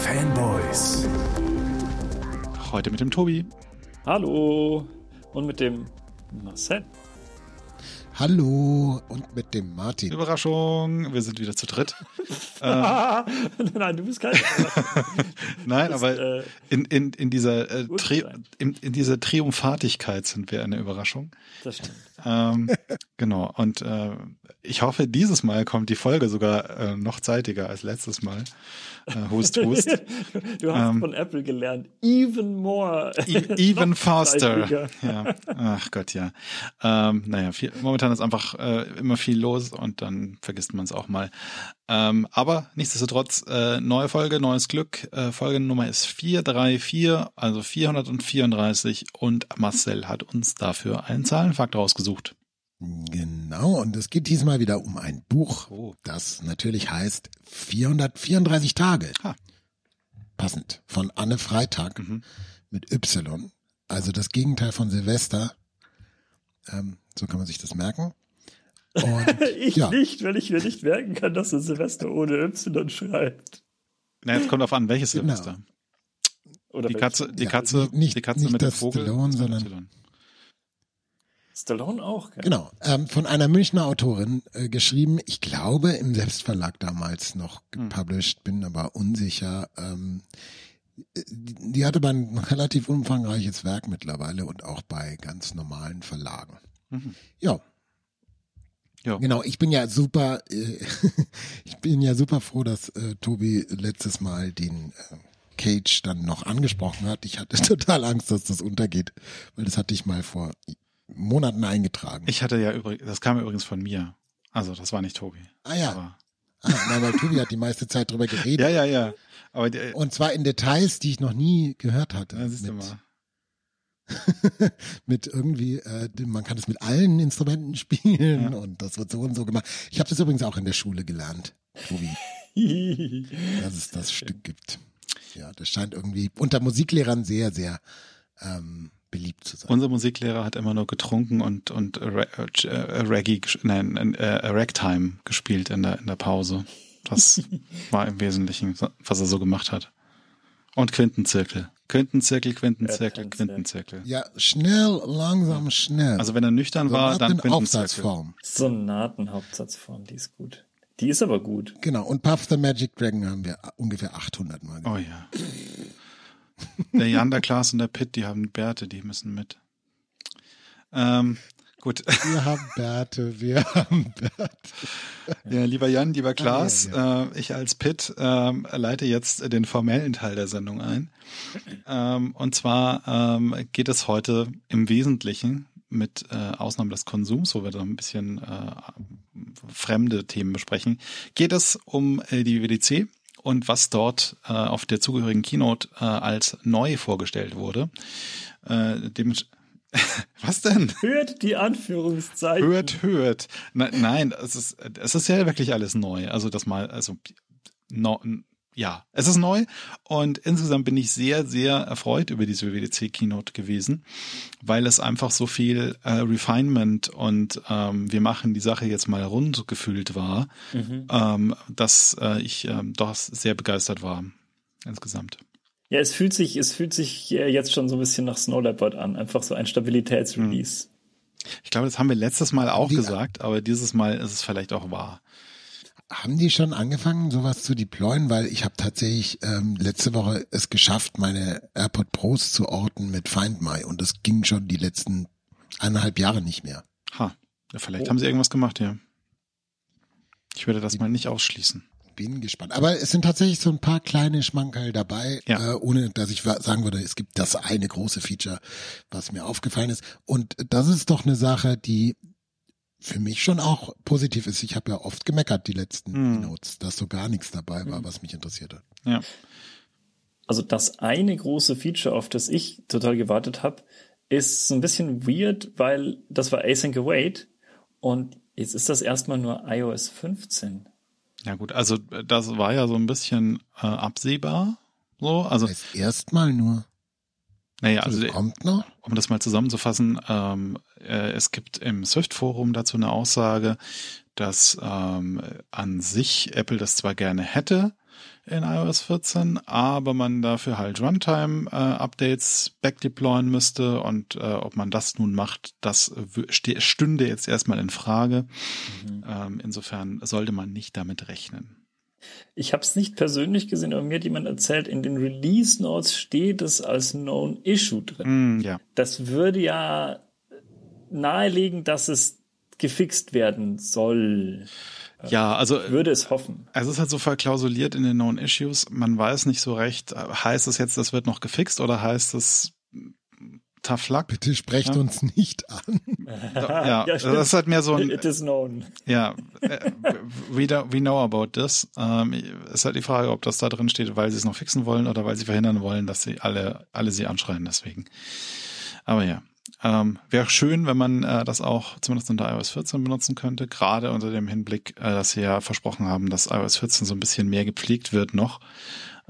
Fanboys. Heute mit dem Tobi. Hallo. Und mit dem Marcel. Hallo und mit dem Martin. Überraschung, wir sind wieder zu dritt. ähm, Nein, du bist kein. Nein, bist, aber äh, in, in, in, dieser, äh, Tri in, in, dieser Triumphatigkeit sind wir eine Überraschung. Das stimmt. Ähm, genau, und äh, ich hoffe, dieses Mal kommt die Folge sogar äh, noch zeitiger als letztes Mal. Äh, hust, hust. du hast ähm, von Apple gelernt. Even more. E even faster. Ja. Ach Gott, ja. Ähm, naja, viel, momentan ist einfach äh, immer viel los und dann vergisst man es auch mal. Ähm, aber nichtsdestotrotz, äh, neue Folge, neues Glück. Äh, Folgennummer ist 434, also 434 und Marcel hat uns dafür einen Zahlenfakt rausgesucht. Genau, und es geht diesmal wieder um ein Buch, oh. das natürlich heißt 434 Tage. Ha. Passend, von Anne Freitag mhm. mit Y. Also das Gegenteil von Silvester. Ähm, so kann man sich das merken. Und, ich ja. nicht, wenn ich mir nicht merken kann, dass er Silvester ohne Y schreibt. Na, jetzt kommt auf an, welches genau. Silvester. Oder die Katze, die Katze, ja, nicht, die Katze nicht mit dem Vogel. Stallone, sondern Stallone auch, gell? Genau, ähm, von einer Münchner Autorin äh, geschrieben, ich glaube im Selbstverlag damals noch hm. gepublished, hm. bin aber unsicher. Ähm, die, die hatte aber ein relativ umfangreiches Werk mittlerweile und auch bei ganz normalen Verlagen. Mhm. Ja. Ja. Genau, ich bin ja super, äh, ich bin ja super froh, dass äh, Tobi letztes Mal den äh, Cage dann noch angesprochen hat. Ich hatte total Angst, dass das untergeht, weil das hatte ich mal vor Monaten eingetragen. Ich hatte ja übrigens, das kam übrigens von mir. Also das war nicht Tobi. Ah ja. Aber ah, nein, weil Tobi hat die meiste Zeit drüber geredet. Ja, ja, ja. Aber die, Und zwar in Details, die ich noch nie gehört hatte. Ja, siehst du mal. mit irgendwie, äh, man kann es mit allen Instrumenten spielen ja. und das wird so und so gemacht. Ich habe das übrigens auch in der Schule gelernt, Tobi, dass es das Stück gibt. Ja, das scheint irgendwie unter Musiklehrern sehr, sehr ähm, beliebt zu sein. Unser Musiklehrer hat immer nur getrunken und und äh, äh, Reggae, nein, äh, Ragtime gespielt in der in der Pause. Das war im Wesentlichen, was er so gemacht hat. Und Quintenzirkel. Quintenzirkel, Quintenzirkel, Quintenzirkel. Ja, schnell, langsam, schnell. Also wenn er nüchtern war, dann Quintenzirkel. Sonatenhauptsatzform, die ist gut. Die ist aber gut. Genau. Und Puff the Magic Dragon haben wir ungefähr 800 Mal. Gemacht. Oh ja. Der Jan, der Klaas und der Pitt, die haben Bärte, die müssen mit. Ähm, gut. Wir haben Bärte, wir haben Bärte. Ja, lieber Jan, lieber Klaas, ah, ja, ja. Äh, ich als Pitt äh, leite jetzt den formellen Teil der Sendung ein. Ähm, und zwar ähm, geht es heute im Wesentlichen mit äh, Ausnahme des Konsums, wo wir da ein bisschen äh, fremde Themen besprechen, geht es um äh, die WDC und was dort äh, auf der zugehörigen Keynote äh, als neu vorgestellt wurde. Äh, dem was denn? Hört die Anführungszeichen. Hört, hört. Na, nein, es ist, es ist ja wirklich alles neu. Also das mal, also no, ja, es ist neu und insgesamt bin ich sehr, sehr erfreut über diese WWDC Keynote gewesen, weil es einfach so viel äh, Refinement und ähm, wir machen die Sache jetzt mal rund gefühlt war, mhm. ähm, dass äh, ich ähm, doch sehr begeistert war insgesamt. Ja, es fühlt sich, es fühlt sich jetzt schon so ein bisschen nach Snow Leopard an, einfach so ein Stabilitätsrelease. Mhm. Ich glaube, das haben wir letztes Mal auch die, gesagt, aber dieses Mal ist es vielleicht auch wahr. Haben die schon angefangen, sowas zu deployen? Weil ich habe tatsächlich ähm, letzte Woche es geschafft, meine AirPod Pros zu orten mit Find My und das ging schon die letzten eineinhalb Jahre nicht mehr. Ha, ja, vielleicht oh. haben sie irgendwas gemacht, ja. Ich würde das mal nicht ausschließen. Bin gespannt. Aber es sind tatsächlich so ein paar kleine Schmankerl dabei, ja. äh, ohne dass ich sagen würde, es gibt das eine große Feature, was mir aufgefallen ist. Und das ist doch eine Sache, die für mich schon auch positiv ist. Ich habe ja oft gemeckert die letzten mhm. Notes, dass so gar nichts dabei war, mhm. was mich interessiert hat. Ja. Also das eine große Feature, auf das ich total gewartet habe, ist so ein bisschen weird, weil das war Async Await und jetzt ist das erstmal nur iOS 15. Ja gut, also das war ja so ein bisschen äh, absehbar. So, also erstmal nur. Naja, also kommt noch? um das mal zusammenzufassen, ähm, äh, es gibt im Swift-Forum dazu eine Aussage, dass ähm, an sich Apple das zwar gerne hätte, in iOS 14, aber man dafür halt Runtime-Updates äh, backdeployen müsste und äh, ob man das nun macht, das stünde jetzt erstmal in Frage. Mhm. Ähm, insofern sollte man nicht damit rechnen. Ich habe es nicht persönlich gesehen, aber mir hat jemand erzählt, in den Release Notes steht es als Known Issue drin. Mm, ja. Das würde ja nahelegen, dass es gefixt werden soll. Ja, also ich würde es hoffen. Es ist halt so verklausuliert in den Known Issues. Man weiß nicht so recht. Heißt es jetzt, das wird noch gefixt oder heißt es tough luck? Bitte sprecht ja. uns nicht an. ja, ja das ist halt mehr so ein. It is known. Ja, äh, we, we know about this. Ähm, ist halt die Frage, ob das da drin steht, weil sie es noch fixen wollen oder weil sie verhindern wollen, dass sie alle alle sie anschreien. Deswegen. Aber ja. Ähm, Wäre schön, wenn man äh, das auch zumindest unter iOS 14 benutzen könnte, gerade unter dem Hinblick, äh, dass sie ja versprochen haben, dass iOS 14 so ein bisschen mehr gepflegt wird noch.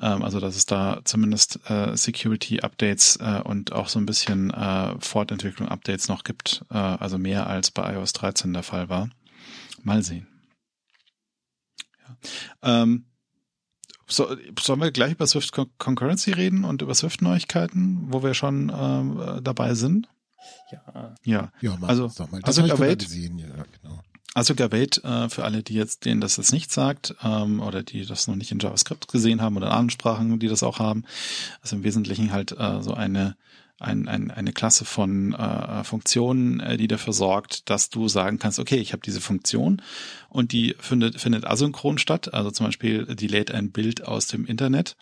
Ähm, also dass es da zumindest äh, Security-Updates äh, und auch so ein bisschen äh, Fortentwicklung-Updates noch gibt, äh, also mehr als bei iOS 13 der Fall war. Mal sehen. Ja. Ähm, so, sollen wir gleich über Swift Concurrency reden und über Swift-Neuigkeiten, wo wir schon äh, dabei sind? Ja. Ja, ja also, mal. Das also Await, gesehen, ja, genau. Also Await, äh, für alle, die jetzt, denen das jetzt nicht sagt, ähm, oder die das noch nicht in JavaScript gesehen haben oder in anderen Sprachen, die das auch haben, also im Wesentlichen halt äh, so eine ein, ein, eine Klasse von äh, Funktionen, äh, die dafür sorgt, dass du sagen kannst, okay, ich habe diese Funktion und die findet, findet asynchron statt. Also zum Beispiel, die lädt ein Bild aus dem Internet.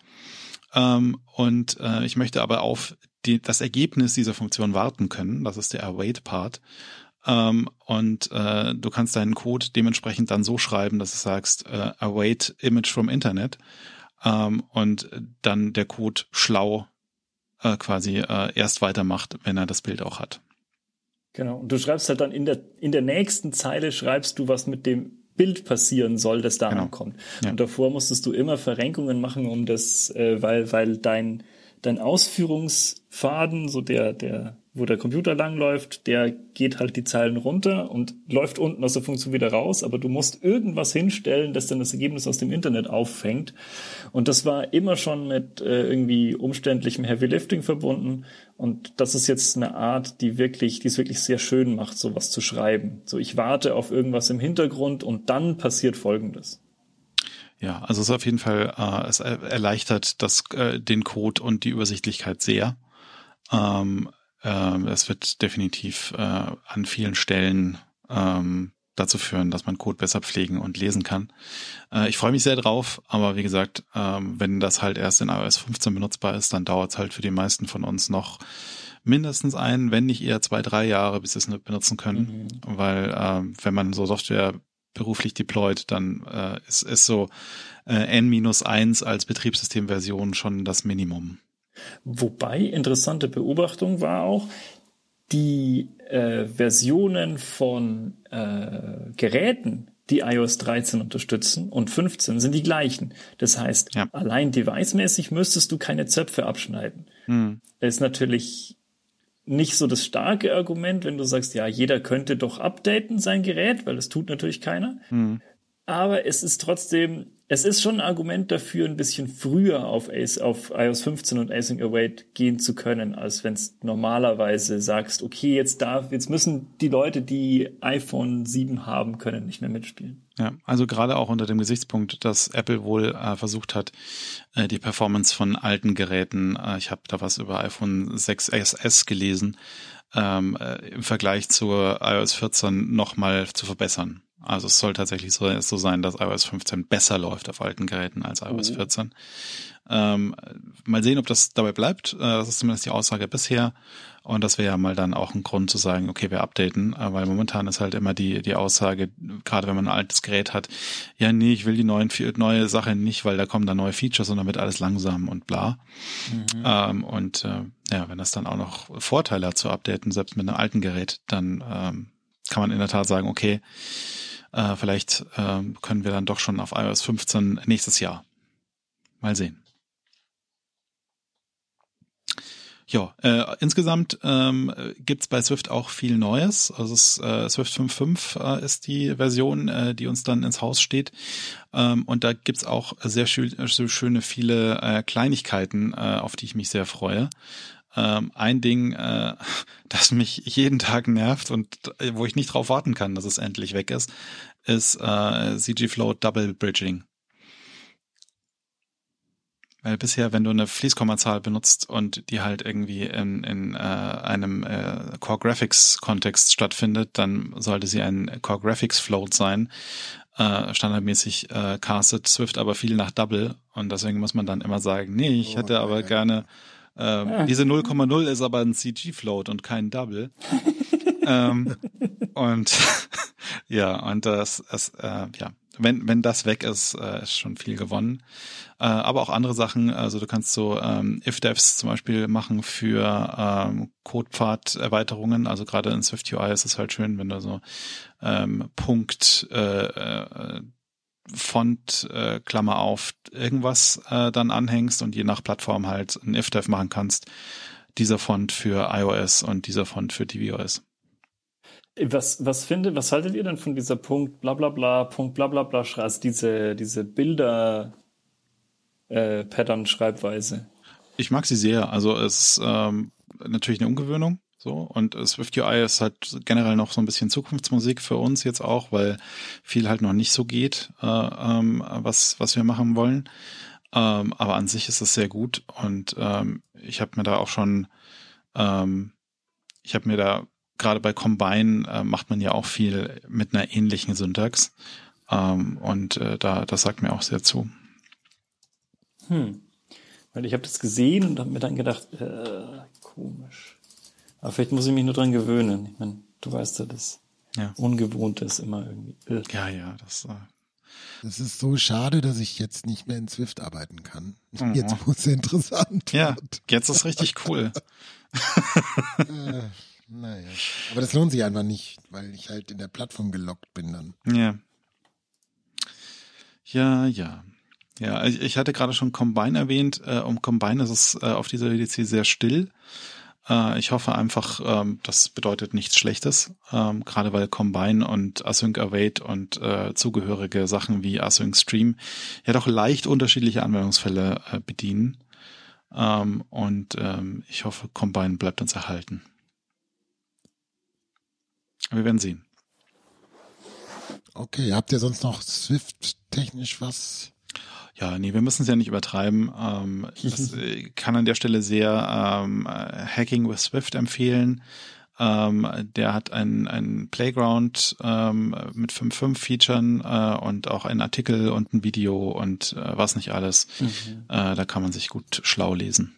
Ähm, und äh, ich möchte aber auf die, das Ergebnis dieser Funktion warten können. Das ist der Await-Part. Ähm, und äh, du kannst deinen Code dementsprechend dann so schreiben, dass du sagst, äh, await image from Internet. Ähm, und dann der Code schlau äh, quasi äh, erst weitermacht, wenn er das Bild auch hat. Genau. Und du schreibst halt dann in der, in der nächsten Zeile schreibst du, was mit dem Bild passieren soll, das da genau. ankommt. Ja. Und davor musstest du immer Verrenkungen machen, um das, äh, weil, weil dein, dein Ausführungsfaden, so der, der wo der Computer langläuft, der geht halt die Zeilen runter und läuft unten aus der Funktion wieder raus, aber du musst irgendwas hinstellen, das dann das Ergebnis aus dem Internet auffängt. Und das war immer schon mit äh, irgendwie umständlichem Heavy Lifting verbunden. Und das ist jetzt eine Art, die wirklich, die es wirklich sehr schön macht, sowas zu schreiben. So, ich warte auf irgendwas im Hintergrund und dann passiert Folgendes. Ja, also es ist auf jeden Fall, äh, es erleichtert das, äh, den Code und die Übersichtlichkeit sehr. Ähm, ähm, es wird definitiv äh, an vielen Stellen ähm, dazu führen, dass man Code besser pflegen und lesen kann. Äh, ich freue mich sehr drauf, aber wie gesagt, ähm, wenn das halt erst in iOS 15 benutzbar ist, dann dauert es halt für die meisten von uns noch mindestens ein, wenn nicht eher zwei, drei Jahre, bis sie es benutzen können. Mhm. Weil ähm, wenn man so Software beruflich deployt, dann äh, ist, ist so äh, N-1 als Betriebssystemversion schon das Minimum. Wobei interessante Beobachtung war auch, die äh, Versionen von äh, Geräten, die iOS 13 unterstützen und 15 sind die gleichen. Das heißt, ja. allein devicemäßig müsstest du keine Zöpfe abschneiden. Hm. Das ist natürlich nicht so das starke Argument, wenn du sagst, ja, jeder könnte doch updaten sein Gerät, weil das tut natürlich keiner. Hm. Aber es ist trotzdem es ist schon ein Argument dafür, ein bisschen früher auf, Ace, auf iOS 15 und Async Await gehen zu können, als wenn es normalerweise sagst, okay, jetzt darf, jetzt müssen die Leute, die iPhone 7 haben, können nicht mehr mitspielen. Ja, also gerade auch unter dem Gesichtspunkt, dass Apple wohl äh, versucht hat, äh, die Performance von alten Geräten, äh, ich habe da was über iPhone 6s gelesen, ähm, äh, im Vergleich zur iOS 14 nochmal zu verbessern. Also es soll tatsächlich so, so sein, dass iOS 15 besser läuft auf alten Geräten als iOS 14. Ähm, mal sehen, ob das dabei bleibt. Äh, das ist zumindest die Aussage bisher. Und das wäre ja mal dann auch ein Grund zu sagen, okay, wir updaten, äh, weil momentan ist halt immer die, die Aussage, gerade wenn man ein altes Gerät hat, ja, nee, ich will die neuen, neue Sache nicht, weil da kommen da neue Features und dann wird alles langsam und bla. Mhm. Ähm, und äh, ja, wenn das dann auch noch Vorteile hat zu updaten, selbst mit einem alten Gerät, dann ähm, kann man in der Tat sagen, okay, äh, vielleicht äh, können wir dann doch schon auf iOS 15 nächstes Jahr. Mal sehen. Ja, äh, insgesamt ähm, gibt's bei Swift auch viel Neues. Also es, äh, Swift 5.5 äh, ist die Version, äh, die uns dann ins Haus steht. Ähm, und da gibt's auch sehr, schön, sehr schöne viele äh, Kleinigkeiten, äh, auf die ich mich sehr freue. Ähm, ein Ding, äh, das mich jeden Tag nervt und äh, wo ich nicht drauf warten kann, dass es endlich weg ist, ist äh, CG Flow Double Bridging. Weil bisher, wenn du eine Fließkommazahl benutzt und die halt irgendwie in, in äh, einem äh, Core Graphics Kontext stattfindet, dann sollte sie ein Core Graphics Float sein. Äh, standardmäßig äh, castet Swift aber viel nach Double und deswegen muss man dann immer sagen, nee, ich oh, hätte aber gerne ähm, ja. diese 0,0 ist aber ein CG Float und kein Double. ähm, und ja, und das, das äh, ja, wenn, wenn das weg ist, äh, ist schon viel gewonnen. Äh, aber auch andere Sachen, also du kannst so ähm, if-devs zum Beispiel machen für ähm, Codepfad-Erweiterungen. Also gerade in Swift UI ist es halt schön, wenn du so ähm, Punkt äh, äh, Font, äh, Klammer auf, irgendwas äh, dann anhängst und je nach Plattform halt ein if-dev machen kannst. Dieser Font für iOS und dieser Font für tvOS. Was, was findet, was haltet ihr denn von dieser Punkt bla bla bla, Punkt bla bla bla, also diese, diese Bilder äh, Pattern-Schreibweise? Ich mag sie sehr. Also es ist ähm, natürlich eine Ungewöhnung. So, und Swift UI ist halt generell noch so ein bisschen Zukunftsmusik für uns jetzt auch, weil viel halt noch nicht so geht, äh, ähm, was, was wir machen wollen. Ähm, aber an sich ist es sehr gut und ähm, ich habe mir da auch schon, ähm, ich habe mir da gerade bei Combine äh, macht man ja auch viel mit einer ähnlichen Syntax. Ähm, und äh, da, das sagt mir auch sehr zu. Hm. Weil ich habe das gesehen und habe mir dann gedacht, äh, komisch. Aber vielleicht muss ich mich nur dran gewöhnen. Ich meine, du weißt ja, das ja. Ungewohnte ist immer irgendwie. Äh. Ja, ja, das. Äh das ist so schade, dass ich jetzt nicht mehr in Swift arbeiten kann. Oh. Jetzt wo es interessant Ja, jetzt ist richtig cool. äh, naja. Aber das lohnt sich einfach nicht, weil ich halt in der Plattform gelockt bin dann. Ja. Ja, ja. Ja, ich hatte gerade schon Combine erwähnt. Äh, um Combine ist es äh, auf dieser WDC sehr still. Äh, ich hoffe einfach, ähm, das bedeutet nichts Schlechtes, ähm, gerade weil Combine und Async Await und zugehörige Sachen wie Async Stream ja doch leicht unterschiedliche Anwendungsfälle bedienen. Ähm, und ich hoffe, Combine bleibt uns erhalten. Wir werden sehen. Okay, habt ihr sonst noch Swift-technisch was? Ja, nee, wir müssen es ja nicht übertreiben. Ähm, das äh, kann an der Stelle sehr ähm, Hacking with Swift empfehlen. Ähm, der hat ein, ein Playground ähm, mit 5.5 Featuren äh, und auch einen Artikel und ein Video und äh, was nicht alles. Mhm. Äh, da kann man sich gut schlau lesen.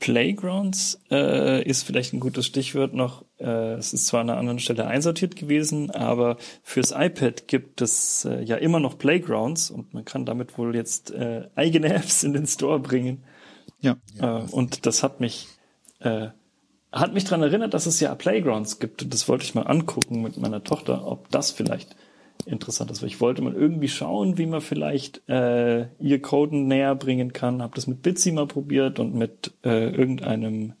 Playgrounds äh, ist vielleicht ein gutes Stichwort noch. Äh, es ist zwar an einer anderen Stelle einsortiert gewesen, aber fürs iPad gibt es äh, ja immer noch Playgrounds und man kann damit wohl jetzt äh, eigene Apps in den Store bringen. Ja. Äh, und das hat mich äh, hat mich dran erinnert, dass es ja Playgrounds gibt und das wollte ich mal angucken mit meiner Tochter, ob das vielleicht interessant ist. Weil ich wollte mal irgendwie schauen, wie man vielleicht äh, ihr Coden näher bringen kann. Habe das mit Bitsy mal probiert und mit äh, irgendeinem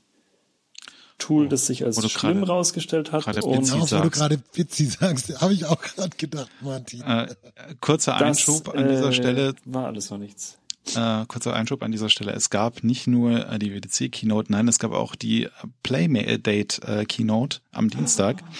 Tool, oh, das sich als schlimm grade, rausgestellt hat. Und genau, wo du gerade Bitsy sagst, habe ich auch gerade gedacht, Martin. Äh, kurzer Einschub das, an dieser äh, Stelle. War alles noch nichts. Äh, kurzer Einschub an dieser Stelle. Es gab nicht nur äh, die WDC Keynote, nein, es gab auch die Playdate äh, Keynote am Dienstag. Ah.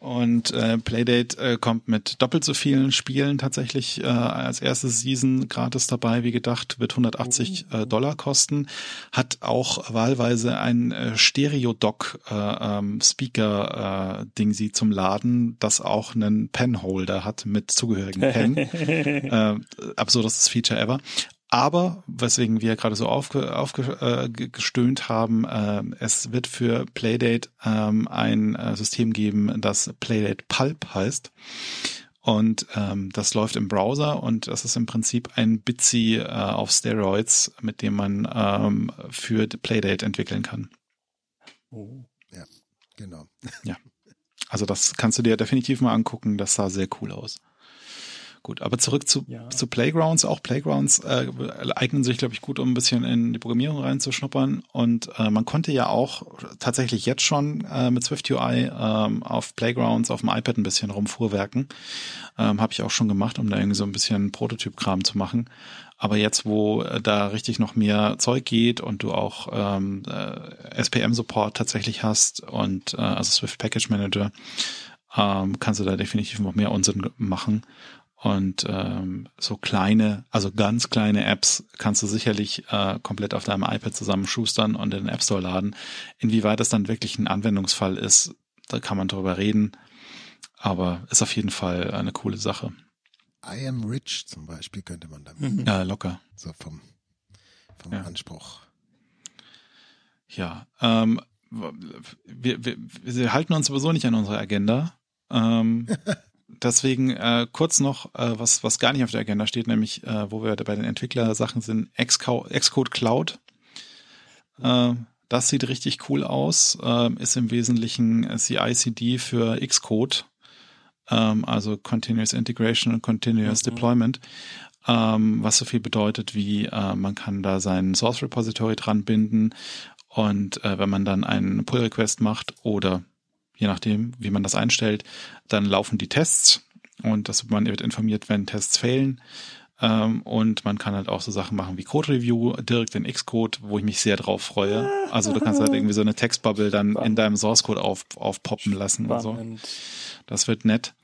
Und äh, Playdate äh, kommt mit doppelt so vielen Spielen tatsächlich äh, als erste Season gratis dabei, wie gedacht, wird 180 äh, Dollar kosten, hat auch wahlweise ein äh, Stereo-Dock äh, ähm, Speaker äh, sie zum Laden, das auch einen Penholder hat mit zugehörigen Pen. äh, absurdestes Feature ever. Aber, weswegen wir gerade so aufgestöhnt aufge, äh, haben, äh, es wird für Playdate ähm, ein äh, System geben, das Playdate Pulp heißt. Und ähm, das läuft im Browser und das ist im Prinzip ein Bitsy äh, auf Steroids, mit dem man ähm, für Playdate entwickeln kann. Oh. Ja, genau. Ja. Also das kannst du dir definitiv mal angucken, das sah sehr cool aus. Gut, aber zurück zu, ja. zu Playgrounds. Auch Playgrounds äh, eignen sich, glaube ich, gut, um ein bisschen in die Programmierung reinzuschnuppern. Und äh, man konnte ja auch tatsächlich jetzt schon äh, mit Swift UI ähm, auf Playgrounds auf dem iPad ein bisschen rumfuhrwerken. Ähm, Habe ich auch schon gemacht, um da irgendwie so ein bisschen Prototyp-Kram zu machen. Aber jetzt, wo äh, da richtig noch mehr Zeug geht und du auch ähm, äh, SPM-Support tatsächlich hast und äh, also Swift Package Manager, ähm, kannst du da definitiv noch mehr Unsinn machen. Und ähm, so kleine, also ganz kleine Apps kannst du sicherlich äh, komplett auf deinem iPad zusammenschustern und in den App Store laden. Inwieweit das dann wirklich ein Anwendungsfall ist, da kann man drüber reden. Aber ist auf jeden Fall eine coole Sache. I am rich zum Beispiel könnte man damit. Mhm. Ja, locker. So vom, vom ja. Anspruch. Ja, ähm, wir, wir, wir halten uns sowieso nicht an unsere Agenda. Ähm, deswegen äh, kurz noch, äh, was, was gar nicht auf der Agenda steht, nämlich äh, wo wir bei den Entwicklersachen sind, Xcode Cloud. Äh, das sieht richtig cool aus, äh, ist im Wesentlichen CI/CD für Xcode, ähm, also Continuous Integration und Continuous mhm. Deployment. Ähm, was so viel bedeutet wie äh, man kann da sein Source Repository dran binden und äh, wenn man dann einen Pull Request macht oder je nachdem, wie man das einstellt. Dann laufen die Tests und das, man wird informiert, wenn Tests fehlen. Ähm, und man kann halt auch so Sachen machen wie Code Review direkt in Xcode, wo ich mich sehr drauf freue. Also du kannst halt irgendwie so eine Textbubble dann in deinem Source Code auf, aufpoppen lassen Spannend. und so. Das wird nett.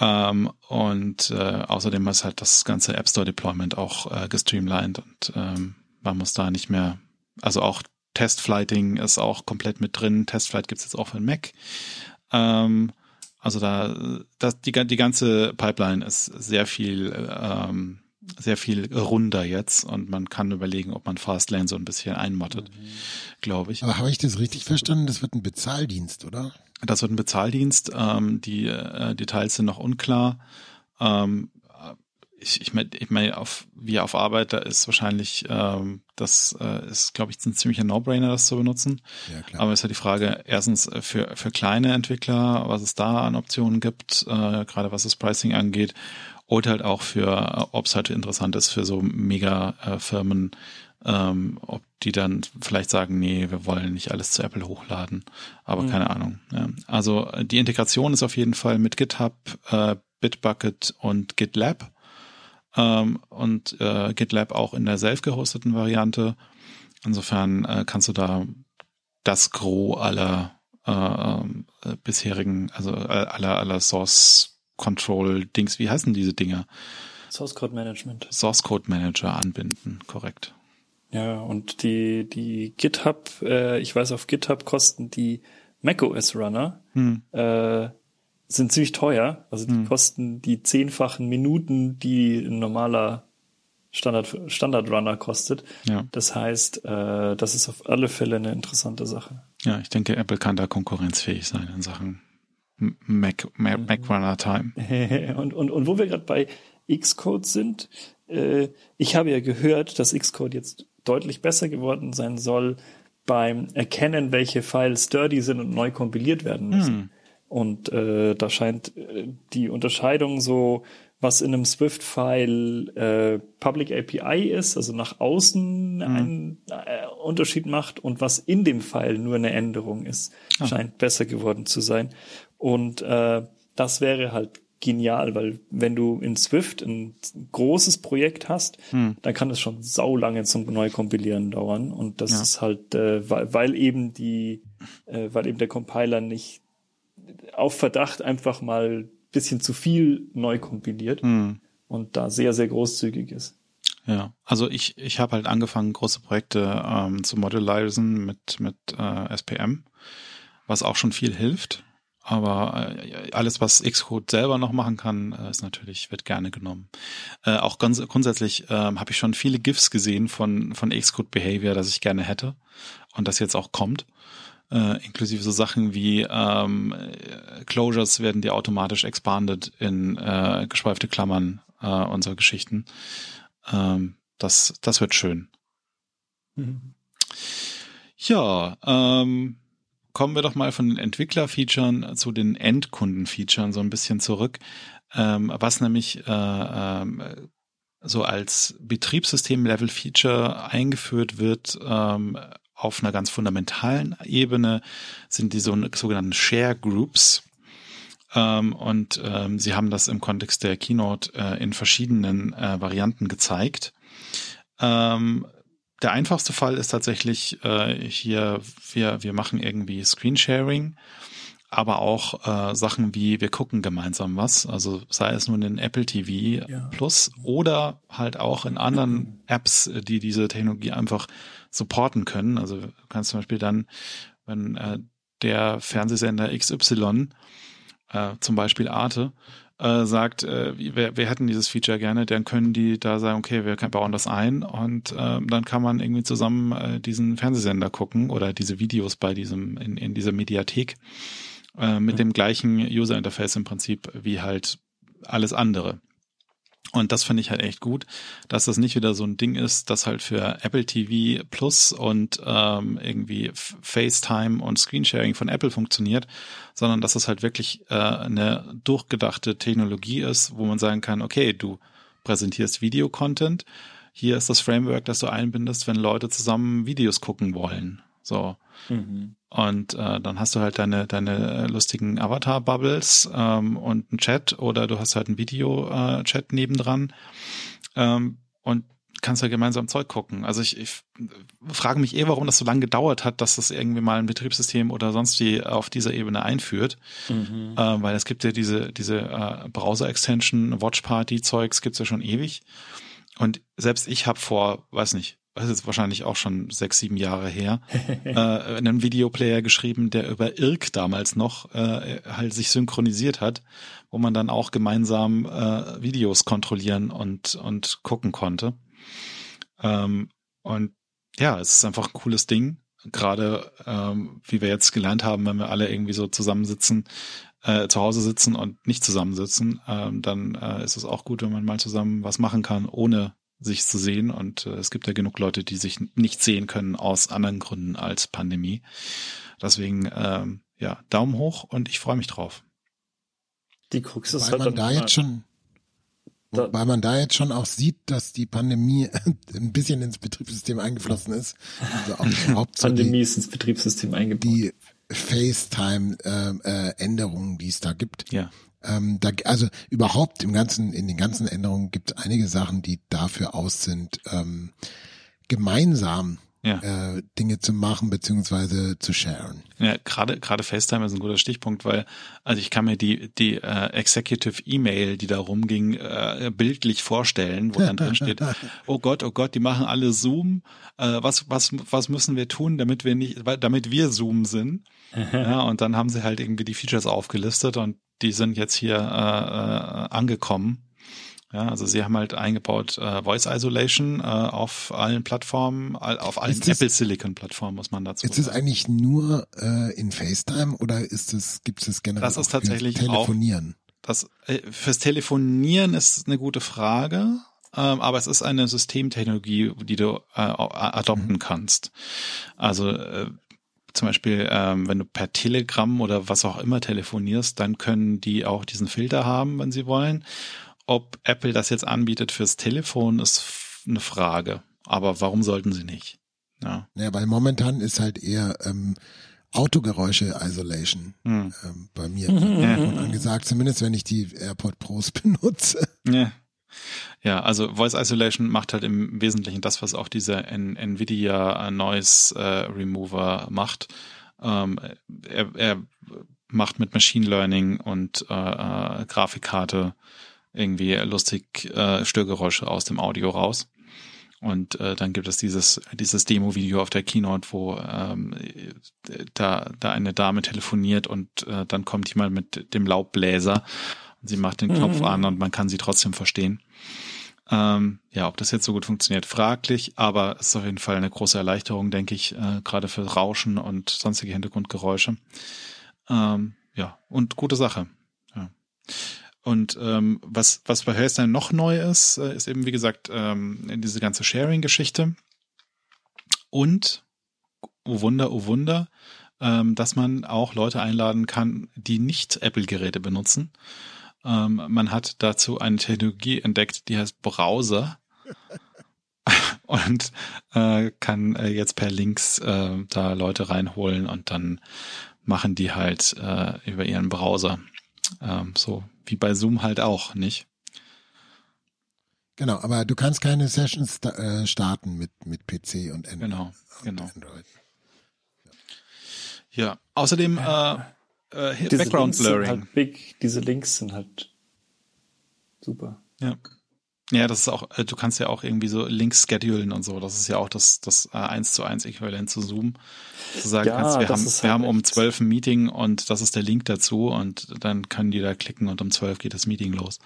Ähm, und äh, außerdem ist halt das ganze App Store Deployment auch äh, gestreamlined und ähm, man muss da nicht mehr, also auch Testflighting ist auch komplett mit drin. Testflight gibt's jetzt auch für den Mac. Ähm, also da, das, die, die ganze Pipeline ist sehr viel, ähm, sehr viel runder jetzt und man kann überlegen, ob man Fastlane so ein bisschen einmottet, mhm. glaube ich. Aber habe ich das richtig verstanden? Das wird ein Bezahldienst, oder? Das wird ein Bezahldienst. Ähm, die äh, Details sind noch unklar. Ähm, ich, ich meine, ich mein, auf, wie auf Arbeit, da ist wahrscheinlich, ähm, das äh, ist, glaube ich, ein ziemlicher No-Brainer, das zu benutzen. Ja, klar. Aber es ist ja die Frage, erstens äh, für, für kleine Entwickler, was es da an Optionen gibt, äh, gerade was das Pricing angeht, und halt auch für, äh, ob es halt interessant ist für so Mega-Firmen, ähm, ob die dann vielleicht sagen, nee, wir wollen nicht alles zu Apple hochladen. Aber mhm. keine Ahnung. Ja. Also die Integration ist auf jeden Fall mit GitHub, äh, Bitbucket und GitLab ähm, und äh, GitLab auch in der self-gehosteten Variante. Insofern äh, kannst du da das Gros aller äh, äh, bisherigen, also äh, aller, aller Source Control Dings, wie heißen diese Dinger? Source Code Management. Source Code Manager anbinden, korrekt. Ja, und die, die GitHub, äh, ich weiß, auf GitHub kosten die macOS Runner hm. äh, sind ziemlich teuer. Also die hm. kosten die zehnfachen Minuten, die ein normaler Standard, Standard Runner kostet. Ja. Das heißt, äh, das ist auf alle Fälle eine interessante Sache. Ja, ich denke, Apple kann da konkurrenzfähig sein in Sachen Mac, Mac, mhm. Mac Runner Time. und, und, und wo wir gerade bei Xcode sind, äh, ich habe ja gehört, dass Xcode jetzt deutlich besser geworden sein soll beim Erkennen, welche Files dirty sind und neu kompiliert werden müssen. Hm. Und äh, da scheint äh, die Unterscheidung so, was in einem Swift-File äh, Public API ist, also nach außen mhm. einen äh, Unterschied macht und was in dem File nur eine Änderung ist, ah. scheint besser geworden zu sein. Und äh, das wäre halt genial, weil wenn du in Swift ein großes Projekt hast, hm. dann kann es schon saulange zum Neukompilieren dauern. Und das ja. ist halt, äh, weil, weil eben die, äh, weil eben der Compiler nicht auf Verdacht einfach mal bisschen zu viel neu kompiliert hm. und da sehr, sehr großzügig ist. Ja, also ich, ich habe halt angefangen, große Projekte ähm, zu modulisieren mit, mit äh, SPM, was auch schon viel hilft. Aber äh, alles, was Xcode selber noch machen kann, äh, ist natürlich, wird gerne genommen. Äh, auch ganz grundsätzlich äh, habe ich schon viele GIFs gesehen von, von Xcode Behavior, das ich gerne hätte und das jetzt auch kommt äh, inklusive so Sachen wie ähm, Closures werden die automatisch expanded in äh, geschweifte Klammern äh, und so Geschichten. Ähm, das, das wird schön. Mhm. Ja, ähm, kommen wir doch mal von den Entwickler-Featuren zu den Endkunden-Featuren so ein bisschen zurück. ähm, was nämlich äh, ähm, so als Betriebssystem-Level-Feature eingeführt wird ähm, auf einer ganz fundamentalen Ebene, sind die so, sogenannten Share Groups. Ähm, und ähm, sie haben das im Kontext der Keynote äh, in verschiedenen äh, Varianten gezeigt. Ähm, der einfachste Fall ist tatsächlich äh, hier, wir, wir machen irgendwie Screensharing aber auch äh, Sachen wie wir gucken gemeinsam was, also sei es nun in Apple TV ja. Plus oder halt auch in anderen Apps, die diese Technologie einfach supporten können. Also du kannst zum Beispiel dann, wenn äh, der Fernsehsender XY, äh, zum Beispiel Arte, äh, sagt, äh, wir, wir hätten dieses Feature gerne, dann können die da sagen, okay, wir bauen das ein und äh, dann kann man irgendwie zusammen äh, diesen Fernsehsender gucken oder diese Videos bei diesem in, in dieser Mediathek äh, mit dem gleichen User Interface im Prinzip wie halt alles andere. Und das finde ich halt echt gut, dass das nicht wieder so ein Ding ist, das halt für Apple TV Plus und ähm, irgendwie FaceTime und Screensharing von Apple funktioniert, sondern dass es halt wirklich äh, eine durchgedachte Technologie ist, wo man sagen kann, okay, du präsentierst Videocontent, hier ist das Framework, das du einbindest, wenn Leute zusammen Videos gucken wollen. So. Mhm. Und äh, dann hast du halt deine, deine lustigen Avatar-Bubbles ähm, und einen Chat oder du hast halt einen Video-Chat äh, nebendran ähm, und kannst ja gemeinsam Zeug gucken. Also ich, ich frage mich eh, warum das so lange gedauert hat, dass das irgendwie mal ein Betriebssystem oder sonst wie auf dieser Ebene einführt. Mhm. Äh, weil es gibt ja diese, diese äh, Browser-Extension, Watch-Party-Zeugs gibt's ja schon ewig. Und selbst ich habe vor, weiß nicht, das ist jetzt wahrscheinlich auch schon sechs, sieben Jahre her, äh, einen Videoplayer geschrieben, der über IRC damals noch äh, halt sich synchronisiert hat, wo man dann auch gemeinsam äh, Videos kontrollieren und, und gucken konnte. Ähm, und ja, es ist einfach ein cooles Ding. Gerade ähm, wie wir jetzt gelernt haben, wenn wir alle irgendwie so zusammensitzen, äh, zu Hause sitzen und nicht zusammensitzen, ähm, dann äh, ist es auch gut, wenn man mal zusammen was machen kann, ohne sich zu sehen. Und äh, es gibt ja genug Leute, die sich nicht sehen können aus anderen Gründen als Pandemie. Deswegen, ähm, ja, Daumen hoch und ich freue mich drauf. Die Krux ist weil halt man da jetzt schon, da, weil man da jetzt schon auch sieht, dass die Pandemie ein bisschen ins Betriebssystem eingeflossen ist. Also Pandemie die, ist ins Betriebssystem eingebaut. Die FaceTime-Änderungen, äh, äh, die es da gibt. Ja. Ähm, da, also überhaupt im ganzen, in den ganzen Änderungen gibt es einige Sachen, die dafür aus sind, ähm, gemeinsam ja. äh, Dinge zu machen beziehungsweise zu sharen. Ja, gerade gerade FaceTime ist ein guter Stichpunkt, weil also ich kann mir die die äh, Executive E-Mail, die da rumging, äh, bildlich vorstellen, wo dann drin steht: Oh Gott, oh Gott, die machen alle Zoom. Äh, was was was müssen wir tun, damit wir nicht, damit wir Zoom sind? ja, und dann haben sie halt irgendwie die Features aufgelistet und die sind jetzt hier äh, äh, angekommen. Ja, also sie haben halt eingebaut äh, Voice Isolation äh, auf allen Plattformen, auf allen das, Apple Silicon Plattformen muss man dazu. Ist es eigentlich nur äh, in FaceTime oder ist es gibt es generell das ist tatsächlich Telefonieren? Auch, das äh, fürs Telefonieren ist eine gute Frage, ähm, aber es ist eine Systemtechnologie, die du äh, adopten mhm. kannst. Also äh, zum Beispiel, ähm, wenn du per Telegram oder was auch immer telefonierst, dann können die auch diesen Filter haben, wenn sie wollen. Ob Apple das jetzt anbietet fürs Telefon, ist eine Frage. Aber warum sollten sie nicht? Ja, ja weil momentan ist halt eher ähm, Autogeräusche Isolation hm. ähm, bei mir ja. angesagt, zumindest wenn ich die AirPod Pros benutze. Ja. Ja, also Voice Isolation macht halt im Wesentlichen das, was auch dieser N Nvidia Noise äh, Remover macht. Ähm, er, er macht mit Machine Learning und äh, äh, Grafikkarte irgendwie lustig äh, Störgeräusche aus dem Audio raus. Und äh, dann gibt es dieses dieses Demo-Video auf der Keynote, wo ähm, da da eine Dame telefoniert und äh, dann kommt jemand mit dem Laubbläser Sie macht den Knopf mhm. an und man kann sie trotzdem verstehen. Ähm, ja, ob das jetzt so gut funktioniert, fraglich, aber es ist auf jeden Fall eine große Erleichterung, denke ich, äh, gerade für Rauschen und sonstige Hintergrundgeräusche. Ähm, ja, und gute Sache. Ja. Und ähm, was, was bei FaceTime noch neu ist, äh, ist eben, wie gesagt, ähm, diese ganze Sharing-Geschichte. Und, oh Wunder, oh Wunder, ähm, dass man auch Leute einladen kann, die nicht Apple-Geräte benutzen Ähm, man hat dazu eine Technologie entdeckt, die heißt Browser und äh, kann äh, jetzt per Links äh, da Leute reinholen und dann machen die halt äh, über ihren Browser. Ähm, so wie bei Zoom halt auch, nicht? Genau, aber du kannst keine Sessions äh, starten mit, mit PC und, Android. genau, genau. Android. Ja, außerdem äh, äh, diese Background Links Blurring. Sind halt big. Diese Links sind halt super. Ja. Ja, das ist auch, äh, du kannst ja auch irgendwie so Links schedulen und so. Das ist ja auch das, das äh, 1 zu 1 Äquivalent zu Zoom. Du sagen Ja, kannst, wir haben, wir halt haben um 12 ein Meeting und das ist der Link dazu und dann können die da klicken und um 12 geht das Meeting los.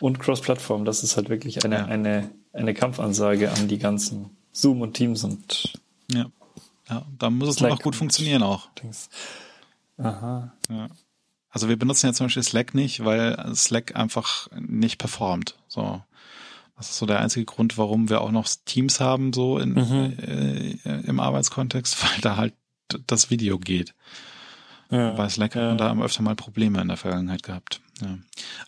Und Cross-Plattform, das ist halt wirklich eine, Ja. eine, eine Kampfansage an die ganzen Zoom und Teams und Ja. Ja, da muss es noch gut funktionieren auch. Dings. Aha. Ja. Also wir benutzen ja zum Beispiel Slack nicht, weil Slack einfach nicht performt. So. Das ist so der einzige Grund, warum wir auch noch Teams haben, so in, Mhm. äh, im Arbeitskontext, weil da halt das Video geht. Ja. Bei Slack ja. hat man da haben wir öfter mal Probleme in der Vergangenheit gehabt. Ja.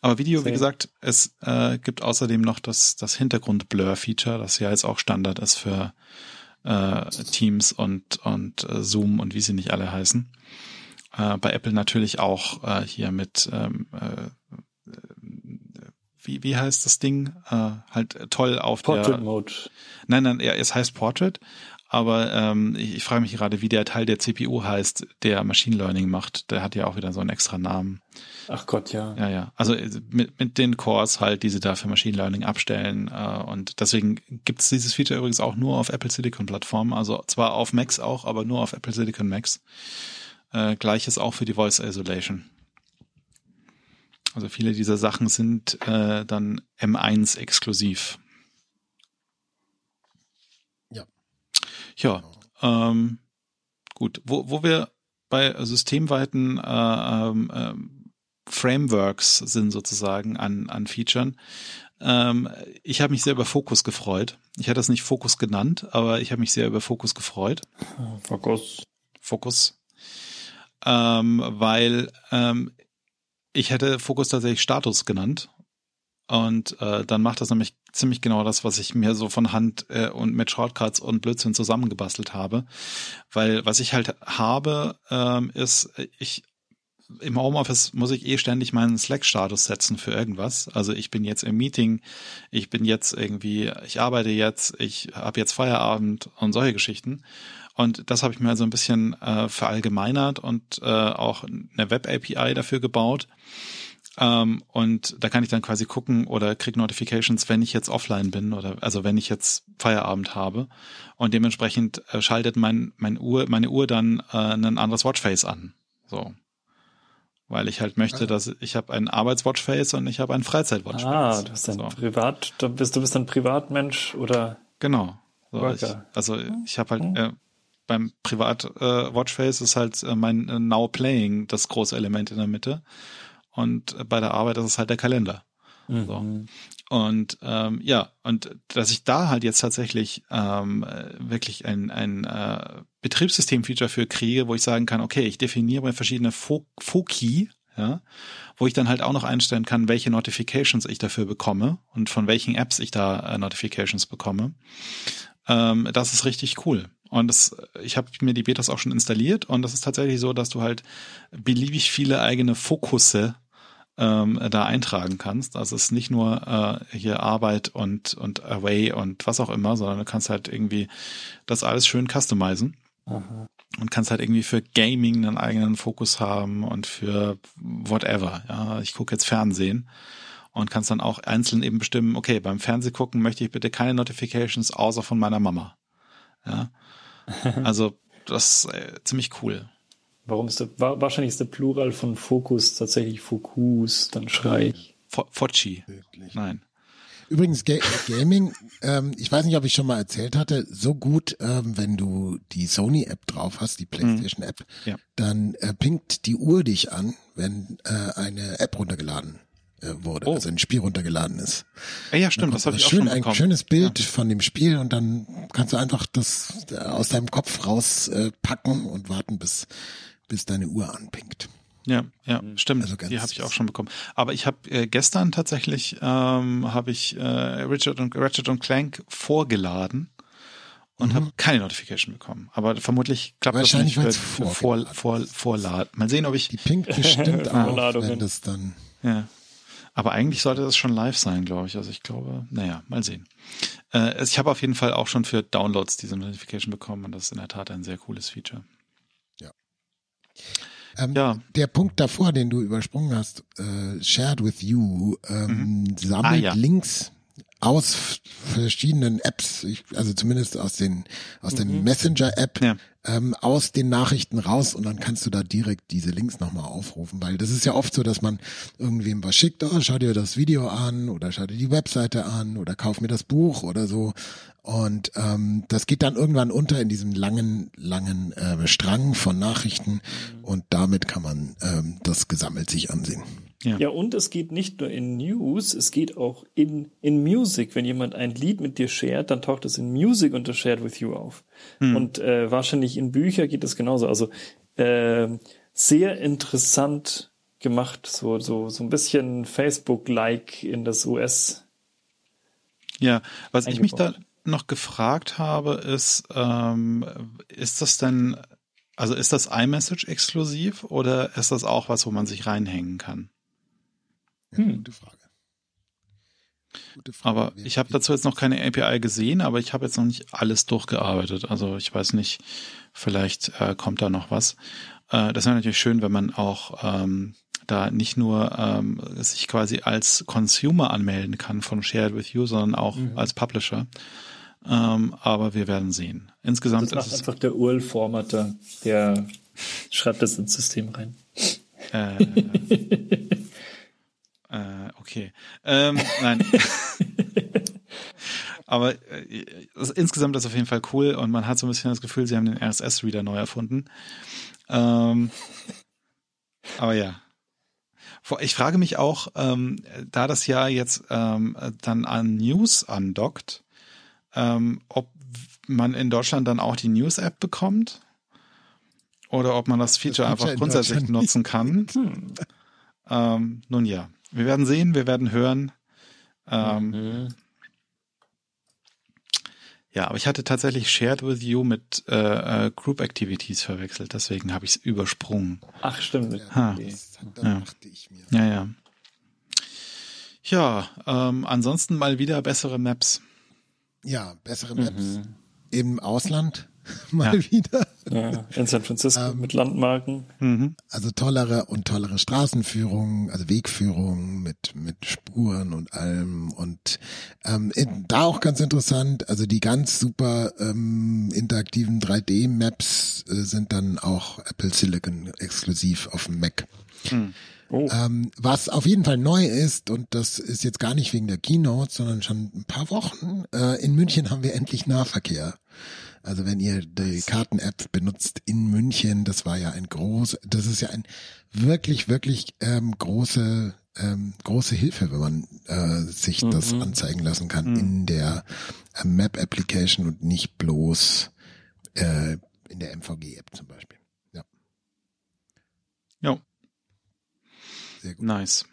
Aber Video, wie Same. gesagt, es äh, gibt außerdem noch das, das Hintergrund-Blur-Feature, das ja jetzt auch Standard ist für äh, Teams und, und äh, Zoom und wie sie nicht alle heißen. Äh, bei Apple natürlich auch äh, hier mit ähm, äh, wie, wie heißt das Ding? Äh, halt toll auf Portrait der Mode. Nein, nein, ja, es heißt Portrait, aber ähm, ich, ich frage mich gerade, wie der Teil der CPU heißt, der Machine Learning macht. Der hat ja auch wieder so einen extra Namen. Ach Gott, ja. Ja, ja. Also äh, mit, mit den Cores halt, die sie da für Machine Learning abstellen. Äh, und deswegen gibt's dieses Feature übrigens auch nur auf Apple Silicon Plattformen. Also zwar auf Macs auch, aber nur auf Apple Silicon Macs. Äh, Gleiches auch für die Voice Isolation. Also viele dieser Sachen sind äh, dann M1 exklusiv. Ja. Ja, ähm, gut. Wo, wo wir bei systemweiten äh, ähm, ähm, Frameworks sind sozusagen an, an Featuren. Ähm, ich habe mich sehr über Focus gefreut. Ich hatte das nicht Focus genannt, aber ich habe mich sehr über Focus gefreut. Fokus. Focus. Ähm, weil ähm, ich hätte Focus tatsächlich Status genannt. Und äh, dann macht das nämlich ziemlich genau das, was ich mir so von Hand äh, und mit Shortcuts und Blödsinn zusammengebastelt habe. Weil was ich halt habe, ähm, ist, ich im Homeoffice muss ich eh ständig meinen Slack-Status setzen für irgendwas. Also ich bin jetzt im Meeting, ich bin jetzt irgendwie, ich arbeite jetzt, ich habe jetzt Feierabend und solche Geschichten. Und das habe ich mir also ein bisschen äh, verallgemeinert und äh, auch eine Web-API dafür gebaut. Ähm, und da kann ich dann quasi gucken oder krieg Notifications, wenn ich jetzt offline bin oder also wenn ich jetzt Feierabend habe. Und dementsprechend äh, schaltet mein, mein Uhr, meine Uhr dann äh, ein anderes Watchface an. So. Weil ich halt möchte, dass ich habe ein Arbeitswatchface und ich habe ein Freizeit-Watchface. Ah, du bist ein so. Privat, du bist, du bist ein Privatmensch oder Genau. So, ich, also ich habe halt äh, beim Privat äh, Watchface ist halt äh, mein äh, Now Playing das große Element in der Mitte und äh, bei der Arbeit ist es halt der Kalender. So. Mhm. Und ähm, ja, und dass ich da halt jetzt tatsächlich ähm, äh, wirklich ein, ein äh, Betriebssystem-Feature für kriege, wo ich sagen kann, okay, ich definiere verschiedene Fo Foki, ja, wo ich dann halt auch noch einstellen kann, welche Notifications ich dafür bekomme und von welchen Apps ich da äh, Notifications bekomme. Ähm, das ist richtig cool. Und das, ich habe mir die Betas auch schon installiert und das ist tatsächlich so, dass du halt beliebig viele eigene Fokusse ähm, da eintragen kannst. Also es ist nicht nur äh, hier Arbeit und, und Away und was auch immer, sondern du kannst halt irgendwie das alles schön customizen Aha. und kannst halt irgendwie für Gaming einen eigenen Fokus haben und für whatever. Ja, ich gucke jetzt Fernsehen und kannst dann auch einzeln eben bestimmen, okay, beim Fernsehgucken möchte ich bitte keine Notifications außer von meiner Mama. Ja. Also das ist äh, ziemlich cool. Warum ist der, wa- wahrscheinlich ist der Plural von Fokus tatsächlich Fokus, dann schrei ich. Fo Focci. Wirklich. Nein. Übrigens, Ga Gaming, ähm, ich weiß nicht, ob ich schon mal erzählt hatte, so gut, ähm, wenn du die Sony-App drauf hast, die PlayStation-App, Ja. dann äh, pinkt die Uhr dich an, wenn äh, eine App runtergeladen wurde, Oh. also ein Spiel runtergeladen ist. Ja, ja stimmt, das habe ich auch schön, schon ein schönes Bild von dem Spiel und dann kannst du einfach das äh, aus deinem Kopf raus äh, und warten, bis, bis deine Uhr anpinkt. Ja, ja, mhm. stimmt. Also die habe ich auch schon bekommen. Aber ich habe äh, gestern tatsächlich ähm, habe ich äh, Richard und Ratchet und Clank vorgeladen und mhm. habe keine Notification bekommen. Aber vermutlich klappt Wahrscheinlich das nicht für, vor, vor, Vorladen. Mal sehen, ob ich die Pink bestimmt auch, wenn das dann. Ja. Aber eigentlich sollte das schon live sein, glaube ich. Also ich glaube, naja, mal sehen. Äh, ich habe auf jeden Fall auch schon für Downloads diese Notification bekommen und das ist in der Tat ein sehr cooles Feature. Ja. Ähm, ja. Der Punkt davor, den du übersprungen hast, äh, Shared with You, ähm, mhm. sammelt ah, ja. Links aus verschiedenen Apps, ich, also zumindest aus den aus mhm. den Messenger-App, ja. Ähm, aus den Nachrichten raus und dann kannst du da direkt diese Links nochmal aufrufen, weil das ist ja oft so, dass man irgendwem was schickt, oh, schau dir das Video an oder schau dir die Webseite an oder kauf mir das Buch oder so und ähm, das geht dann irgendwann unter in diesem langen, langen äh, Strang von Nachrichten mhm. und damit kann man ähm, das gesammelt sich ansehen. Ja. ja, und es geht nicht nur in News, es geht auch in, in Music. Wenn jemand ein Lied mit dir shared, dann taucht es in Music unter Shared with You auf. Hm. Und äh, wahrscheinlich in Bücher geht es genauso. Also äh, sehr interessant gemacht, so, so, so ein bisschen Facebook-like in das US. Ja, was ich mich da noch gefragt habe, ist, ähm, ist das denn, also ist das iMessage exklusiv oder ist das auch was, wo man sich reinhängen kann? Hm. Gute Frage. Gute Frage. Aber ich habe dazu jetzt noch keine API gesehen, aber ich habe jetzt noch nicht alles durchgearbeitet. Also ich weiß nicht, vielleicht äh, kommt da noch was. Äh, das wäre natürlich schön, wenn man auch ähm, da nicht nur ähm, sich quasi als Consumer anmelden kann von Shared with You, sondern auch mhm. als Publisher. Ähm, aber wir werden sehen. Insgesamt das ist es einfach der URL-Formatter, der schreibt das ins System rein. Äh, Äh, okay. Ähm, nein. Aber äh, das, insgesamt ist auf jeden Fall cool und man hat so ein bisschen das Gefühl, sie haben den RSS-Reader neu erfunden. Ähm, aber ja. Ich frage mich auch, ähm, da das ja jetzt ähm, dann an News andockt, ähm, ob man in Deutschland dann auch die News-App bekommt oder ob man das Feature das einfach grundsätzlich nutzen kann. Hm. Nun ja. Wir werden sehen, wir werden hören. Ähm, mhm. Ja, aber ich hatte tatsächlich Shared with You mit äh, äh, Group Activities verwechselt, deswegen habe ich es übersprungen. Ach, stimmt. Ja, okay. ja. ja, ja. Ja, ähm, ansonsten mal wieder bessere Maps. Ja, bessere Maps mhm. im Ausland. mal ja. wieder. Ja, in San Francisco ähm, mit Landmarken. Mhm. Also tollere und tollere Straßenführungen, also Wegführungen mit, mit Spuren und allem. Und ähm, da auch ganz interessant, also die ganz super ähm, interaktiven 3D-Maps äh, sind dann auch Apple Silicon exklusiv auf dem Mac. Mhm. Oh. Ähm, was auf jeden Fall neu ist, und das ist jetzt gar nicht wegen der Keynote, sondern schon ein paar Wochen, äh, in München haben wir endlich Nahverkehr. Also wenn ihr die Karten-App benutzt in München, das war ja ein groß, das ist ja ein wirklich, wirklich ähm, große, ähm, große Hilfe, wenn man äh, sich mhm. das anzeigen lassen kann mhm. in der äh, Map-Application und nicht bloß äh, in der MVG-App zum Beispiel. Ja. Ja. Sehr gut. Nice.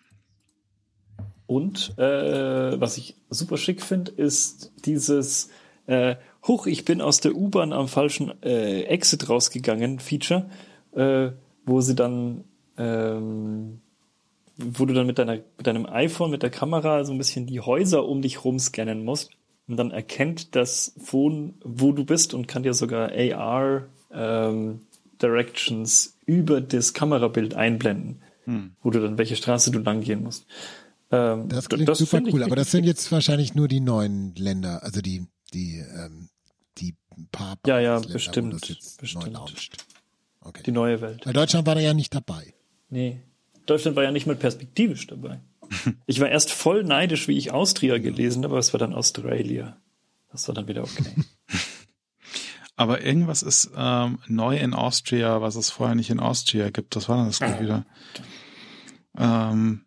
Und äh, was ich super schick finde, ist dieses äh, Huch, ich bin aus der U-Bahn am falschen äh, Exit rausgegangen, Feature, äh, wo sie dann, ähm, wo du dann mit deiner, mit deinem iPhone, mit der Kamera so ein bisschen die Häuser um dich rum scannen musst und dann erkennt das Phone, wo du bist und kann dir sogar AR ähm, Directions über das Kamerabild einblenden, hm. wo du dann welche Straße du lang gehen musst. Ähm, das klingt das super cool, aber das sind jetzt wahrscheinlich nur die neuen Länder, also die die ähm, die paar Ja, ja, bestimmt. bestimmt. Okay. Die neue Welt. Weil Deutschland war da ja nicht dabei. Nee. Deutschland war ja nicht mal perspektivisch dabei. ich war erst voll neidisch, wie ich Austria gelesen habe, aber es war dann Australia. Das war dann wieder okay. aber irgendwas ist ähm, neu in Austria, was es vorher nicht in Austria gibt. Das war dann das ah. wieder. Ähm,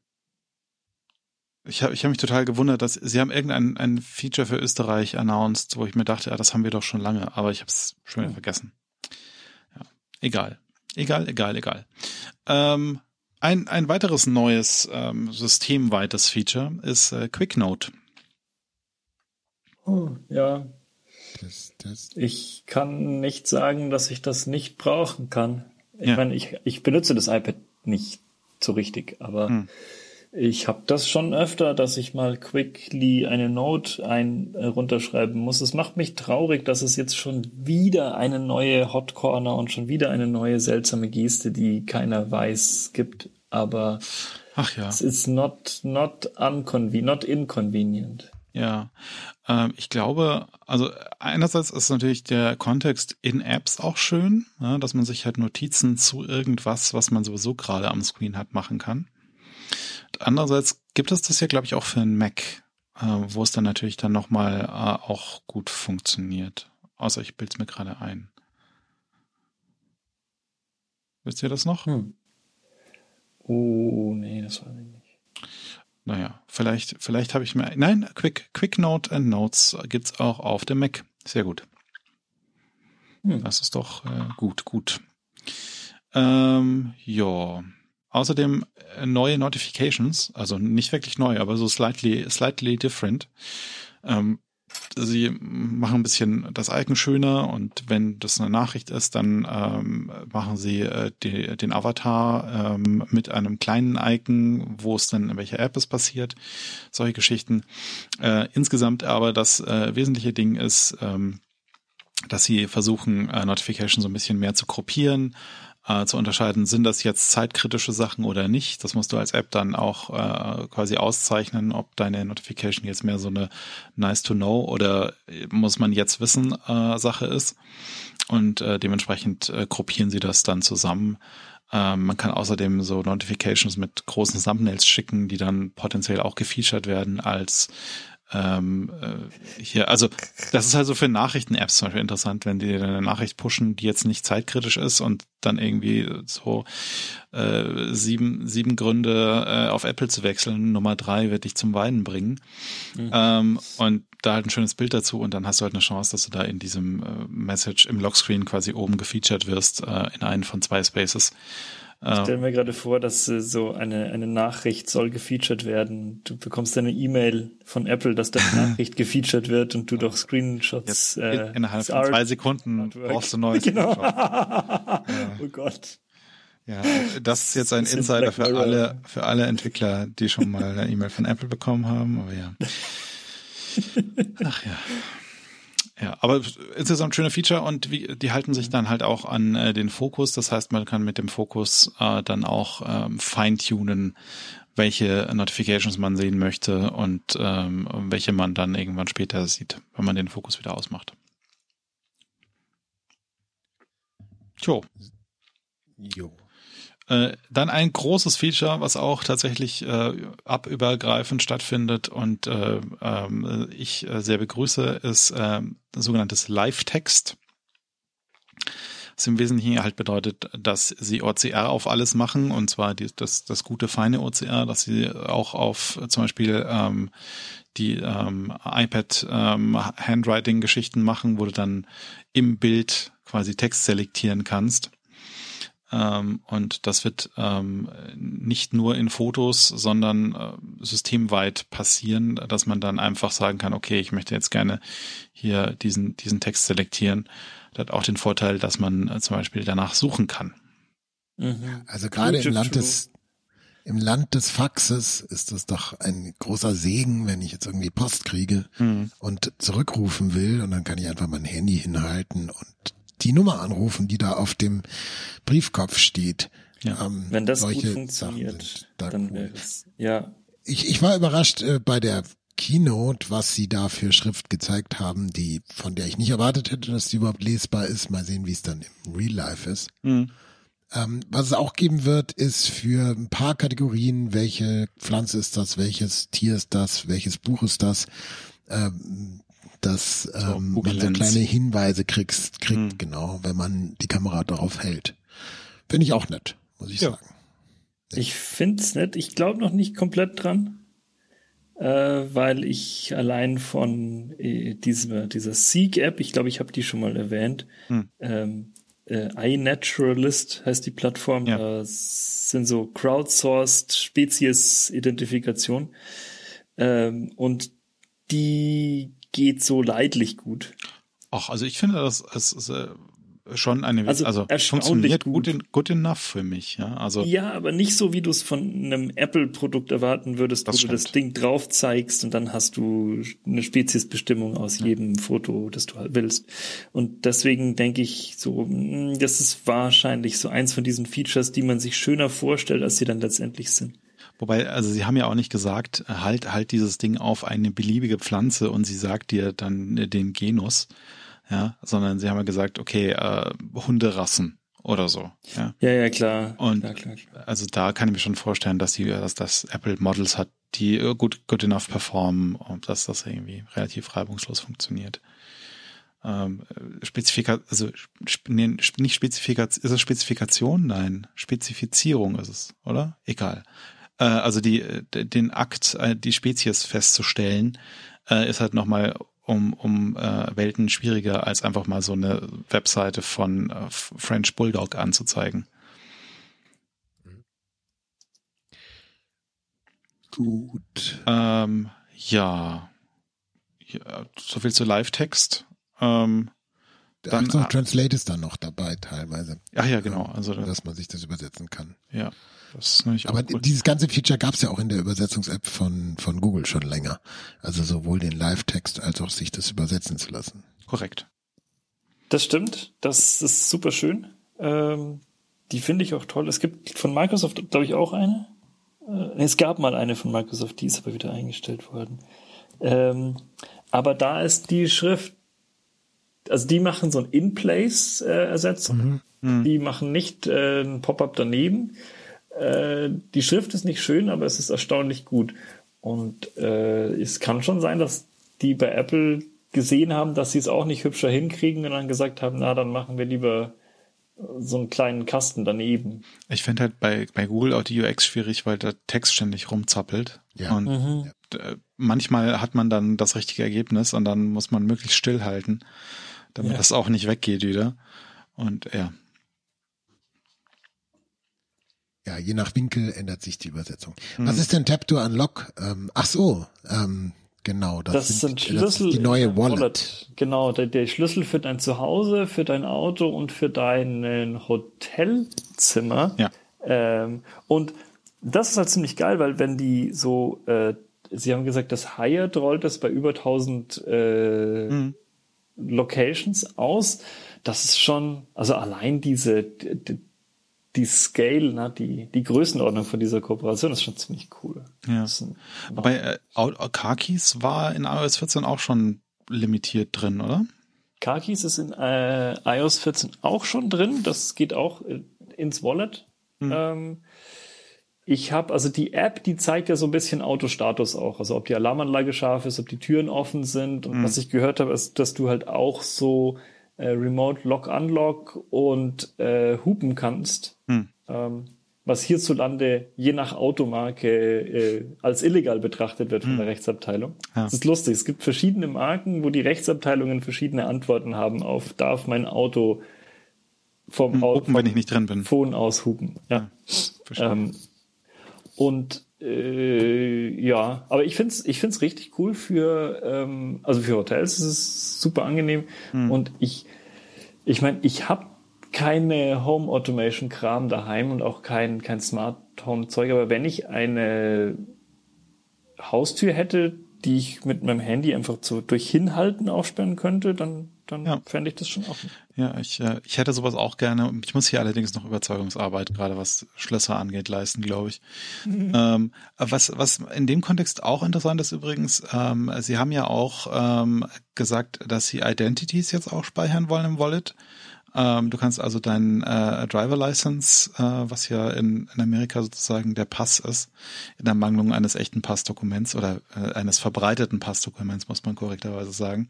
ich habe ich hab mich total gewundert, dass sie haben irgendein ein Feature für Österreich announced, wo ich mir dachte, ja, das haben wir doch schon lange, aber ich habe es schon wieder vergessen. Ja, egal. Egal, egal, egal. Ähm, ein, ein weiteres neues ähm, systemweites Feature ist äh, QuickNote. Oh, ja. Das, das. Ich kann nicht sagen, dass ich das nicht brauchen kann. Ich ja. meine, ich, ich benutze das iPad nicht so richtig, aber hm. Ich habe das schon öfter, dass ich mal quickly eine Note ein äh, runterschreiben muss. Es macht mich traurig, dass es jetzt schon wieder eine neue Hot Corner und schon wieder eine neue seltsame Geste, die keiner weiß, gibt. Aber Ach ja. es ist not not unconvenient, not inconvenient. Ja, ähm, ich glaube, also einerseits ist natürlich der Kontext in Apps auch schön, ja, dass man sich halt Notizen zu irgendwas, was man sowieso gerade am Screen hat, machen kann. Andererseits gibt es das ja, glaube ich, auch für einen Mac, äh, wo es dann natürlich dann nochmal äh, auch gut funktioniert. Außer ich bilde es mir gerade ein. Wisst ihr das noch? Hm. Oh, nee, das weiß ich nicht. Naja, vielleicht, vielleicht habe ich mir. Nein, Quick, Quick Note and Notes gibt's auch auf dem Mac. Sehr gut. Hm. Das ist doch äh, gut, gut. Ähm, ja. Außerdem äh, neue Notifications, also nicht wirklich neu, aber so slightly, slightly different. Ähm, sie machen ein bisschen das Icon schöner und wenn das eine Nachricht ist, dann ähm, machen sie äh, die, den Avatar ähm, mit einem kleinen Icon, wo es dann in welcher App es passiert, solche Geschichten. Äh, insgesamt aber das äh, wesentliche Ding ist, ähm, dass sie versuchen, äh, Notification so ein bisschen mehr zu gruppieren, äh, zu unterscheiden, sind das jetzt zeitkritische Sachen oder nicht. Das musst du als App dann auch äh, quasi auszeichnen, ob deine Notification jetzt mehr so eine nice to know oder muss man jetzt wissen äh, Sache ist. Und äh, dementsprechend äh, gruppieren sie das dann zusammen. Ähm, man kann außerdem so Notifications mit großen Thumbnails schicken, die dann potenziell auch gefeatured werden als ähm, äh, hier, also das ist also für Nachrichten-Apps zum Beispiel interessant, wenn die eine Nachricht pushen, die jetzt nicht zeitkritisch ist und dann irgendwie so äh, sieben, sieben Gründe äh, auf Apple zu wechseln, Nummer drei wird dich zum Weinen bringen. Mhm. Ähm, und da halt ein schönes Bild dazu und dann hast du halt eine Chance, dass du da in diesem äh, Message im Lockscreen quasi oben gefeatured wirst äh, in einen von zwei Spaces. Ich stelle mir gerade vor, dass äh, so eine, eine Nachricht soll gefeatured werden. Du bekommst eine E-Mail von Apple, dass deine Nachricht gefeatured wird und du doch Screenshots. Jetzt, äh, innerhalb von zwei Sekunden brauchst du neues genau. ja. Oh Gott. Ja, das ist jetzt ein das Insider für alle, für alle Entwickler, die schon mal eine E-Mail von Apple bekommen haben, aber ja. Ach ja. Ja, aber insgesamt schöne Feature und wie, die halten sich dann halt auch an äh, den Fokus. Das heißt, man kann mit dem Fokus äh, dann auch ähm, feintunen, welche Notifications man sehen möchte und ähm, welche man dann irgendwann später sieht, wenn man den Fokus wieder ausmacht. Jo. Jo. Äh, dann ein großes Feature, was auch tatsächlich äh, abübergreifend stattfindet und äh, ähm, ich äh, sehr begrüße, ist äh, sogenanntes Live-Text. Was im Wesentlichen halt bedeutet, dass sie OCR auf alles machen und zwar die, das, das gute feine OCR, dass sie auch auf zum Beispiel ähm, die ähm, iPad ähm, machen, wo du dann im Bild quasi Text selektieren kannst. Ähm, und das wird ähm, nicht nur in Fotos, sondern äh, systemweit passieren, dass man dann einfach sagen kann, okay, ich möchte jetzt gerne hier diesen, diesen Text selektieren. Das hat auch den Vorteil, dass man äh, zum Beispiel danach suchen kann. Mhm. Also gerade im Land des, im Land des Faxes ist das doch ein großer Segen, wenn ich jetzt irgendwie Post kriege mhm. und zurückrufen will und dann kann ich einfach mein Handy hinhalten und die Nummer anrufen, die da auf dem Briefkopf steht. Ja. Ähm, Wenn das gut funktioniert, da dann wäre es, ja. Ich, ich war überrascht äh, bei der Keynote, was sie da für Schrift gezeigt haben, die, von der ich nicht erwartet hätte, dass sie überhaupt lesbar ist. Mal sehen, wie es dann im Real Life ist. Mhm. Ähm, was es auch geben wird, ist für ein paar Kategorien, welche Pflanze ist das, welches Tier ist das, welches Buch ist das, ähm, dass so, ähm, man so kleine Hinweise kriegst, kriegt, hm. genau, wenn man die Kamera darauf hält. Finde ich auch nett, muss ich ja. sagen. Ich finde es nett. Ich glaube noch nicht komplett dran, äh, weil ich allein von äh, diesem, dieser Seek-App, ich glaube, ich habe die schon mal erwähnt, hm. ähm, äh, iNaturalist heißt die Plattform. Ja. Das sind so crowdsourced Spezies-Identifikation. Ähm, und die geht so leidlich gut. Ach, also ich finde, das, das, das äh, schon eine, also, also funktioniert gut. gut, gut enough für mich, ja. Also. Ja, aber nicht so, wie du es von einem Apple-Produkt erwarten würdest, wo stimmt. du das Ding drauf zeigst und dann hast du eine Speziesbestimmung aus ja. jedem Foto, das du halt willst. Und deswegen denke ich so, hm, das ist wahrscheinlich so eins von diesen Features, die man sich schöner vorstellt, als sie dann letztendlich sind. Wobei, also sie haben ja auch nicht gesagt, halt, halt dieses Ding auf eine beliebige Pflanze und sie sagt dir dann den Genus ja, sondern sie haben ja gesagt, okay, äh, Hunderassen oder so. Ja, ja, ja klar. Und klar, klar, klar. also da kann ich mir schon vorstellen, dass die, dass das Apple Models hat, die gut, good enough performen und dass das irgendwie relativ reibungslos funktioniert. Ähm, Spezifika also nee, nicht Spezifikation, ist es Spezifikation? Nein, Spezifizierung ist es, oder? Egal. Äh, also die, den Akt, äh, die Spezies festzustellen, äh, ist halt nochmal um, um äh, Welten schwieriger, als einfach mal so eine Webseite von äh, French Bulldog anzuzeigen. Gut. Ähm, ja. ja. So viel zu Live-Text. Ähm, dann, Ach so, Translate ist dann noch dabei teilweise. Ach ja, genau. Also, dass man sich das übersetzen kann. Ja. Das ist Aber cool. dieses ganze Feature gab es ja auch in der Übersetzungs-App von, von Google schon länger. Also sowohl den Live-Text als auch sich das übersetzen zu lassen. Korrekt. Das stimmt. Das ist super schön. Ähm, die finde ich auch toll. Es gibt von Microsoft, glaube ich, auch eine. Äh, es gab mal eine von Microsoft, die ist aber wieder eingestellt worden. Ähm, aber da ist die Schrift, also die machen so ein In-Place-Ersetzung. Äh, mhm. Mhm. Die machen nicht äh, ein Pop-up daneben, äh, die Schrift ist nicht schön, aber es ist erstaunlich gut. Und äh, es kann schon sein, dass die bei Apple gesehen haben, dass sie es auch nicht hübscher hinkriegen und dann gesagt haben, na, dann machen wir lieber so einen kleinen Kasten daneben. Ich finde halt bei, bei Google auch die UX schwierig, weil der Text ständig rumzappelt. Ja. Und mhm. manchmal hat man dann das richtige Ergebnis und dann muss man möglichst stillhalten, damit ja. das auch nicht weggeht wieder. Und ja, ja, je nach Winkel ändert sich die Übersetzung. Mhm. Was ist denn Tap to Unlock? Ähm, ach so, ähm, genau. Das, das sind, sind Schlüssel. Das ist die neue Wallet. Wallet. Genau, der, der, Schlüssel für dein Zuhause, für dein Auto und für dein Hotelzimmer. Ja. Ähm, und das ist halt ziemlich geil, weil wenn die so, äh, sie haben gesagt, das Hyatt rollt das bei über 1000 äh, mhm. Locations aus. Das ist schon, also allein diese, die, die Scale, ne, die, die Größenordnung von dieser Kooperation ist schon ziemlich cool. Ja. Wobei äh, Car-Keys war in iOS 14 auch schon limitiert drin, oder? Car-Keys ist in äh, iOS 14 auch schon drin. Das geht auch äh, ins Wallet. Hm. Ähm, ich habe, also die App, die zeigt ja so ein bisschen Autostatus auch. Also ob die Alarmanlage scharf ist, ob die Türen offen sind. Und hm. was ich gehört habe, ist, dass du halt auch so äh, Remote Lock Unlock und äh, hupen kannst. Hm. Ähm, was hierzulande je nach Automarke äh, als illegal betrachtet wird von hm. der Rechtsabteilung. Ja. Das ist lustig. Es gibt verschiedene Marken, wo die Rechtsabteilungen verschiedene Antworten haben auf darf mein Auto vom hm, Auto, wenn ich nicht drin bin. Phone aushupen. Ja. ja ähm, und äh, ja, aber ich find's, ich find's richtig cool für, ähm, also für Hotels ist es super angenehm hm. und ich, ich meine, ich habe keine Home Automation Kram daheim und auch kein kein Smart Home Zeug, aber wenn ich eine Haustür hätte, die ich mit meinem Handy einfach so durch Hinhalten aufsperren könnte, dann dann ja. fände ich das schon offen. Ja, ich, äh, ich hätte sowas auch gerne. Ich muss hier allerdings noch Überzeugungsarbeit, gerade was Schlösser angeht, leisten, glaube ich. Mhm. Ähm, was, was in dem Kontext auch interessant ist übrigens, ähm, Sie haben ja auch ähm, gesagt, dass Sie Identities jetzt auch speichern wollen im Wallet. Ähm, du kannst also dein äh, Driver License, äh, was ja in, in Amerika sozusagen der Pass ist, in der Mangelung eines echten Passdokuments oder äh, eines verbreiteten Passdokuments, muss man korrekterweise sagen,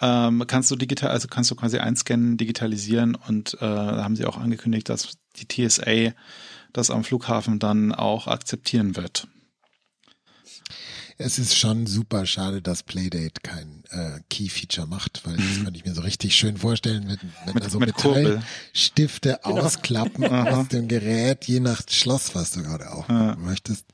ähm, kannst du digital, also kannst du quasi einscannen, digitalisieren und äh, haben sie auch angekündigt, dass die TSA das am Flughafen dann auch akzeptieren wird. Es ist schon super schade, dass Playdate kein äh, Key-Feature macht, weil das könnte ich mir so richtig schön vorstellen, mit, mit, Mit- also mit Kurbel. Metallstifte ausklappen aus dem Gerät, je nach Schloss, was du gerade aufmachen möchtest.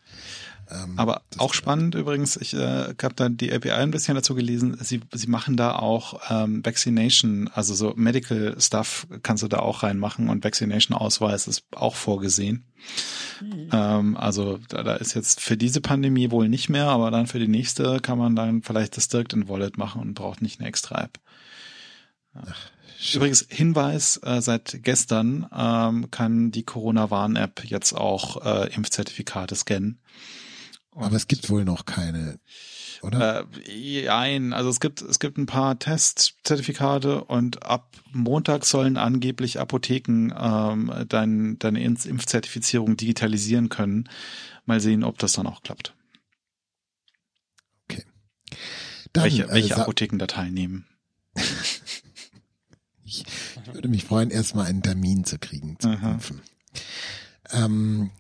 Ähm, Aber auch spannend übrigens, ich äh, habe da die API ein bisschen dazu gelesen, sie, sie machen da auch ähm, Vaccination, also so Medical Stuff kannst du da auch reinmachen und Vaccination-Ausweis ist auch vorgesehen. Ähm, also da, da ist jetzt für diese Pandemie wohl nicht mehr, aber dann für die nächste kann man dann vielleicht das direkt in Wallet machen und braucht nicht eine extra App. Übrigens Hinweis, äh, seit gestern ähm, kann die Corona-Warn-App jetzt auch äh, Impfzertifikate scannen. Aber es gibt wohl noch keine, oder? Äh, ein, also es gibt es gibt ein paar Testzertifikate und ab Montag sollen angeblich Apotheken ähm, dein, deine Impf- Impfzertifizierung digitalisieren können. Mal sehen, ob das dann auch klappt. Dann, welche äh, welche Sa- Apotheken da teilnehmen. Ich würde mich freuen, erstmal einen Termin zu kriegen zum Aha. Impfen. Ähm,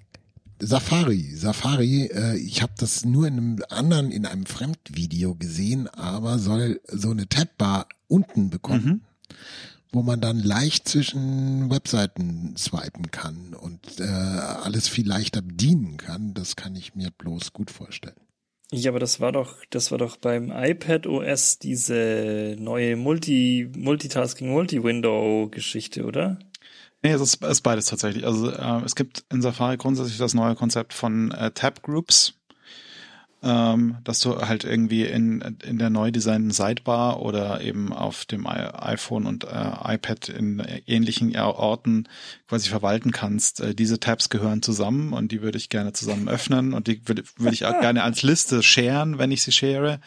Safari, Safari, äh, ich habe das nur in einem anderen, in einem Fremdvideo gesehen, aber soll so eine Tabbar unten bekommen, wo man dann leicht zwischen Webseiten swipen kann und äh, alles viel leichter bedienen kann. Das kann ich mir bloß gut vorstellen. Ja, aber das war doch, das war doch beim iPad OS diese neue Multi, Multitasking, Multi-Window-Geschichte, oder? Nee, es ist, ist beides tatsächlich. Also äh, es gibt in Safari grundsätzlich das neue Konzept von äh, Tab Groups, ähm, dass du halt irgendwie in, in der neu designten Sidebar oder eben auf dem iPhone und äh, iPad in ähnlichen Orten quasi verwalten kannst. Äh, diese Tabs gehören zusammen und die würde ich gerne zusammen öffnen und die würde, würde ich auch gerne als Liste sharen, wenn ich sie share.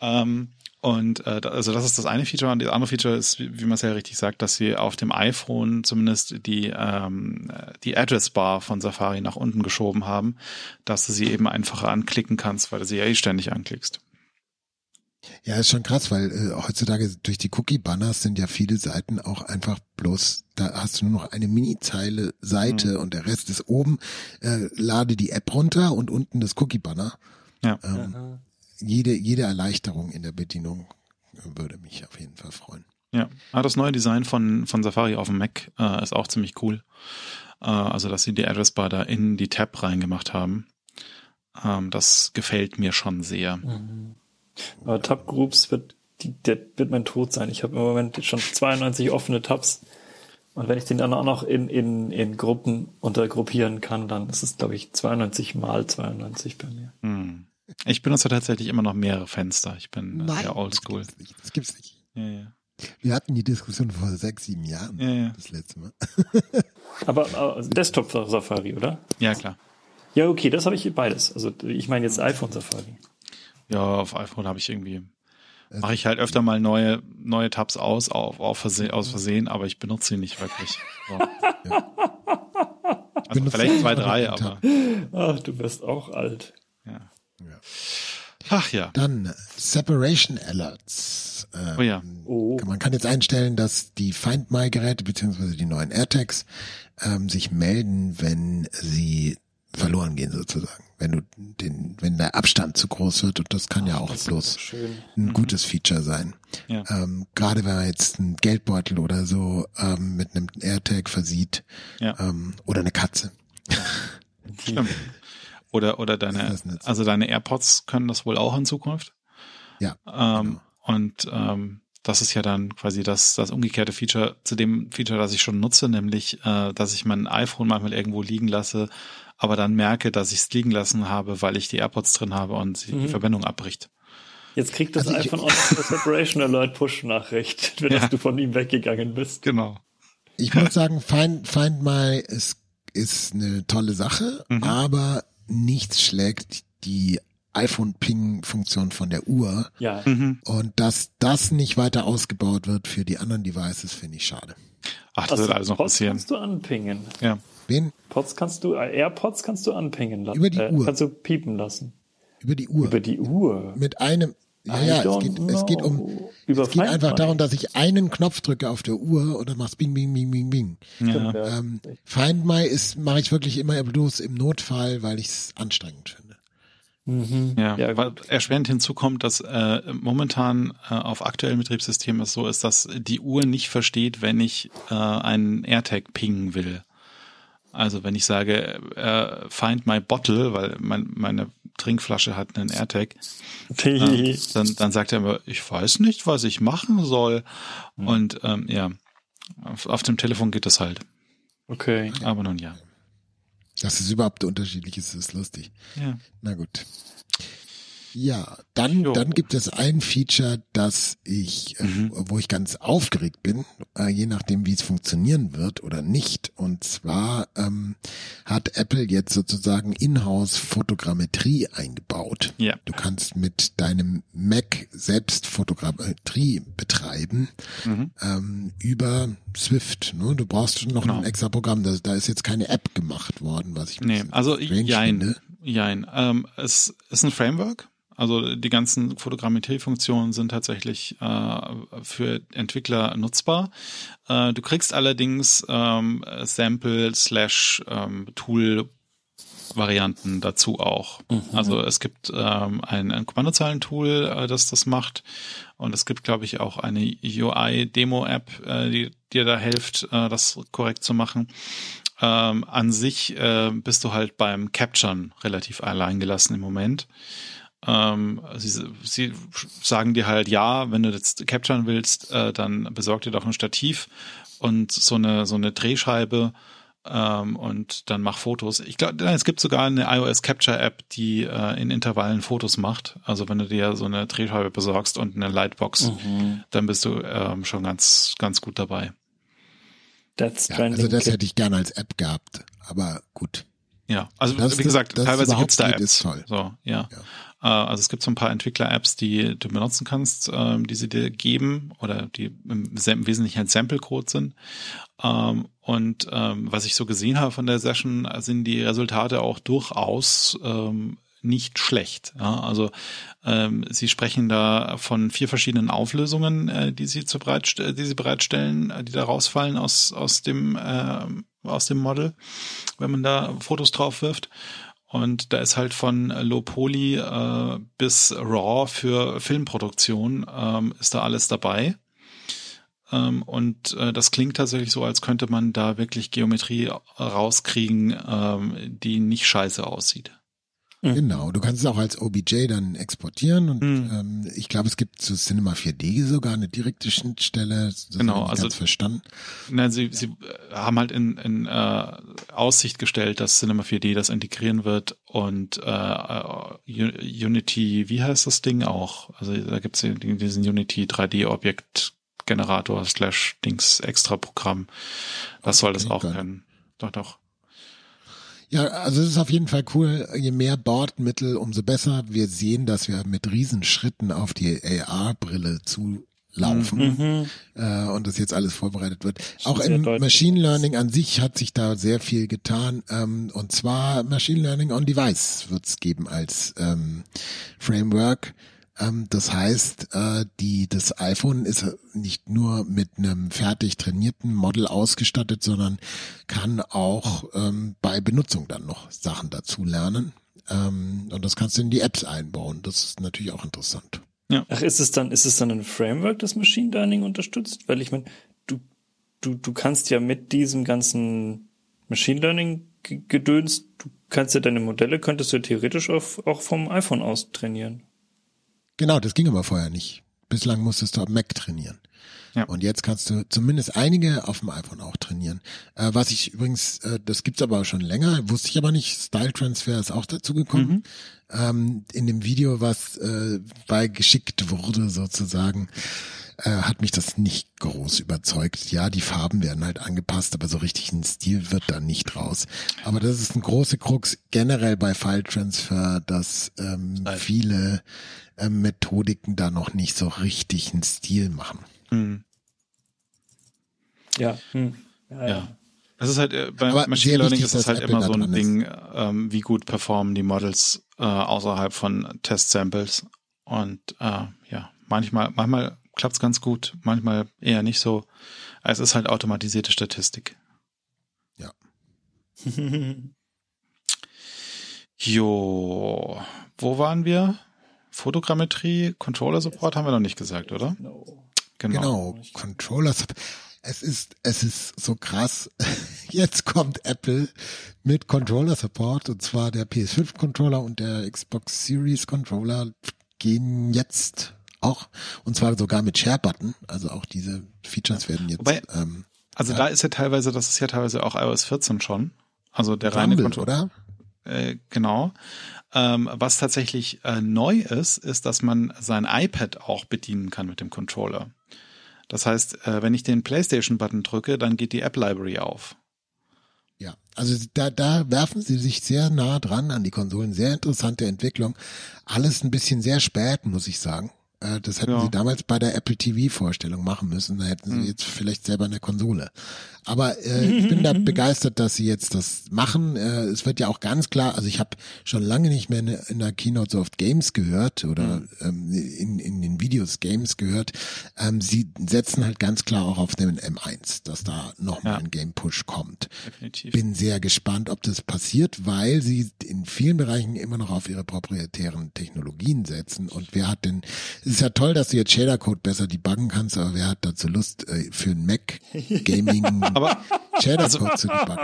Ähm, und äh, da- also das ist das eine Feature und das andere Feature ist, wie, wie man es ja richtig sagt, dass sie auf dem iPhone zumindest die ähm, die Address Bar von Safari nach unten geschoben haben, dass du sie eben einfacher anklicken kannst, weil du sie ja eh ständig anklickst. Ja, ist schon krass, weil äh, heutzutage durch die Cookie-Banners sind ja viele Seiten auch einfach bloß, da hast du nur noch eine Mini-Zeile Seite und der Rest ist oben, äh, lade die App runter und unten das Cookie-Banner. Ja. Ähm, jede, jede Erleichterung in der Bedienung würde mich auf jeden Fall freuen. Ja, aber das neue Design von, von Safari auf dem Mac äh, ist auch ziemlich cool. Äh, also, dass sie die Address Bar da in die Tab reingemacht haben. Ähm, das gefällt mir schon sehr. Aber Tab Groups wird, die, der wird mein Tod sein. Ich habe im Moment schon 92 offene Tabs. Und wenn ich den dann auch noch in, in, in Gruppen untergruppieren kann, dann ist es, glaube ich, 92 mal 92 bei mir. Hm. Ich benutze tatsächlich immer noch mehrere Fenster. Ich bin äh, sehr oldschool. Das gibt's nicht. Das gibt's nicht. Ja, ja. Wir hatten die Diskussion vor sechs, sieben Jahren. Ja, ja. Das letzte Mal. Aber äh, Desktop Safari, oder? ja, klar. Ja, okay, das habe ich beides. Also ich meine jetzt iPhone Safari. Ja, auf iPhone habe ich irgendwie, mache ich halt öfter mal neue, neue Tabs aus, auf, auf Verse aus Versehen, aber ich benutze sie nicht wirklich. So. Also benutze vielleicht zwei, drei, aber. Ach, du wirst auch alt. ja. Ja. Ach ja. Dann Separation Alerts. Ähm, Oh ja. Oh. Man kann jetzt einstellen, dass die Find My Geräte beziehungsweise die neuen AirTags ähm, sich melden, wenn sie verloren gehen sozusagen. Wenn du den, wenn der Abstand zu groß wird und das kann ja auch bloß ein gutes Feature sein. Ja. Ähm, gerade wenn man jetzt einen Geldbeutel oder so ähm, mit einem AirTag versieht Ja. ähm, oder eine Katze. Stimmt. Oder, oder deine, so. also deine AirPods können das wohl auch in Zukunft. Ja, Ähm, Und ähm, das ist ja dann quasi das, das umgekehrte Feature zu dem Feature, das ich schon nutze, nämlich, äh, dass ich mein iPhone manchmal irgendwo liegen lasse, aber dann merke, dass ich es liegen lassen habe, weil ich die AirPods drin habe und sie, die Mhm. Verbindung abbricht. Jetzt kriegt das Also iPhone auch noch eine Separation Alert Push-Nachricht, wenn Ja. du von ihm weggegangen bist. Genau. Ich muss sagen, Find, Find My ist, ist eine tolle Sache, Mhm. aber nichts schlägt die iPhone-Ping-Funktion von der Uhr. Ja, Mhm. Und dass das nicht weiter ausgebaut wird für die anderen Devices, finde ich schade. Ach, das wird alles noch Pods passieren. kannst du anpingen. Ja. Wen? Pods kannst du, äh, AirPods kannst du anpingen lassen. Über die äh, Uhr. Kannst du piepen lassen. Über die Uhr. Über die Uhr. Mit einem, ja, I ja, es geht, es geht um, es geht einfach darum, dass ich einen Knopf drücke auf der Uhr und dann machst bing, bing, bing, bing, bing. Ja. Ähm, Find My ist, mache ich wirklich immer bloß im Notfall, weil ich es anstrengend finde. Mhm. Ja, ja weil erschwerend hinzukommt, dass äh, momentan äh, auf aktuellen Betriebssystemen es so ist, dass die Uhr nicht versteht, wenn ich äh, einen AirTag pingen will. Also wenn ich sage, äh, find my bottle, weil mein, meine Trinkflasche hat einen AirTag, äh, dann, dann sagt er immer, ich weiß nicht, was ich machen soll. Mhm. Und ähm, ja, auf, auf dem Telefon geht das halt. Okay. Aber nun ja. Dass es überhaupt unterschiedlich ist, ist lustig. Ja. Na gut. Ja, dann, dann gibt es ein Feature, das ich, äh, mhm. äh, wo ich ganz aufgeregt bin, äh, je nachdem, wie es funktionieren wird oder nicht. Und zwar ähm, hat Apple jetzt sozusagen Inhouse-Fotogrammetrie eingebaut. Ja. Du kannst mit deinem Mac selbst Fotogrammetrie betreiben mhm. ähm, über Swift. Ne? Du brauchst noch genau. ein extra Programm. Da, da ist jetzt keine App gemacht worden, was ich nee, also jein, jein. Ähm, es ist ein Framework also die ganzen Fotogrammetrie-Funktionen sind tatsächlich äh, für Entwickler nutzbar. Äh, du kriegst allerdings ähm, Sample slash ähm, Tool Varianten dazu auch. Mhm. Also es gibt ähm, ein, ein Kommandozeilentool, äh, das das macht. Und es gibt, glaube ich, auch eine UI-Demo-App, äh, die dir da hilft, äh, das korrekt zu machen. Ähm, an sich äh, bist du halt beim Capturen relativ allein gelassen im Moment. Ähm, sie, sie sagen dir halt, ja, wenn du jetzt capturen willst, äh, dann besorg dir doch ein Stativ und so eine, so eine Drehscheibe ähm, und dann mach Fotos. Ich glaube, es gibt sogar eine iOS Capture App, die äh, in Intervallen Fotos macht. Also wenn du dir so eine Drehscheibe besorgst und eine Lightbox, mhm. dann bist du ähm, schon ganz, ganz gut dabei. That's ja, also das hätte ich gerne als App gehabt, aber gut. Ja, also das, wie gesagt, das, teilweise gibt's da Apps. So, ja. ja. Äh, also es gibt so ein paar Entwickler-Apps, die du benutzen kannst, ähm, die sie dir geben oder die im, Wesentlichen ein Sample-Code sind. Ähm, und ähm, was ich so gesehen habe von der Session, sind die Resultate auch durchaus nicht schlecht. Also sie sprechen da von vier verschiedenen Auflösungen, äh, die sie zu bereit, die sie bereitstellen, die da rausfallen aus aus dem äh, aus dem Model, wenn man da Fotos drauf wirft. Und da ist halt von Low Poly äh, bis RAW für Filmproduktion ähm, ist da alles dabei. Ähm, und äh, das klingt tatsächlich so, als könnte man da wirklich Geometrie rauskriegen, ähm, die nicht scheiße aussieht. Mhm. Genau, du kannst es auch als OBJ dann exportieren und mhm. ähm, ich glaube, es gibt zu Cinema 4D sogar eine direkte Schnittstelle. Genau, also ganz verstanden. Na, sie, sie haben halt in, in äh, Aussicht gestellt, dass Cinema 4D das integrieren wird und äh, Unity, wie heißt das Ding auch? Also da gibt es diesen Unity 3D-Objekt Generator slash Dings Extra Programm. Das soll das auch können. Doch, doch. Ja, also es ist auf jeden Fall cool. Je mehr Bordmittel, umso besser. Wir sehen, dass wir mit Riesenschritten auf die AR-Brille zulaufen mhm. äh, und das jetzt alles vorbereitet wird. Auch im Machine Learning an sich hat sich da sehr viel getan. Ähm, und zwar Machine Learning on Device wird es geben als ähm, Framework. Ähm, das heißt, äh, die, das iPhone ist nicht nur mit einem fertig trainierten Model ausgestattet, sondern kann auch ähm, bei Benutzung dann noch Sachen dazu lernen. Ähm, und das kannst du in die Apps einbauen. Das ist natürlich auch interessant. Ja. Ach, ist es dann, ist es dann ein Framework, das Machine Learning unterstützt? Weil ich meine, du, du, du kannst ja mit diesem ganzen Machine Learning Gedöns, du kannst ja deine Modelle, könntest du theoretisch auf, auch vom iPhone aus trainieren. Genau, das ging aber vorher nicht. Bislang musstest du am Mac trainieren. Ja. Und jetzt kannst du zumindest einige auf dem iPhone auch trainieren. Äh, was ich übrigens, äh, das gibt's aber schon länger, wusste ich aber nicht, Style Transfer ist auch dazu gekommen. Mhm. Ähm, in dem Video, was äh, bei geschickt wurde sozusagen, äh, hat mich das nicht groß überzeugt. Ja, die Farben werden halt angepasst, aber so richtig ein Stil wird da nicht raus. Aber das ist ein große Krux generell bei File Transfer, dass ähm, viele äh, Methodiken da noch nicht so richtig einen Stil machen. Hm. Ja. Hm. ja. ja. Das ist halt äh, bei Aber Machine Learning ist es halt Apple immer so ein Ding, ähm, wie gut performen die Models äh, außerhalb von Test-Samples. Und äh, ja, manchmal, manchmal klappt's ganz gut, manchmal eher nicht so. Es ist halt automatisierte Statistik. Ja. Jo, wo waren wir? Fotogrammetrie, Controller Support haben wir noch nicht gesagt, oder? No. Genau. Genau, Controller. Es ist, es ist so krass. Jetzt kommt Apple mit Controller Support und zwar der PS5 Controller und der Xbox Series Controller gehen jetzt auch und zwar sogar mit Share Button. Also auch diese Features werden jetzt. Wobei- ähm, Also Ja. da ist ja teilweise, das ist ja teilweise auch iOS 14 schon. Also der reine Rumble, Controller. oder? Äh, genau. Ähm, was tatsächlich äh, neu ist, ist, dass man sein iPad auch bedienen kann mit dem Controller. Das heißt, äh, wenn ich den PlayStation-Button drücke, dann geht die App-Library auf. Ja, also da, da werfen sie sich sehr nah dran an die Konsolen. Sehr interessante Entwicklung. Alles ein bisschen sehr spät, muss ich sagen. Äh, Das hätten Ja. sie damals bei der Apple TV-Vorstellung machen müssen. Da hätten Hm. sie jetzt vielleicht selber eine Konsole. Aber äh, ich bin da begeistert, dass sie jetzt das machen. Äh, es wird ja auch ganz klar, also ich habe schon lange nicht mehr in, der Keynote so oft Games gehört oder ähm, in, in den Videos Games gehört. Ähm, sie setzen halt ganz klar auch auf den M1, dass da nochmal Ja. ein Game-Push kommt Definitiv. bin sehr gespannt, ob das passiert, weil sie in vielen Bereichen immer noch auf ihre proprietären Technologien setzen. Und wer hat denn, es ist ja toll, dass du jetzt Shader-Code besser debuggen kannst, aber wer hat dazu Lust, äh, für ein Mac Gaming Aber, Shader-Code zu debuggen?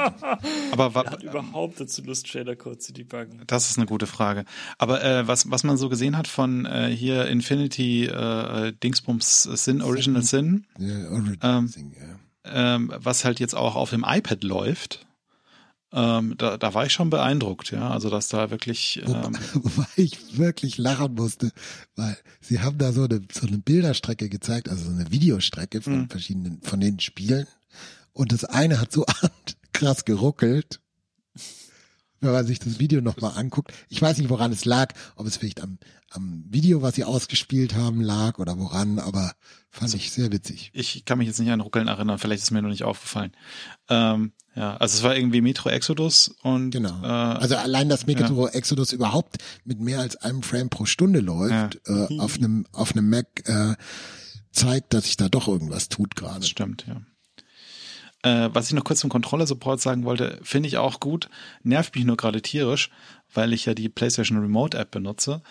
aber Wer hat überhaupt dazu Lust, Shader-Code zu debuggen? das ist eine gute Frage. Aber äh, was, was man so gesehen hat von äh, hier Infinity äh, Dingsbums Sin, Original Sin, Ja, Origin Ähm, Thing, ja. ähm, was halt jetzt auch auf dem iPad läuft, ähm, da, da war ich schon beeindruckt, ja. Also dass da wirklich ähm, Wobei ich wirklich lachen musste, weil sie haben da so eine, so eine Bilderstrecke gezeigt, also so eine Videostrecke von Mhm. verschiedenen, von den Spielen. Und das eine hat so krass geruckelt. Wenn man sich das Video nochmal anguckt. Ich weiß nicht, woran es lag, ob es vielleicht am, am Video, was sie ausgespielt haben, lag oder woran, aber fand ich sehr witzig. ich kann mich jetzt nicht an Ruckeln erinnern, vielleicht ist mir noch nicht aufgefallen. Ähm, ja, also es war irgendwie Metro Exodus und Genau. äh, Also allein, dass Metro Exodus überhaupt mit mehr als einem Frame pro Stunde läuft, äh, auf einem auf einem Mac, äh, zeigt, dass sich da doch irgendwas tut gerade. Das stimmt, ja. Äh, was ich noch kurz zum Controller-Support sagen wollte, finde ich auch gut, nervt mich nur gerade tierisch, weil ich ja die PlayStation Remote App benutze.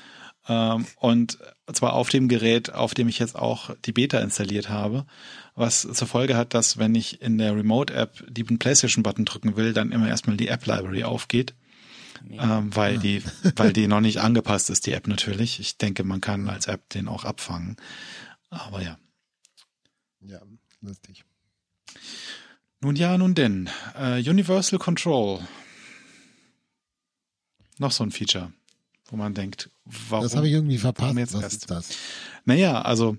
Ähm, und zwar auf dem Gerät, auf dem ich jetzt auch die Beta installiert habe, was zur Folge hat, dass wenn ich in der Remote App den PlayStation-Button drücken will, dann immer erstmal die App-Library aufgeht. Ähm, weil die, weil die noch nicht angepasst ist, die App natürlich. Ich denke, man kann als App den auch abfangen. Aber ja. Ja, lustig. Nun ja, nun denn. Äh, Universal Control. Noch so ein Feature, wo man denkt, warum? Das habe ich irgendwie verpasst. jetzt Was erst? ist das? Naja, also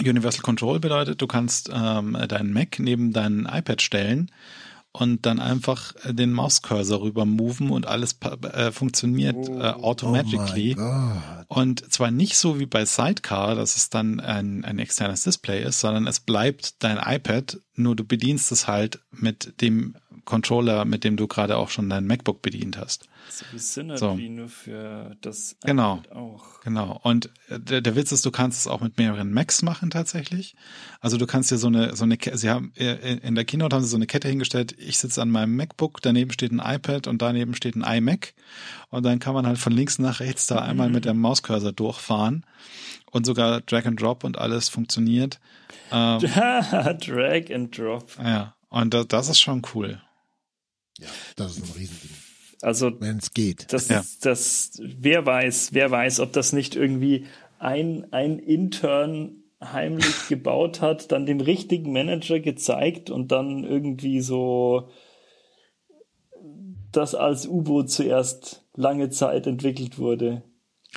Universal Control bedeutet, du kannst ähm, deinen Mac neben dein iPad stellen und dann einfach äh, den Mauscursor rüber moven und alles äh, funktioniert äh, automatically. Oh. Und zwar nicht so wie bei Sidecar, dass es dann ein, ein externes Display ist, sondern es bleibt dein iPad, nur du bedienst es halt mit dem Controller, mit dem du gerade auch schon dein MacBook bedient hast. So wie Synergy So. nur für das Genau. auch. Genau. Und äh, der, der Witz ist, du kannst es auch mit mehreren Macs machen tatsächlich. Also du kannst dir so eine, so eine, sie haben, äh, in der Keynote haben sie so eine Kette hingestellt. Ich sitze an meinem MacBook, daneben steht ein iPad und daneben steht ein iMac. Und dann kann man halt von links nach rechts da einmal mit dem Mauscursor durchfahren. Und sogar Drag and Drop und alles funktioniert. Ähm, Drag and Drop. ja. Und das, das ist schon cool. Ja, das ist ein Riesending. Also Wenn es geht. das, Ja. das, wer weiß, wer weiß, ob das nicht irgendwie ein, ein Intern heimlich gebaut hat, dann dem richtigen Manager gezeigt und dann irgendwie so das als U-Boot zuerst lange Zeit entwickelt wurde.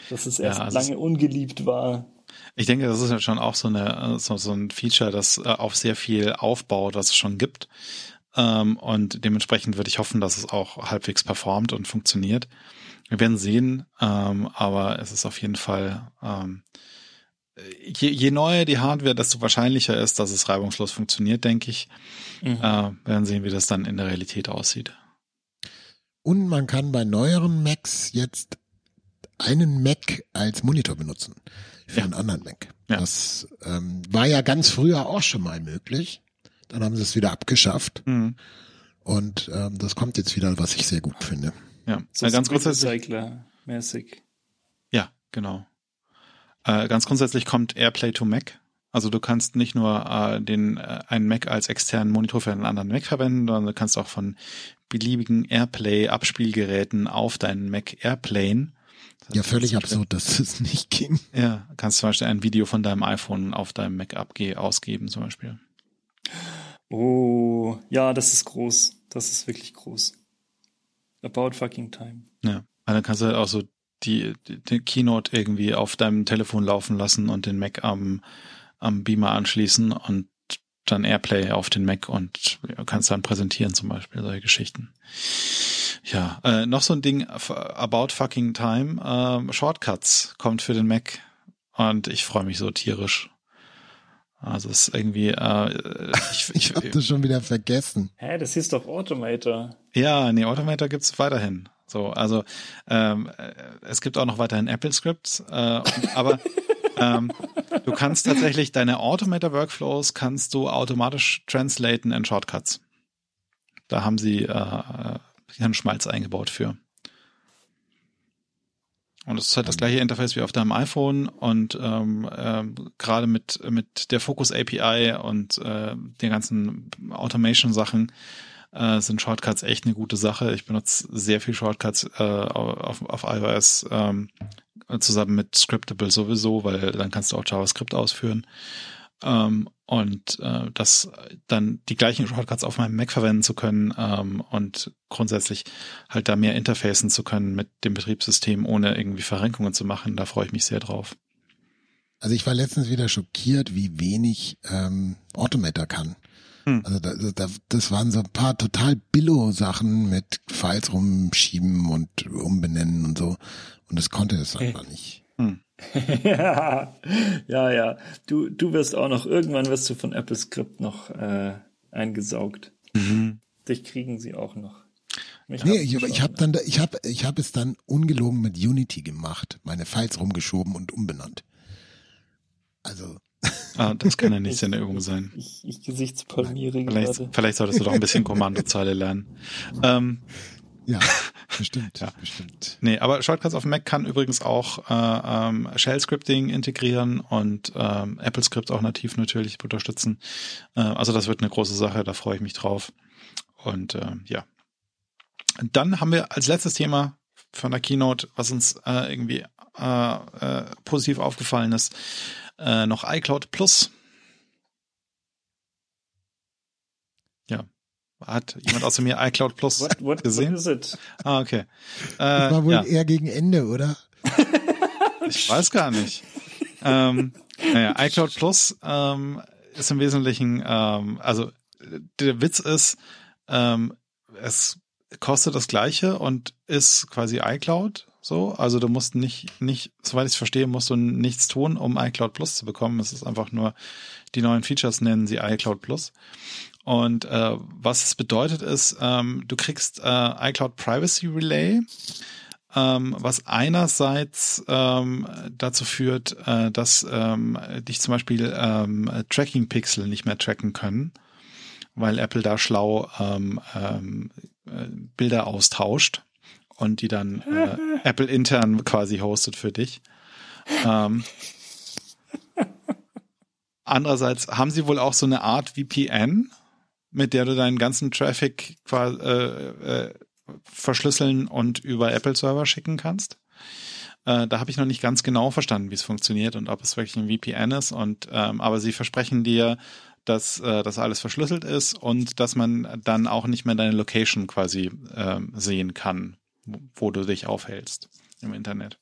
Dass es erst also es- lange ungeliebt war. Ich denke, das ist ja schon auch so eine so, so ein Feature, das äh, auf sehr viel aufbaut, was es schon gibt. Ähm, und dementsprechend würde ich hoffen, dass es auch halbwegs performt und funktioniert. Wir werden sehen, ähm, aber es ist auf jeden Fall ähm, je, je neuer die Hardware, desto wahrscheinlicher ist, dass es reibungslos funktioniert, denke ich. Mhm. Äh, wir werden sehen, wie das dann in der Realität aussieht. Und man kann bei neueren Macs jetzt einen Mac als Monitor benutzen für Ja. einen anderen Mac. Ja. Das ähm, war ja ganz früher auch schon mal möglich. Dann haben sie es wieder abgeschafft Mhm. und ähm, das kommt jetzt wieder, was ich sehr gut finde. Ja, So äh, ganz grundsätzlich. Ja, genau. Äh, ganz grundsätzlich kommt AirPlay to Mac. Also du kannst nicht nur äh, den äh, einen Mac als externen Monitor für einen anderen Mac verwenden, sondern du kannst auch von beliebigen AirPlay-Abspielgeräten auf deinen Mac Airplayen. Das Ja, völlig das- absurd, dass es nicht ging. Ja, kannst zum Beispiel ein Video von deinem iPhone auf deinem Mac abge ausgeben zum Beispiel. Oh, ja, das ist groß. Das ist wirklich groß. About fucking time. Ja. Und dann kannst du halt auch so die, die, Keynote irgendwie auf deinem Telefon laufen lassen und den Mac am, am Beamer anschließen und dann Airplay auf den Mac und kannst dann präsentieren zum Beispiel, solche Geschichten. Ja, äh, noch so ein Ding, About Fucking Time, ähm, Shortcuts kommt für den Mac und ich freue mich so tierisch. Also es ist irgendwie, äh, ich, Ich habe das schon wieder vergessen. Hä, das hieß doch Automator. Ja, nee, Automator gibt's weiterhin. So, also ähm, äh, es gibt auch noch weiterhin Apple Scripts, äh, aber ähm, du kannst tatsächlich deine Automator Workflows kannst du automatisch translaten in Shortcuts. Da haben sie äh, Hirnschmalz eingebaut für. Und es ist halt das gleiche Interface wie auf deinem iPhone und ähm, ähm, gerade mit mit der Focus API und äh, den ganzen Automation Sachen äh, sind Shortcuts echt eine gute Sache. Ich benutze sehr viel Shortcuts äh, auf, auf iOS ähm, zusammen mit Scriptable sowieso, weil dann kannst du auch JavaScript ausführen. Ähm, und äh, das dann die gleichen Shortcuts auf meinem Mac verwenden zu können ähm, und grundsätzlich halt da mehr interfacen zu können mit dem Betriebssystem, ohne irgendwie Verrenkungen zu machen, da freue ich mich sehr drauf. Also ich war letztens wieder schockiert, wie wenig ähm, Automator kann. Hm. Also da, da, das waren so ein paar total Billo-Sachen mit Files rumschieben und umbenennen und so. Und das konnte es einfach nicht. Hm. ja, ja, ja. Du, du wirst auch noch, irgendwann wirst du von Apple Script noch äh, eingesaugt. Mhm. Dich kriegen sie auch noch. Mich Nee, ich, ich habe dann, da- ich habe, ich habe es dann ungelogen mit Unity gemacht, meine Files rumgeschoben und umbenannt. Also Ah, das kann ja nicht seine Übung sein. Ich, ich gesichtspalmiere Vielleicht, gerade. vielleicht solltest du doch ein bisschen Kommandozeile lernen. Ähm, ja, bestimmt, Ja. bestimmt. Nee, aber Shortcuts auf Mac kann übrigens auch äh, ähm, Shell-Scripting integrieren und ähm, Apple-Script auch nativ natürlich unterstützen. Äh, also das wird eine große Sache, da freue ich mich drauf. Und äh, ja. Dann haben wir als letztes Thema von der Keynote, was uns äh, irgendwie äh, äh, positiv aufgefallen ist, äh, noch iCloud Plus. Ja. Hat jemand außer mir iCloud Plus What, what, gesehen? what is it? Ah, okay. Das Äh, war wohl ja. eher gegen Ende, oder? Ich weiß gar nicht. ähm, naja, iCloud Plus ähm, ist im Wesentlichen, ähm, also der Witz ist, ähm, es kostet das gleiche und ist quasi iCloud so. Also du musst nicht, nicht, soweit ich es verstehe, musst du nichts tun, um iCloud Plus zu bekommen. Es ist einfach nur, die neuen Features nennen sie iCloud Plus. Und äh, was es bedeutet ist, ähm, du kriegst äh, iCloud Privacy Relay, ähm, was einerseits ähm, dazu führt, äh, dass ähm, dich zum Beispiel ähm, Tracking-Pixel nicht mehr tracken können, weil Apple da schlau ähm, ähm, äh, Bilder austauscht und die dann äh, Apple intern quasi hostet für dich. Ähm, andererseits haben sie wohl auch so eine Art VPN, mit der du deinen ganzen Traffic äh, äh, verschlüsseln und über Apple-Server schicken kannst. Äh, da habe ich noch nicht ganz genau verstanden, wie es funktioniert und ob es wirklich ein VPN ist. Und ähm, aber sie versprechen dir, dass äh, das alles verschlüsselt ist und dass man dann auch nicht mehr deine Location quasi ähm, sehen kann, wo, wo du dich aufhältst im Internet.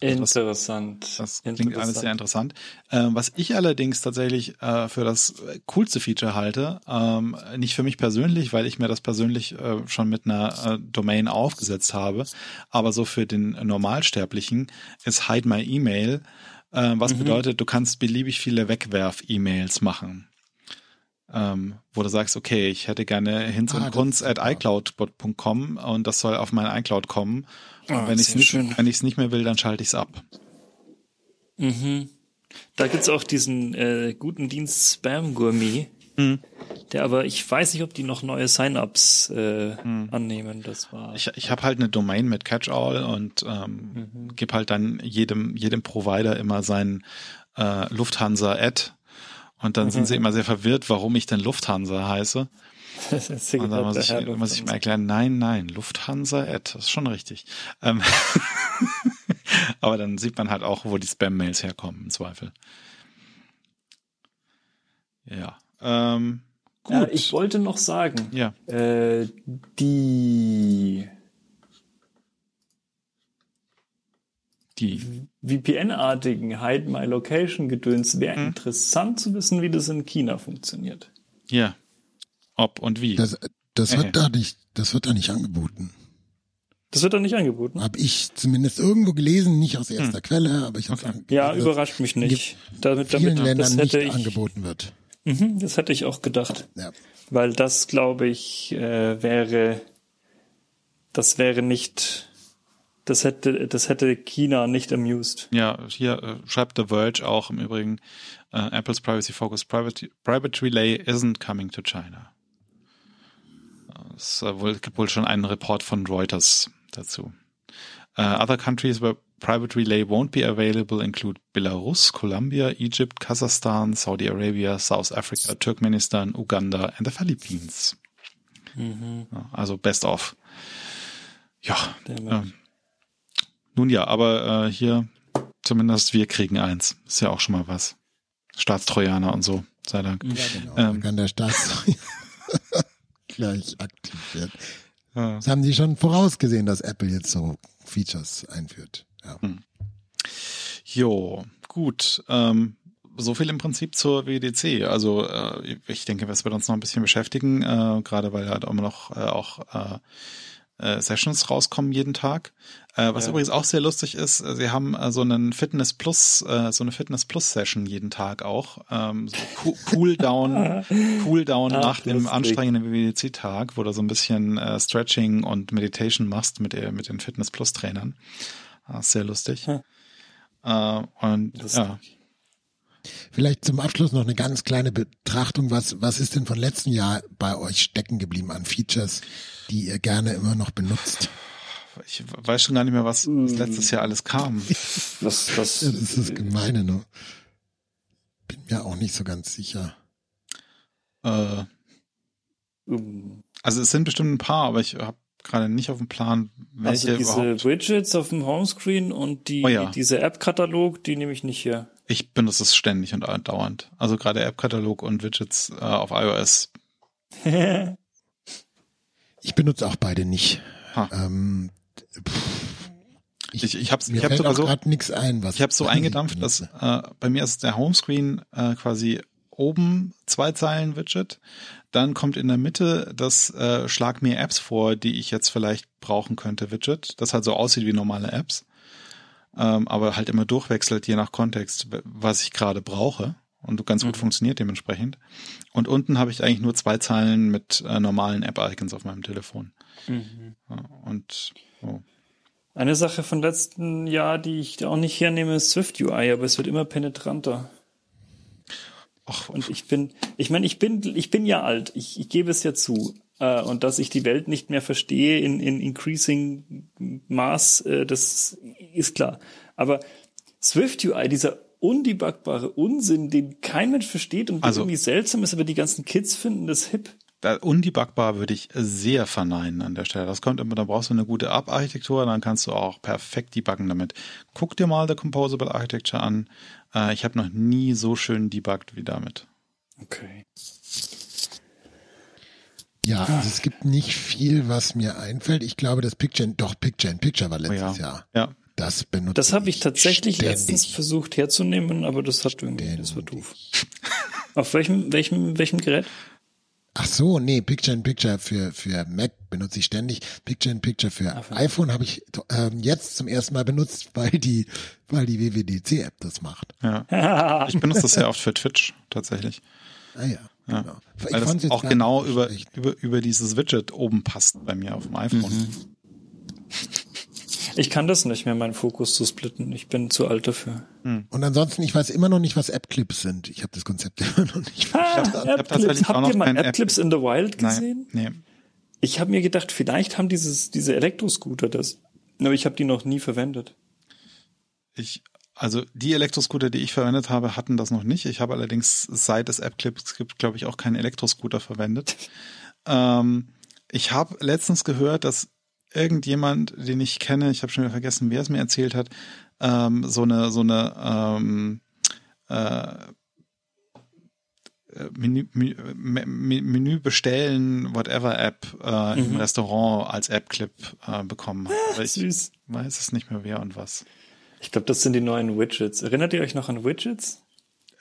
Also das- Interessant. Das klingt alles sehr interessant. Ähm, was ich allerdings tatsächlich äh, für das coolste Feature halte, ähm, nicht für mich persönlich, weil ich mir das persönlich äh, schon mit einer äh, Domain aufgesetzt habe, aber so für den Normalsterblichen ist Hide My Email, äh, was Mhm. bedeutet, du kannst beliebig viele Wegwerf-E-Mails machen. Ähm, wo du sagst, okay, ich hätte gerne hinz Ah, und das kunz at iCloud.com und das soll auf mein iCloud kommen. Und Ah, wenn ich es nicht, wenn es nicht mehr will, dann schalte ich es ab. Mhm. Da gibt's auch diesen äh, guten Dienst Spam Gourmet. Mhm. Der aber, ich weiß nicht, ob die noch neue Sign-ups äh, hm. annehmen. Das war. Ich, ich habe halt eine Domain mit Catch-all und ähm, mhm. gebe halt dann jedem jedem Provider immer sein äh, Lufthansa-Ad und dann mhm. sind sie immer sehr verwirrt, warum ich denn Lufthansa heiße. und dann muss ich, muss ich mir erklären, nein, nein, Lufthansa-Ad, das ist schon richtig. Ähm aber dann sieht man halt auch, wo die Spam-Mails herkommen, im Zweifel. Ja. Ähm, gut. Ja, ich wollte noch sagen, ja. Äh, die die VPN-artigen Hide My Location Gedöns wäre hm. interessant zu wissen, wie das in China funktioniert. Ja. Ob und wie. Das, das äh. wird da nicht, das wird da nicht angeboten. Das wird da nicht angeboten. Habe ich zumindest irgendwo gelesen, nicht aus erster hm. Quelle, aber ich habe okay. Ja, überrascht mich nicht. Damit, damit vielen Ländern nicht ich, angeboten wird. Mhm, das hätte ich auch gedacht. Ja. Weil das, glaube ich, äh, wäre, das wäre nicht, das hätte, das hätte China nicht amused. Ja, hier äh, schreibt The Verge auch im Übrigen, uh, Apple's Privacy Focused Private, Private Relay isn't coming to China. Es äh, gibt wohl schon einen Report von Reuters dazu. Uh, other countries where private relay won't be available include Belarus, Colombia, Egypt, Kazakhstan, Saudi Arabia, South Africa, Turkmenistan, Uganda and the Philippines. Mhm. Also best of. Ja. Äh, nun ja, aber äh, hier zumindest wir kriegen eins. Ist ja auch schon mal was. Staatstrojaner und so, sei Dank. Ja, genau. Ähm, kann der Staatstrojaner gleich aktiv werden. Ja. Das haben die schon vorausgesehen, dass Apple jetzt so Features einführt. Ja. Hm. Jo, gut. Ähm, so viel im Prinzip zur WDC. Also äh, ich denke, das wird uns noch ein bisschen beschäftigen, äh, gerade weil halt immer noch äh, auch äh, äh, Sessions rauskommen jeden Tag. Äh, was ja. übrigens auch sehr lustig ist, äh, sie haben äh, so einen Fitness Plus, äh, so eine Fitness Plus Session jeden Tag auch. Ähm, so Cool Down, Cool Down Ach, nach dem anstrengenden WWDC-Tag, wo du so ein bisschen äh, Stretching und Meditation machst mit, äh, mit den Fitness Plus Trainern. Ah, sehr lustig. Hm. Äh, und lustig. Vielleicht zum Abschluss noch eine ganz kleine Betrachtung. Was, was ist denn von letzten Jahr bei euch stecken geblieben an Features, die ihr gerne immer noch benutzt? Ich weiß schon gar nicht mehr, was, was hm. letztes Jahr alles kam. Was, was, ja, das ist das Gemeine, ne? Bin mir auch nicht so ganz sicher. Äh, also es sind bestimmt ein paar, aber ich habe gerade nicht auf dem Plan, welche also diese überhaupt. Widgets auf dem Homescreen und die, oh ja. diese App-Katalog, die nehme ich nicht hier. Ich benutze es ständig und dauernd. Also gerade App-Katalog und Widgets äh, auf iOS. ich benutze auch beide nicht. Ähm, ich, ich, ich habe ich hab sogar so nichts ein, was ich habe so eingedampft, dass äh, bei mir ist der Homescreen äh, quasi oben zwei Zeilen Widget, dann kommt in der Mitte das äh, Schlag mir Apps vor, die ich jetzt vielleicht brauchen könnte Widget, das halt so aussieht wie normale Apps, ähm, aber halt immer durchwechselt je nach Kontext, was ich gerade brauche und ganz gut mhm. funktioniert dementsprechend. Und unten habe ich eigentlich nur zwei Zeilen mit äh, normalen App-Icons auf meinem Telefon. Mhm. Ja, und oh. Eine Sache von letzten Jahr, die ich auch nicht hernehme, ist Swift UI, aber es wird immer penetranter. Ach, und ich bin, ich meine, ich bin, ich bin ja alt. Ich, ich gebe es ja zu. Äh, und dass ich die Welt nicht mehr verstehe in, in increasing Maß, äh, das ist klar. Aber Swift UI, dieser undebugbare Unsinn, den kein Mensch versteht und also, irgendwie seltsam ist, aber die ganzen Kids finden das hip. Da, undebugbar würde ich sehr verneinen an der Stelle. Das kommt immer, da brauchst du eine gute App-Architektur, dann kannst du auch perfekt debuggen damit. Guck dir mal der Composable Architecture an. Äh, ich habe noch nie so schön debuggt wie damit. Okay. Ja, also es gibt nicht viel, was mir einfällt. Ich glaube, das Picture, doch Picture in Picture war letztes oh ja. Jahr. Ja. Das benutze Das habe ich tatsächlich ständig. letztens versucht herzunehmen, aber das hat irgendwie, das war doof. Auf welchem, welchem, welchem Gerät? Ach so, nee, Picture in Picture für, für Mac benutze ich ständig. Picture in Picture für Ach, iPhone habe ich ähm, jetzt zum ersten Mal benutzt, weil die, weil die WWDC-App das macht. Ja. ich benutze das sehr oft für Twitch tatsächlich. Ah ja. Ja. Genau. Weil das auch genau über, über, über dieses Widget oben passt bei mir auf dem iPhone. Mhm. Ich kann das nicht mehr, meinen Fokus zu splitten. Ich bin zu alt dafür. Hm. Und ansonsten, ich weiß immer noch nicht, was App-Clips sind. Ich habe das Konzept immer noch nicht ah, verstanden. App-Clips. Habt ihr mal App-Clips App in the Wild gesehen? Nein, nee. Ich habe mir gedacht, vielleicht haben dieses, diese Elektroscooter das. Aber ich habe die noch nie verwendet. Ich, also die Elektroscooter, die ich verwendet habe, hatten das noch nicht. Ich habe allerdings, seit es App-Clips gibt, glaube ich, auch keinen Elektroscooter verwendet. ähm, ich habe letztens gehört, dass irgendjemand, den ich kenne, ich habe schon wieder vergessen, wer es mir erzählt hat, ähm, so eine so eine ähm, äh, Menü, Menü, Menü bestellen, whatever App äh, mhm. im Restaurant als App-Clip äh, bekommen hat. Aber ich Süß. weiß es nicht mehr wer und was. Ich glaube, das sind die neuen Widgets. Erinnert ihr euch noch an Widgets?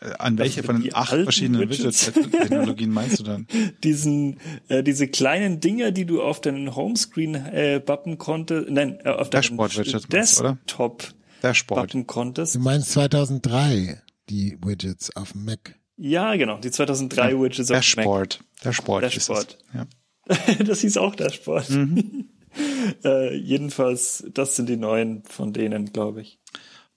Äh, an welche von den acht verschiedenen Widget-Technologien meinst du dann? Diesen, äh, diese kleinen Dinger, die du auf deinen Homescreen äh, bappen konntest, nein, äh, auf Dashboard-Widget, Desktop Dashboard. bappen konntest. Du meinst 2003, die Widgets auf dem Mac. Ja, genau, die 2003 ja, Widgets auf Dashboard. dem Mac. Dashboard. Dashboard. Ja. das hieß auch Dashboard. Mhm. äh, jedenfalls, das sind die neuen von denen, glaube ich.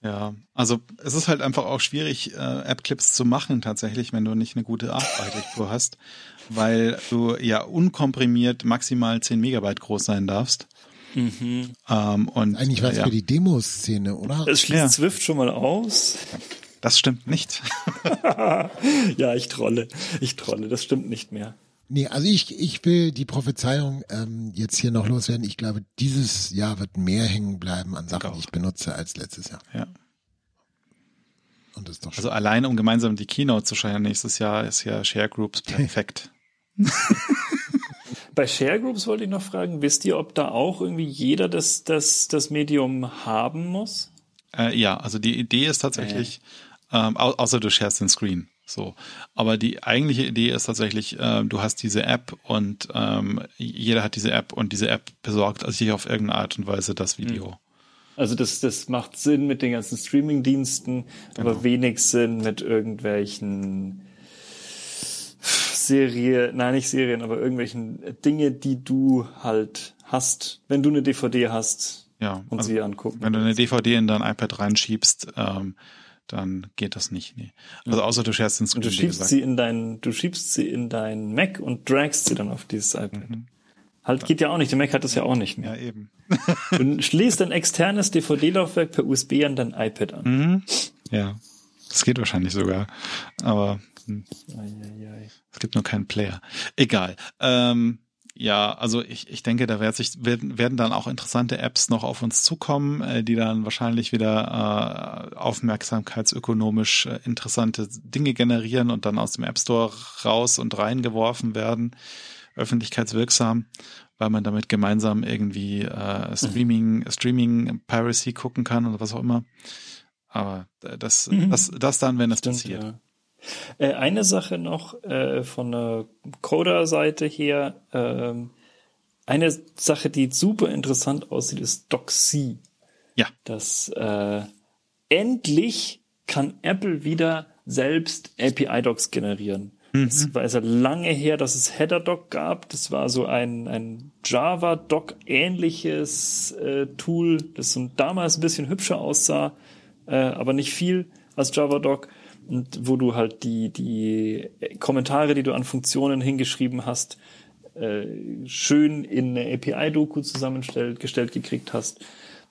Ja, also es ist halt einfach auch schwierig, äh, App-Clips zu machen tatsächlich, wenn du nicht eine gute Arbeitsstruktur hast, weil du ja unkomprimiert maximal 10 Megabyte groß sein darfst. Mhm. Ähm, und eigentlich was ja. für die Demoszene, oder? Es schließt ja. Swift schon mal aus. Das stimmt nicht. ja, ich trolle. Ich trolle. Das stimmt nicht mehr. Nee, also ich, ich will die Prophezeiung ähm, jetzt hier noch loswerden. Ich glaube, dieses Jahr wird mehr hängen bleiben an Sachen, die ich benutze, als letztes Jahr. Ja. Und das ist doch schön. Also allein, um gemeinsam die Keynote zu schreiben nächstes Jahr, ist ja Share Groups perfekt. Bei Share Groups wollte ich noch fragen, wisst ihr, ob da auch irgendwie jeder das, das, das Medium haben muss? Äh, ja, also die Idee ist tatsächlich, äh. ähm, au außer du sharest den Screen. So, aber die eigentliche Idee ist tatsächlich, äh, du hast diese App und ähm, jeder hat diese App und diese App besorgt also sich auf irgendeine Art und Weise das Video. Hm. Also das, das macht Sinn mit den ganzen Streaming-Diensten, genau. aber wenig Sinn mit irgendwelchen Serie, nein nicht Serien, aber irgendwelchen Dinge, die du halt hast, wenn du eine DVD hast ja, und also sie angucken. Wenn du eine DVD in dein iPad reinschiebst, ähm, dann geht das nicht. Nee. Also außer du scherst ins Und du schiebst sie in dein, du schiebst sie in dein Mac und dragst sie dann auf dieses iPad. Mhm. Halt geht ja auch nicht. Der Mac hat das ja auch nicht mehr. Ja, eben. du schließt ein externes DVD-Laufwerk per USB an dein iPad an. Mhm. Ja. Das geht wahrscheinlich sogar. Aber hm. es gibt nur keinen Player. Egal. Ähm, ja, also ich, ich denke, da wird sich, werden, werden dann auch interessante Apps noch auf uns zukommen, äh, die dann wahrscheinlich wieder äh, aufmerksamkeitsökonomisch äh, interessante Dinge generieren und dann aus dem App Store raus und reingeworfen werden, öffentlichkeitswirksam, weil man damit gemeinsam irgendwie äh, Streaming, mhm. Streaming Piracy gucken kann oder was auch immer. Aber äh, das, mhm. das, das dann, wenn es passiert. Ja. Äh, eine Sache noch äh, von der Coder-Seite her. Ähm, eine Sache, die super interessant aussieht, ist DocC. Ja. Das äh, endlich kann Apple wieder selbst API-Docs generieren. Mhm. Es war also lange her, dass es Header-Doc gab. Das war so ein, ein Java-Doc-ähnliches äh, Tool, das so damals ein bisschen hübscher aussah, äh, aber nicht viel als Java-Doc wo du halt die, die Kommentare, die du an Funktionen hingeschrieben hast, äh, schön in eine API-Doku zusammengestellt gestellt gekriegt hast.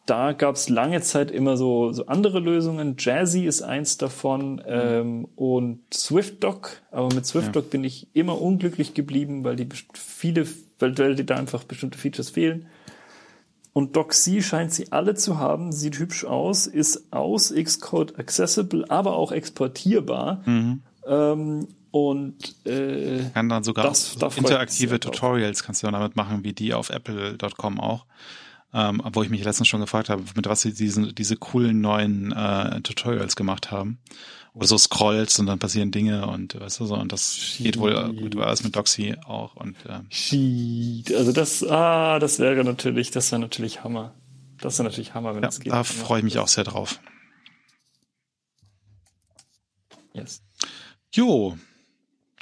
Da gab es lange Zeit immer so, so andere Lösungen. Jazzy ist eins davon ähm, und SwiftDoc. Aber mit SwiftDoc ja. bin ich immer unglücklich geblieben, weil die viele, weil, weil die da einfach bestimmte Features fehlen. Und DocC scheint sie alle zu haben, sieht hübsch aus, ist aus Xcode accessible, aber auch exportierbar. Mhm. Ähm, und äh, kann dann sogar das, so interaktive Tutorials kannst du damit machen, wie die auf apple.com auch. Ähm, wo ich mich letztens schon gefragt habe, mit was sie diesen, diese coolen neuen äh, Tutorials gemacht haben wo du so scrollst und dann passieren Dinge und weißt du so und das Sheet. geht wohl gut alles mit Doxy auch und ähm. Sheet. also das ah das wäre natürlich das wäre natürlich Hammer das wäre natürlich Hammer wenn ja, das geht da freue ich mich auch sehr drauf yes jo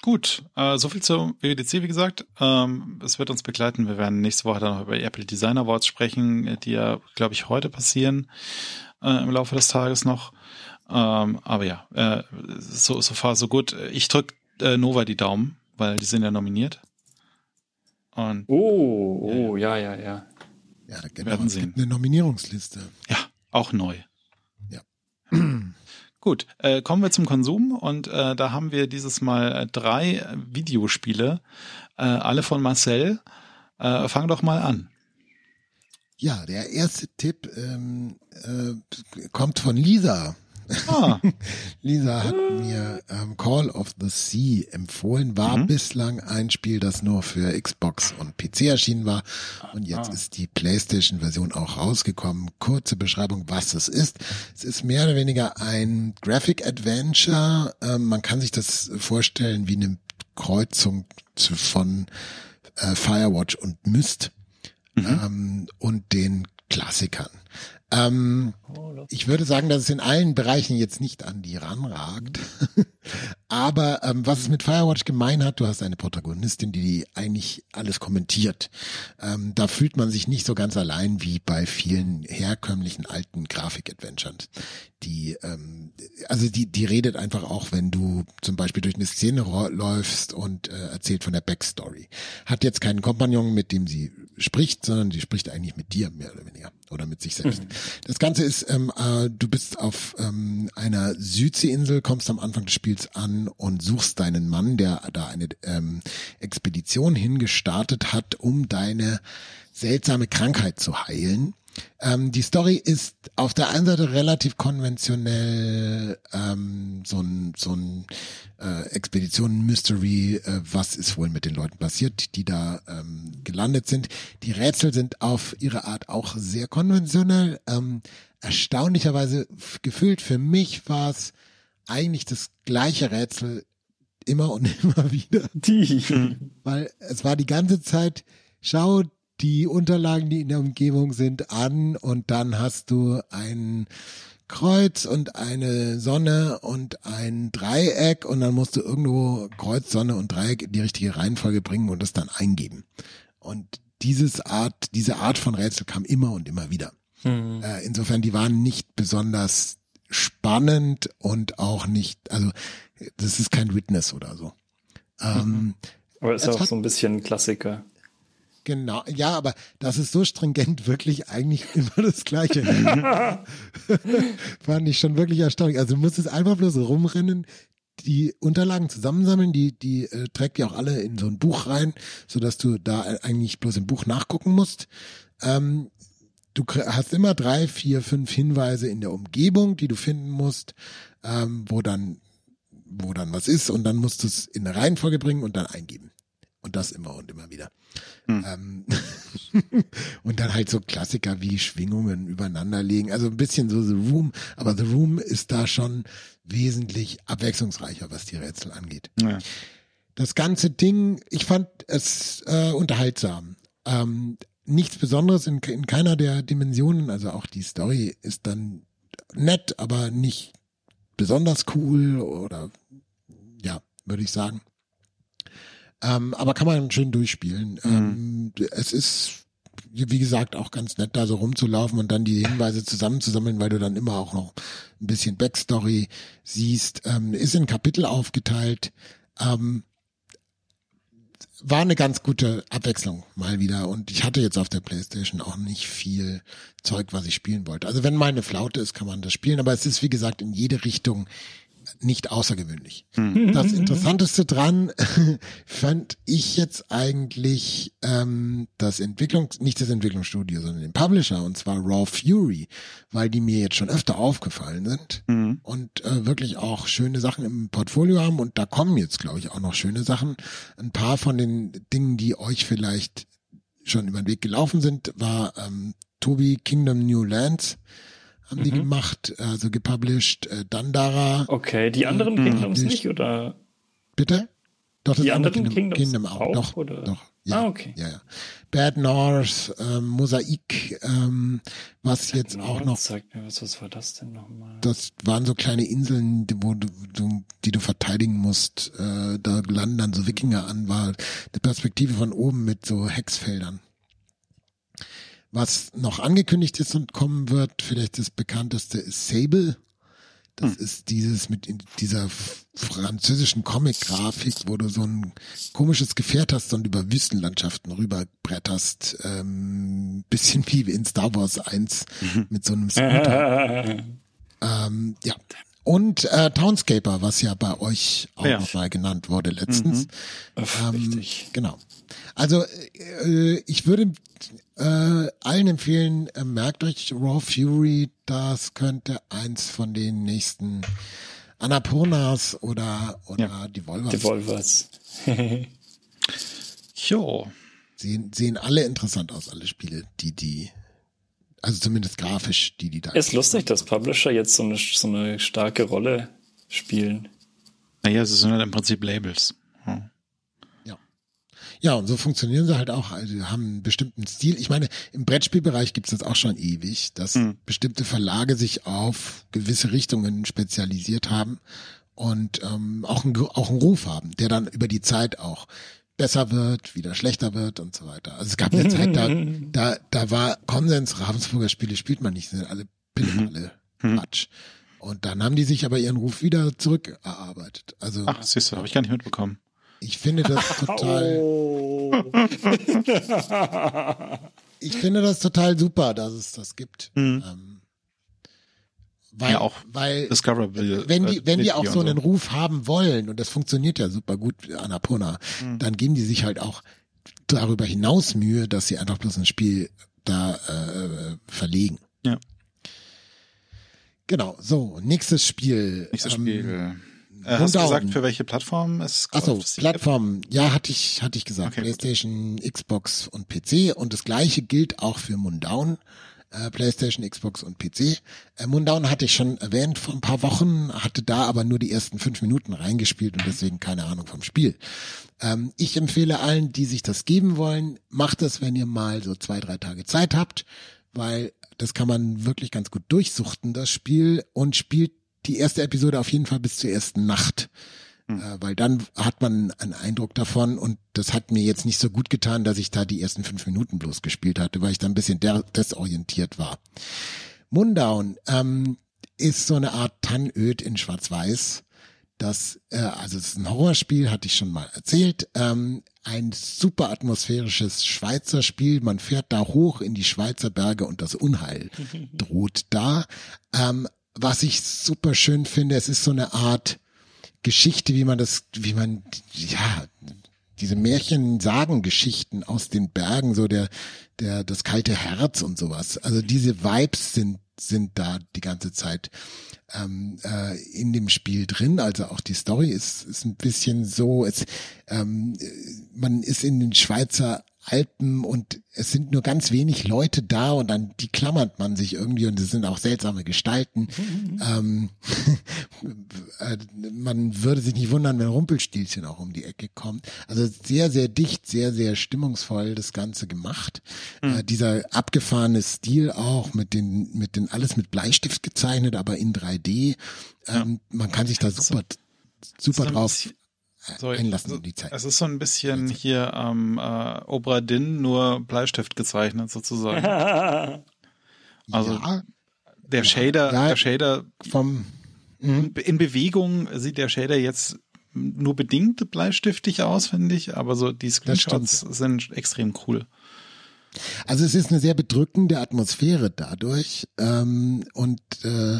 Gut, äh, so viel zur WWDC, wie gesagt. Ähm, es wird uns begleiten. Wir werden nächste Woche dann noch über Apple Design Awards sprechen, die ja, glaube ich, heute passieren äh, im Laufe des Tages noch. Ähm, aber ja, äh, so, so far, so gut. Ich drück äh, Nova die Daumen, weil die sind ja nominiert. Und, oh, oh, ja, ja, ja. Ja, da gibt es eine Nominierungsliste. Ja, auch neu. Ja. Gut, äh, kommen wir zum Konsum und äh, da haben wir dieses Mal äh, drei Videospiele, äh, alle von Marcel. Äh, fang doch mal an. Ja, der erste Tipp ähm, äh, kommt von Lisa. Ah. Lisa hat mir ähm, Call of the Sea empfohlen, war mhm. bislang ein Spiel, das nur für Xbox und PC erschienen war. Und jetzt ah. ist die PlayStation-Version auch rausgekommen. Kurze Beschreibung, was es ist. Es ist mehr oder weniger ein Graphic Adventure. Ähm, man kann sich das vorstellen wie eine Kreuzung von äh, Firewatch und Myst mhm. ähm, und den Klassikern. Ähm, ich würde sagen, dass es in allen Bereichen jetzt nicht an die ranragt. Aber ähm, was es mit Firewatch gemein hat, du hast eine Protagonistin, die eigentlich alles kommentiert. Ähm, da fühlt man sich nicht so ganz allein wie bei vielen herkömmlichen alten Grafik-Adventures. Die, ähm, also die, die redet einfach auch, wenn du zum Beispiel durch eine Szene läufst und äh, erzählt von der Backstory. Hat jetzt keinen Kompagnon, mit dem sie spricht, sondern die spricht eigentlich mit dir mehr oder weniger oder mit sich selbst. Mhm. Das Ganze ist, ähm, äh, du bist auf ähm, einer Südseeinsel, kommst am Anfang des Spiels an und suchst deinen Mann, der da eine ähm, Expedition hingestartet hat, um deine seltsame Krankheit zu heilen. Ähm, die Story ist auf der einen Seite relativ konventionell, ähm, so ein, so ein äh, Expedition-Mystery, äh, was ist wohl mit den Leuten passiert, die da ähm, gelandet sind. Die Rätsel sind auf ihre Art auch sehr konventionell. Ähm, erstaunlicherweise gefühlt für mich war es eigentlich das gleiche Rätsel immer und immer wieder. Die. Weil es war die ganze Zeit, schau die Unterlagen, die in der Umgebung sind, an und dann hast du ein Kreuz und eine Sonne und ein Dreieck und dann musst du irgendwo Kreuz, Sonne und Dreieck in die richtige Reihenfolge bringen und das dann eingeben. Und dieses Art, diese Art von Rätsel kam immer und immer wieder. Mhm. Äh, insofern, die waren nicht besonders spannend und auch nicht, also das ist kein Witness oder so. Mhm. Ähm, Aber ist auch so ein bisschen Klassiker. Genau, ja, aber das ist so stringent wirklich eigentlich immer das Gleiche. Fand ich schon wirklich erstaunlich. Also du musst es einfach bloß rumrennen, die Unterlagen zusammensammeln, die, die äh, trägt ja auch alle in so ein Buch rein, so dass du da eigentlich bloß im Buch nachgucken musst. Ähm, du hast immer drei, vier, fünf Hinweise in der Umgebung, die du finden musst, ähm, wo dann, wo dann was ist und dann musst du es in eine Reihenfolge bringen und dann eingeben. Und das immer und immer wieder. Hm. Ähm, und dann halt so Klassiker wie Schwingungen übereinander legen. Also ein bisschen so The Room, aber The Room ist da schon wesentlich abwechslungsreicher, was die Rätsel angeht. Ja. Das ganze Ding, ich fand es äh, unterhaltsam. Ähm, nichts Besonderes in, in keiner der Dimensionen. Also auch die Story ist dann nett, aber nicht besonders cool oder ja, würde ich sagen. Ähm, aber kann man schön durchspielen. Mhm. Ähm, es ist, wie gesagt, auch ganz nett, da so rumzulaufen und dann die Hinweise zusammenzusammeln, weil du dann immer auch noch ein bisschen Backstory siehst. Ähm, ist in Kapitel aufgeteilt. Ähm, war eine ganz gute Abwechslung mal wieder und ich hatte jetzt auf der Playstation auch nicht viel Zeug, was ich spielen wollte. Also wenn mal eine Flaute ist, kann man das spielen, aber es ist wie gesagt in jede Richtung nicht außergewöhnlich. Hm. Das Interessanteste dran fand ich jetzt eigentlich ähm, das Entwicklung, nicht das Entwicklungsstudio, sondern den Publisher und zwar Raw Fury, weil die mir jetzt schon öfter aufgefallen sind hm. und äh, wirklich auch schöne Sachen im Portfolio haben und da kommen jetzt, glaube ich, auch noch schöne Sachen. Ein paar von den Dingen, die euch vielleicht schon über den Weg gelaufen sind, war ähm, Tobi Kingdom New Lands haben mhm. die gemacht, also gepublished, äh, Dandara. Okay, die anderen äh, Kingdoms nicht, oder? Bitte? Doch, das die andere anderen Kingdom, Kingdom auch. auch. Doch, oder? doch. Ja, ah, okay. Ja, ja. Bad North, ähm, Mosaik, ähm, was Bad jetzt North, auch noch. Zeig mir was, was war das denn nochmal? Das waren so kleine Inseln, wo du, du, die du verteidigen musst. Äh, da landen dann so Wikinger an, war eine Perspektive von oben mit so Hexfeldern. Was noch angekündigt ist und kommen wird, vielleicht das bekannteste ist Sable. Das hm. ist dieses mit dieser französischen Comic-Grafik, wo du so ein komisches Gefährt hast und über Wüstenlandschaften rüberbretterst. Ähm, bisschen wie in Star Wars 1 mhm. mit so einem Scooter. ähm, ja. Und äh, Townscaper, was ja bei euch auch ja. mal genannt wurde letztens. Mhm. ähm, richtig. Genau. Also äh, ich würde äh, allen empfehlen, äh, merkt euch Raw Fury, das könnte eins von den nächsten Annapurnas oder, oder ja. Devolvers. Devolvers. jo. Sehen, sehen alle interessant aus, alle Spiele, die, die, also zumindest grafisch, die, die da. Ist lustig, dass Publisher jetzt so eine, so eine starke Rolle spielen. Naja, es sind halt im Prinzip Labels. Ja, und so funktionieren sie halt auch. Also haben einen bestimmten Stil. Ich meine, im Brettspielbereich gibt es das auch schon ewig, dass mhm. bestimmte Verlage sich auf gewisse Richtungen spezialisiert haben und ähm, auch, einen, auch einen Ruf haben, der dann über die Zeit auch besser wird, wieder schlechter wird und so weiter. Also es gab eine Zeit, da, da, da war Konsens, Ravensburger Spiele spielt man nicht, sind alle Pille, alle mhm. Quatsch. Und dann haben die sich aber ihren Ruf wieder zurückerarbeitet. Also Ach, siehst du, habe ich gar nicht mitbekommen. Ich finde das total. Oh. ich finde das total super, dass es das gibt. Mhm. Ähm, weil, ja, auch weil Discoverable, wenn die, wenn die auch so einen so. Ruf haben wollen, und das funktioniert ja super gut, Annapurna, mhm. dann geben die sich halt auch darüber hinaus Mühe, dass sie einfach bloß ein Spiel da äh, verlegen. Ja. Genau, so, nächstes Spiel. Nächstes ähm, Spiel. Äh, hast du gesagt, für welche Plattform es Achso, Plattform, ja, hatte ich, hatte ich gesagt. Okay, PlayStation. Xbox und PC. Und das gleiche gilt auch für Mundown. Äh, PlayStation, Xbox und PC. Äh, Mundown hatte ich schon erwähnt vor ein paar Wochen, hatte da aber nur die ersten fünf Minuten reingespielt und deswegen keine Ahnung vom Spiel. Ähm, ich empfehle allen, die sich das geben wollen, macht das, wenn ihr mal so zwei, drei Tage Zeit habt, weil das kann man wirklich ganz gut durchsuchten, das Spiel, und spielt die erste Episode auf jeden Fall bis zur ersten Nacht. Hm. Äh, weil dann hat man einen Eindruck davon und das hat mir jetzt nicht so gut getan, dass ich da die ersten fünf Minuten bloß gespielt hatte, weil ich da ein bisschen desorientiert war. Mundown ähm, ist so eine Art Tannöd in Schwarz-Weiß. Das, äh, also es ist ein Horrorspiel, hatte ich schon mal erzählt. Ähm, ein super atmosphärisches Schweizer Spiel. Man fährt da hoch in die Schweizer Berge und das Unheil droht da. Ähm, was ich super schön finde, es ist so eine Art Geschichte, wie man das, wie man, ja, diese Märchen-Sagen-Geschichten aus den Bergen, so der, der, das kalte Herz und sowas. Also diese Vibes sind, sind da die ganze Zeit ähm, äh, in dem Spiel drin. Also auch die Story ist, ist ein bisschen so, es, ähm, man ist in den Schweizer Alpen und es sind nur ganz wenig Leute da und dann die klammert man sich irgendwie und es sind auch seltsame Gestalten. Mhm. ähm, äh, man würde sich nicht wundern, wenn Rumpelstilzchen auch um die Ecke kommt. Also sehr, sehr dicht, sehr, sehr stimmungsvoll das Ganze gemacht. Mhm. Äh, dieser abgefahrene Stil auch mit den, mit den alles mit Bleistift gezeichnet, aber in 3D. Ähm, ja. Man kann sich da super, super drauf so, einlassen in die Zeit. Es ist so ein bisschen hier ähm, äh, Obradin nur Bleistift gezeichnet sozusagen. also ja, der Shader, ja, der Shader vom mh. in Bewegung sieht der Shader jetzt nur bedingt bleistiftig aus, finde ich, aber so die Screenshots sind extrem cool. Also es ist eine sehr bedrückende Atmosphäre dadurch ähm, und äh,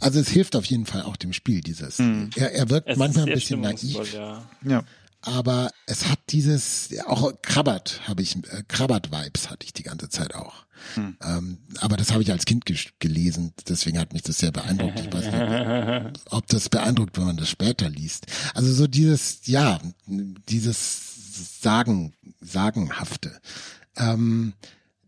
also es hilft auf jeden Fall auch dem Spiel dieses. Mhm. Er, er wirkt es manchmal ein bisschen naiv. Ja. ja. Aber es hat dieses, auch Krabbert habe ich, äh, Krabbert-Vibes hatte ich die ganze Zeit auch. Mhm. Ähm, aber das habe ich als Kind gelesen, deswegen hat mich das sehr beeindruckt. Ich weiß nicht, ob das beeindruckt, wenn man das später liest. Also so dieses, ja, dieses Sagen, Sagenhafte. Ähm,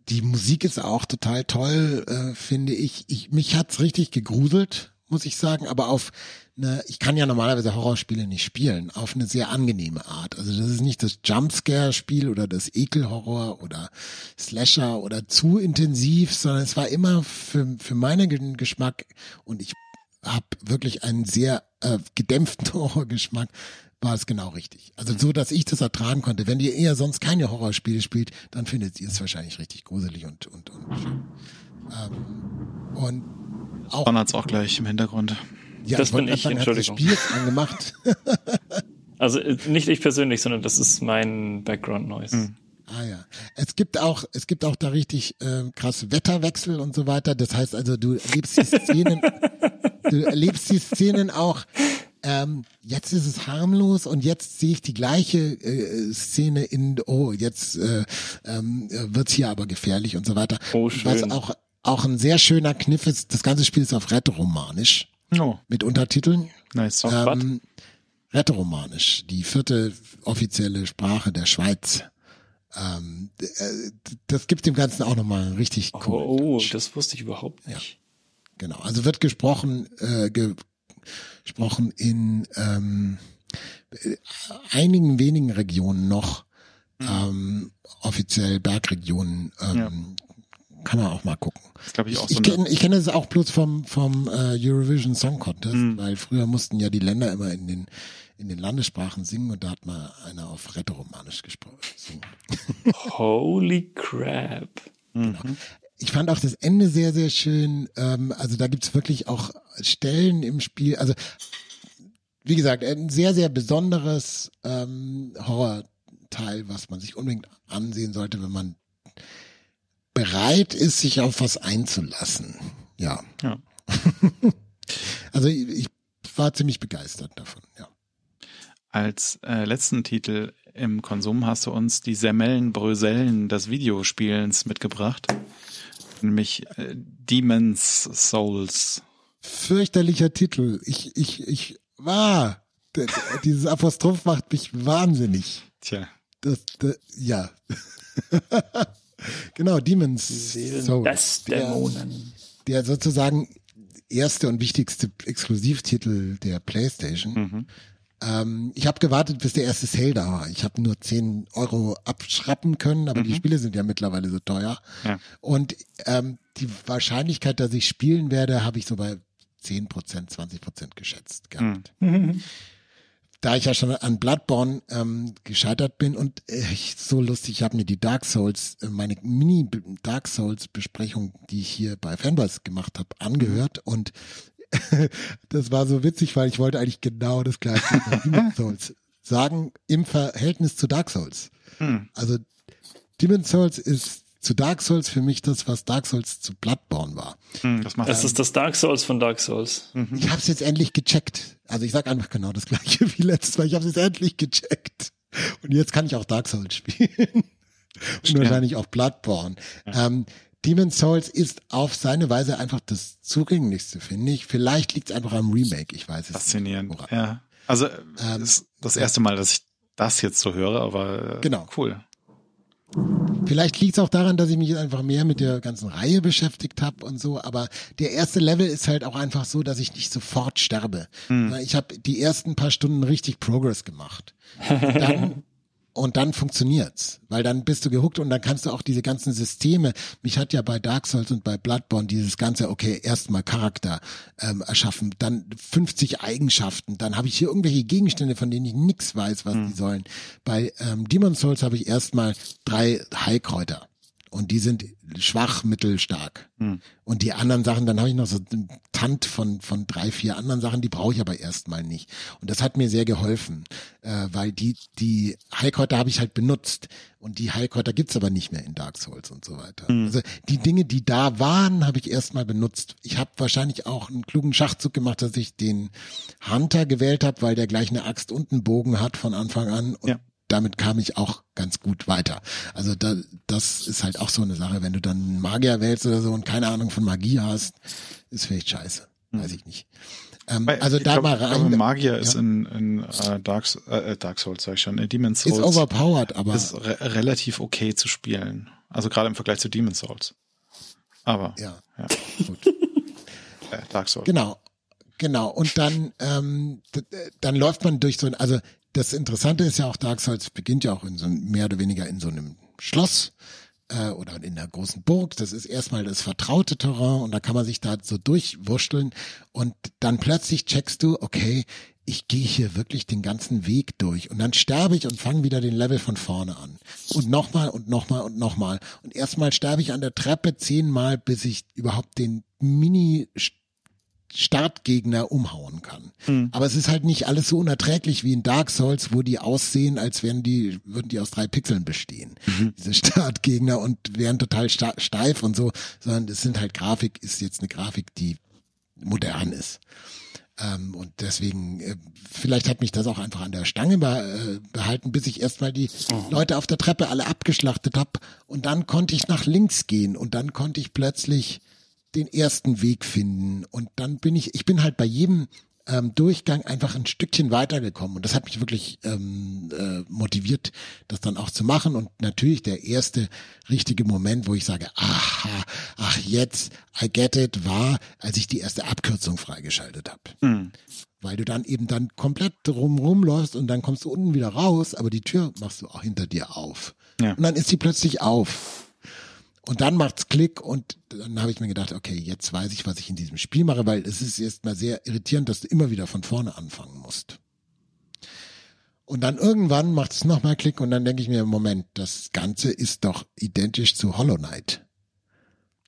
die Musik ist auch total toll, äh, finde ich. ich. Mich hat's richtig gegruselt, muss ich sagen, aber auf eine, ich kann ja normalerweise Horrorspiele nicht spielen, auf eine sehr angenehme Art. Also das ist nicht das Jumpscare-Spiel oder das Ekelhorror oder Slasher oder zu intensiv, sondern es war immer für, für meinen Geschmack und ich habe wirklich einen sehr äh, gedämpften Horrorgeschmack, war es genau richtig. Also so, dass ich das ertragen konnte. Wenn ihr eher sonst keine Horrorspiele spielt, dann findet ihr es wahrscheinlich richtig gruselig und und und. Ähm, und auch. Man hat's auch gleich im Hintergrund. Ja, das bin ich, Entschuldigung. Hat das Spiel angemacht. also äh, nicht ich persönlich, sondern das ist mein Background Noise. Hm. Ah ja. Es gibt auch, es gibt auch da richtig äh, krass Wetterwechsel und so weiter. Das heißt also, du erlebst die Szenen, du erlebst die Szenen auch. Ähm, jetzt ist es harmlos und jetzt sehe ich die gleiche äh, Szene in, oh, jetzt äh, ähm, wird's hier aber gefährlich und so weiter. Oh, schön. Was auch, auch ein sehr schöner Kniff ist, das ganze Spiel ist auf Rätoromanisch. Oh. Mit Untertiteln. Nice. Ähm, Rätoromanisch, die vierte offizielle Sprache der Schweiz. Ähm, äh, das gibt dem Ganzen auch nochmal richtig cool. Oh, oh, das wusste ich überhaupt nicht. Ja. Genau, also wird gesprochen, äh, ge gesprochen in ähm, einigen wenigen Regionen noch, mhm. ähm, offiziell Bergregionen, ähm, ja. kann man auch mal gucken. Das glaube ich auch so. Ich kenne ich kenn das auch bloß vom, vom äh, Eurovision Song Contest, mhm. weil früher mussten ja die Länder immer in den in den Landessprachen singen und da hat mal einer auf Rätoromanisch gesprochen. Holy crap. Genau. Ich fand auch das Ende sehr, sehr schön. Ähm, also da gibt's wirklich auch Stellen im Spiel. Also wie gesagt, ein sehr, sehr besonderes ähm, Horrorteil, was man sich unbedingt ansehen sollte, wenn man bereit ist, sich auf was einzulassen. Ja. ja. also ich war ziemlich begeistert davon, ja. Als äh, letzten Titel im Konsum hast du uns die Semmellenbrösellen des Videospielens mitgebracht. Nämlich äh, Demon's Souls. Fürchterlicher Titel. Ich, ich, ich war. Ah, dieses Apostroph macht mich wahnsinnig. Tja. Das, das ja. genau, Demon's Souls. Das Dämonen. Der, der sozusagen erste und wichtigste Exklusivtitel der PlayStation. Mhm. Ähm, ich habe gewartet, bis der erste Sale da war. Ich habe nur 10 Euro abschrappen können, aber mhm. die Spiele sind ja mittlerweile so teuer. Ja. Und ähm, die Wahrscheinlichkeit, dass ich spielen werde, habe ich so bei 10% 20% geschätzt gehabt. Mhm. Da ich ja schon an Bloodborne ähm, gescheitert bin und äh, so lustig, ich habe mir die Dark Souls, äh, meine Mini Dark Souls Besprechung, die ich hier bei Fanboys gemacht habe, angehört und das war so witzig, weil ich wollte eigentlich genau das gleiche Demon Souls sagen im Verhältnis zu Dark Souls. Hm. Also Demon Souls ist zu Dark Souls für mich das, was Dark Souls zu Bloodborne war. Hm, das macht das ist das Dark Souls von Dark Souls. Mhm. Ich habe es jetzt endlich gecheckt. Also ich sag einfach genau das gleiche wie letztes Mal. Ich habe es jetzt endlich gecheckt. Und jetzt kann ich auch Dark Souls spielen. Und ja. wahrscheinlich auch Bloodborne. Ja. Ähm, Demon Souls ist auf seine Weise einfach das zugänglichste, finde ich. Vielleicht liegt es einfach am Remake, ich weiß es Faszinierend, nicht. ja. Also ähm, ist das erste Mal, dass ich das jetzt so höre, aber äh, genau. cool. Vielleicht liegt es auch daran, dass ich mich einfach mehr mit der ganzen Reihe beschäftigt habe und so, aber der erste Level ist halt auch einfach so, dass ich nicht sofort sterbe. Hm. Ich habe die ersten paar Stunden richtig Progress gemacht. Dann und dann funktioniert's, weil dann bist du gehuckt und dann kannst du auch diese ganzen Systeme. Mich hat ja bei Dark Souls und bei Bloodborne dieses ganze, okay, erstmal Charakter ähm, erschaffen, dann 50 Eigenschaften, dann habe ich hier irgendwelche Gegenstände, von denen ich nichts weiß, was hm. die sollen. Bei ähm, Demon Souls habe ich erstmal drei Heilkräuter und die sind schwach, mittelstark. Hm. Und die anderen Sachen, dann habe ich noch so einen Tant von, von drei, vier anderen Sachen, die brauche ich aber erstmal nicht. Und das hat mir sehr geholfen, äh, weil die, die Heilkräuter habe ich halt benutzt und die Heilkräuter gibt's aber nicht mehr in Dark Souls und so weiter. Hm. Also die Dinge, die da waren, habe ich erstmal benutzt. Ich habe wahrscheinlich auch einen klugen Schachzug gemacht, dass ich den Hunter gewählt habe, weil der gleich eine Axt und einen Bogen hat von Anfang an. Und ja damit kam ich auch ganz gut weiter. Also da, das ist halt auch so eine Sache, wenn du dann einen Magier wählst oder so und keine Ahnung von Magie hast, ist vielleicht scheiße. Hm. Weiß ich nicht. Ähm, Weil, also da glaub, mal rein. Glaube, Magier ja. ist in, in uh, Dark, äh, Dark Souls, sag ich schon, in Demon's Souls. Ist overpowered, aber. Ist re relativ okay zu spielen. Also gerade im Vergleich zu Demon's Souls. Aber. Ja. ja. Gut. äh, Dark Souls. Genau. Genau. Und dann, ähm, dann läuft man durch so ein, also das Interessante ist ja auch, Dark Souls beginnt ja auch in so mehr oder weniger in so einem Schloss. äh, oder in der großen Burg. Das ist erstmal das vertraute Terrain und da kann man sich da so durchwurschteln und dann plötzlich checkst du, okay, ich gehe hier wirklich den ganzen Weg durch und dann sterbe ich und fange wieder den Level von vorne an. Und nochmal und nochmal und nochmal. Und erstmal sterbe ich an der Treppe zehnmal, bis ich überhaupt den Mini Startgegner umhauen kann. Mhm. Aber es ist halt nicht alles so unerträglich wie in Dark Souls, wo die aussehen, als wären die, würden die aus drei Pixeln bestehen. Mhm. Diese Startgegner und wären total steif und so, sondern es sind halt Grafik, ist jetzt eine Grafik, die modern ist. Ähm, und deswegen, äh, vielleicht hat mich das auch einfach an der Stange be äh, behalten, bis ich erstmal die oh. Leute auf der Treppe alle abgeschlachtet habe. Und dann konnte ich nach links gehen und dann konnte ich plötzlich den ersten Weg finden. Und dann bin ich, ich bin halt bei jedem ähm, Durchgang einfach ein Stückchen weitergekommen. Und das hat mich wirklich ähm, äh, motiviert, das dann auch zu machen. Und natürlich der erste richtige Moment, wo ich sage, aha, ach jetzt, I get it, war, als ich die erste Abkürzung freigeschaltet habe. Mhm. Weil du dann eben dann komplett drumrum läufst und dann kommst du unten wieder raus, aber die Tür machst du auch hinter dir auf. Ja. Und dann ist sie plötzlich auf. Und dann macht's Klick und dann habe ich mir gedacht, okay, jetzt weiß ich, was ich in diesem Spiel mache, weil es ist erstmal sehr irritierend, dass du immer wieder von vorne anfangen musst. Und dann irgendwann macht es nochmal Klick und dann denke ich mir, Moment, das Ganze ist doch identisch zu Hollow Knight.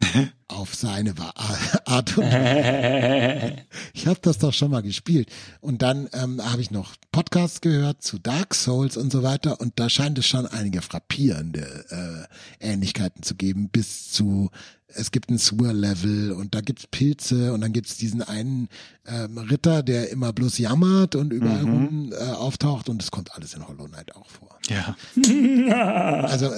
auf seine Art und Weise. Ich habe das doch schon mal gespielt. Und dann ähm, habe ich noch Podcasts gehört zu Dark Souls und so weiter. Und da scheint es schon einige frappierende äh, Ähnlichkeiten zu geben, bis zu es gibt ein Sewer-Level und da gibt's Pilze und dann gibt's diesen einen ähm, Ritter, der immer bloß jammert und überall mhm. rum äh, auftaucht und es kommt alles in Hollow Knight auch vor. Ja. also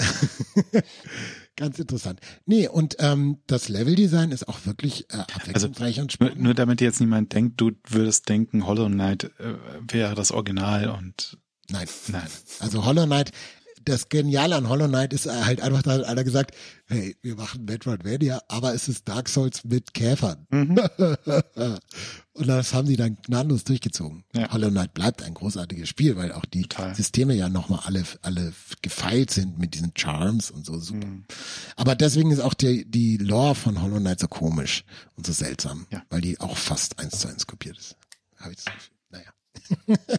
Ganz interessant. Nee, und ähm, das Leveldesign ist auch wirklich äh, abwechslungsreich also, und spannend. Nur, nur damit jetzt niemand denkt, du würdest denken, Hollow Knight äh, wäre das Original und Nein. Nein. Also Hollow Knight das Geniale an Hollow Knight ist halt einfach, da hat einer gesagt, hey, wir machen Metroidvania, aber es ist Dark Souls mit Käfern. Mhm. und das haben sie dann gnadenlos durchgezogen. Ja. Hollow Knight bleibt ein großartiges Spiel, weil auch die Total. Systeme ja nochmal alle, alle gefeilt sind mit diesen Charms und so super. Mhm. Aber deswegen ist auch die, die Lore von Hollow Knight so komisch und so seltsam, ja. weil die auch fast eins zu eins kopiert ist. Habe ich das Gefühl. Naja.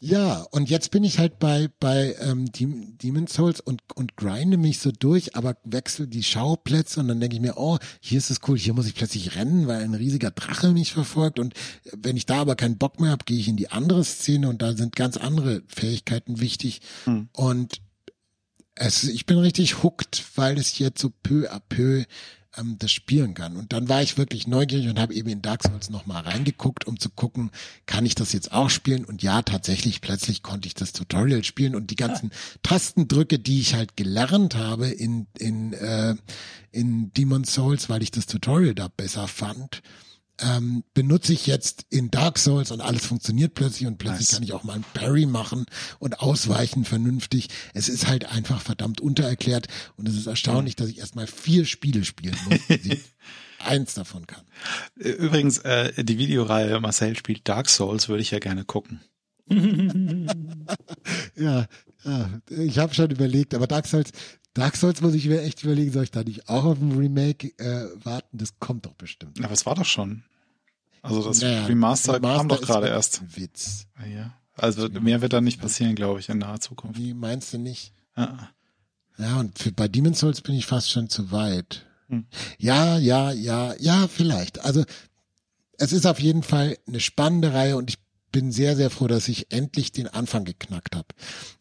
Ja, und jetzt bin ich halt bei, bei ähm, Demon's Souls und, und grinde mich so durch, aber wechsle die Schauplätze und dann denke ich mir, oh, hier ist es cool, hier muss ich plötzlich rennen, weil ein riesiger Drache mich verfolgt und wenn ich da aber keinen Bock mehr habe, gehe ich in die andere Szene und da sind ganz andere Fähigkeiten wichtig hm. und es, ich bin richtig hooked, weil es jetzt so peu à peu ähm, das spielen kann. Und dann war ich wirklich neugierig und habe eben in Dark Souls nochmal reingeguckt, um zu gucken, kann ich das jetzt auch spielen? Und ja, tatsächlich, plötzlich konnte ich das Tutorial spielen und die ganzen Tastendrücke, die ich halt gelernt habe in, in, äh, in Demon's Souls, weil ich das Tutorial da besser fand, ähm, benutze ich jetzt in Dark Souls und alles funktioniert plötzlich und plötzlich nice. kann ich auch mal ein Parry machen und ausweichen vernünftig. Es ist halt einfach verdammt untererklärt und es ist erstaunlich, dass ich erstmal vier Spiele spielen muss, eins davon kann. Übrigens, äh, die Videoreihe Marcel spielt Dark Souls würde ich ja gerne gucken. ja, ja, ich habe schon überlegt, aber Dark Souls, Dark Souls muss ich mir echt überlegen, soll ich da nicht auch auf ein Remake äh, warten? Das kommt doch bestimmt. Aber es war doch schon. Also das naja, Remaster, Remaster kam doch gerade erst. Witz. Ah, ja. Also mehr wird da nicht passieren, glaube ich, in naher Zukunft. Wie meinst du nicht? Ja, ja und für, bei Demon's Souls bin ich fast schon zu weit. Hm. Ja, ja, ja, ja, vielleicht. Also es ist auf jeden Fall eine spannende Reihe und ich bin sehr, sehr froh, dass ich endlich den Anfang geknackt habe.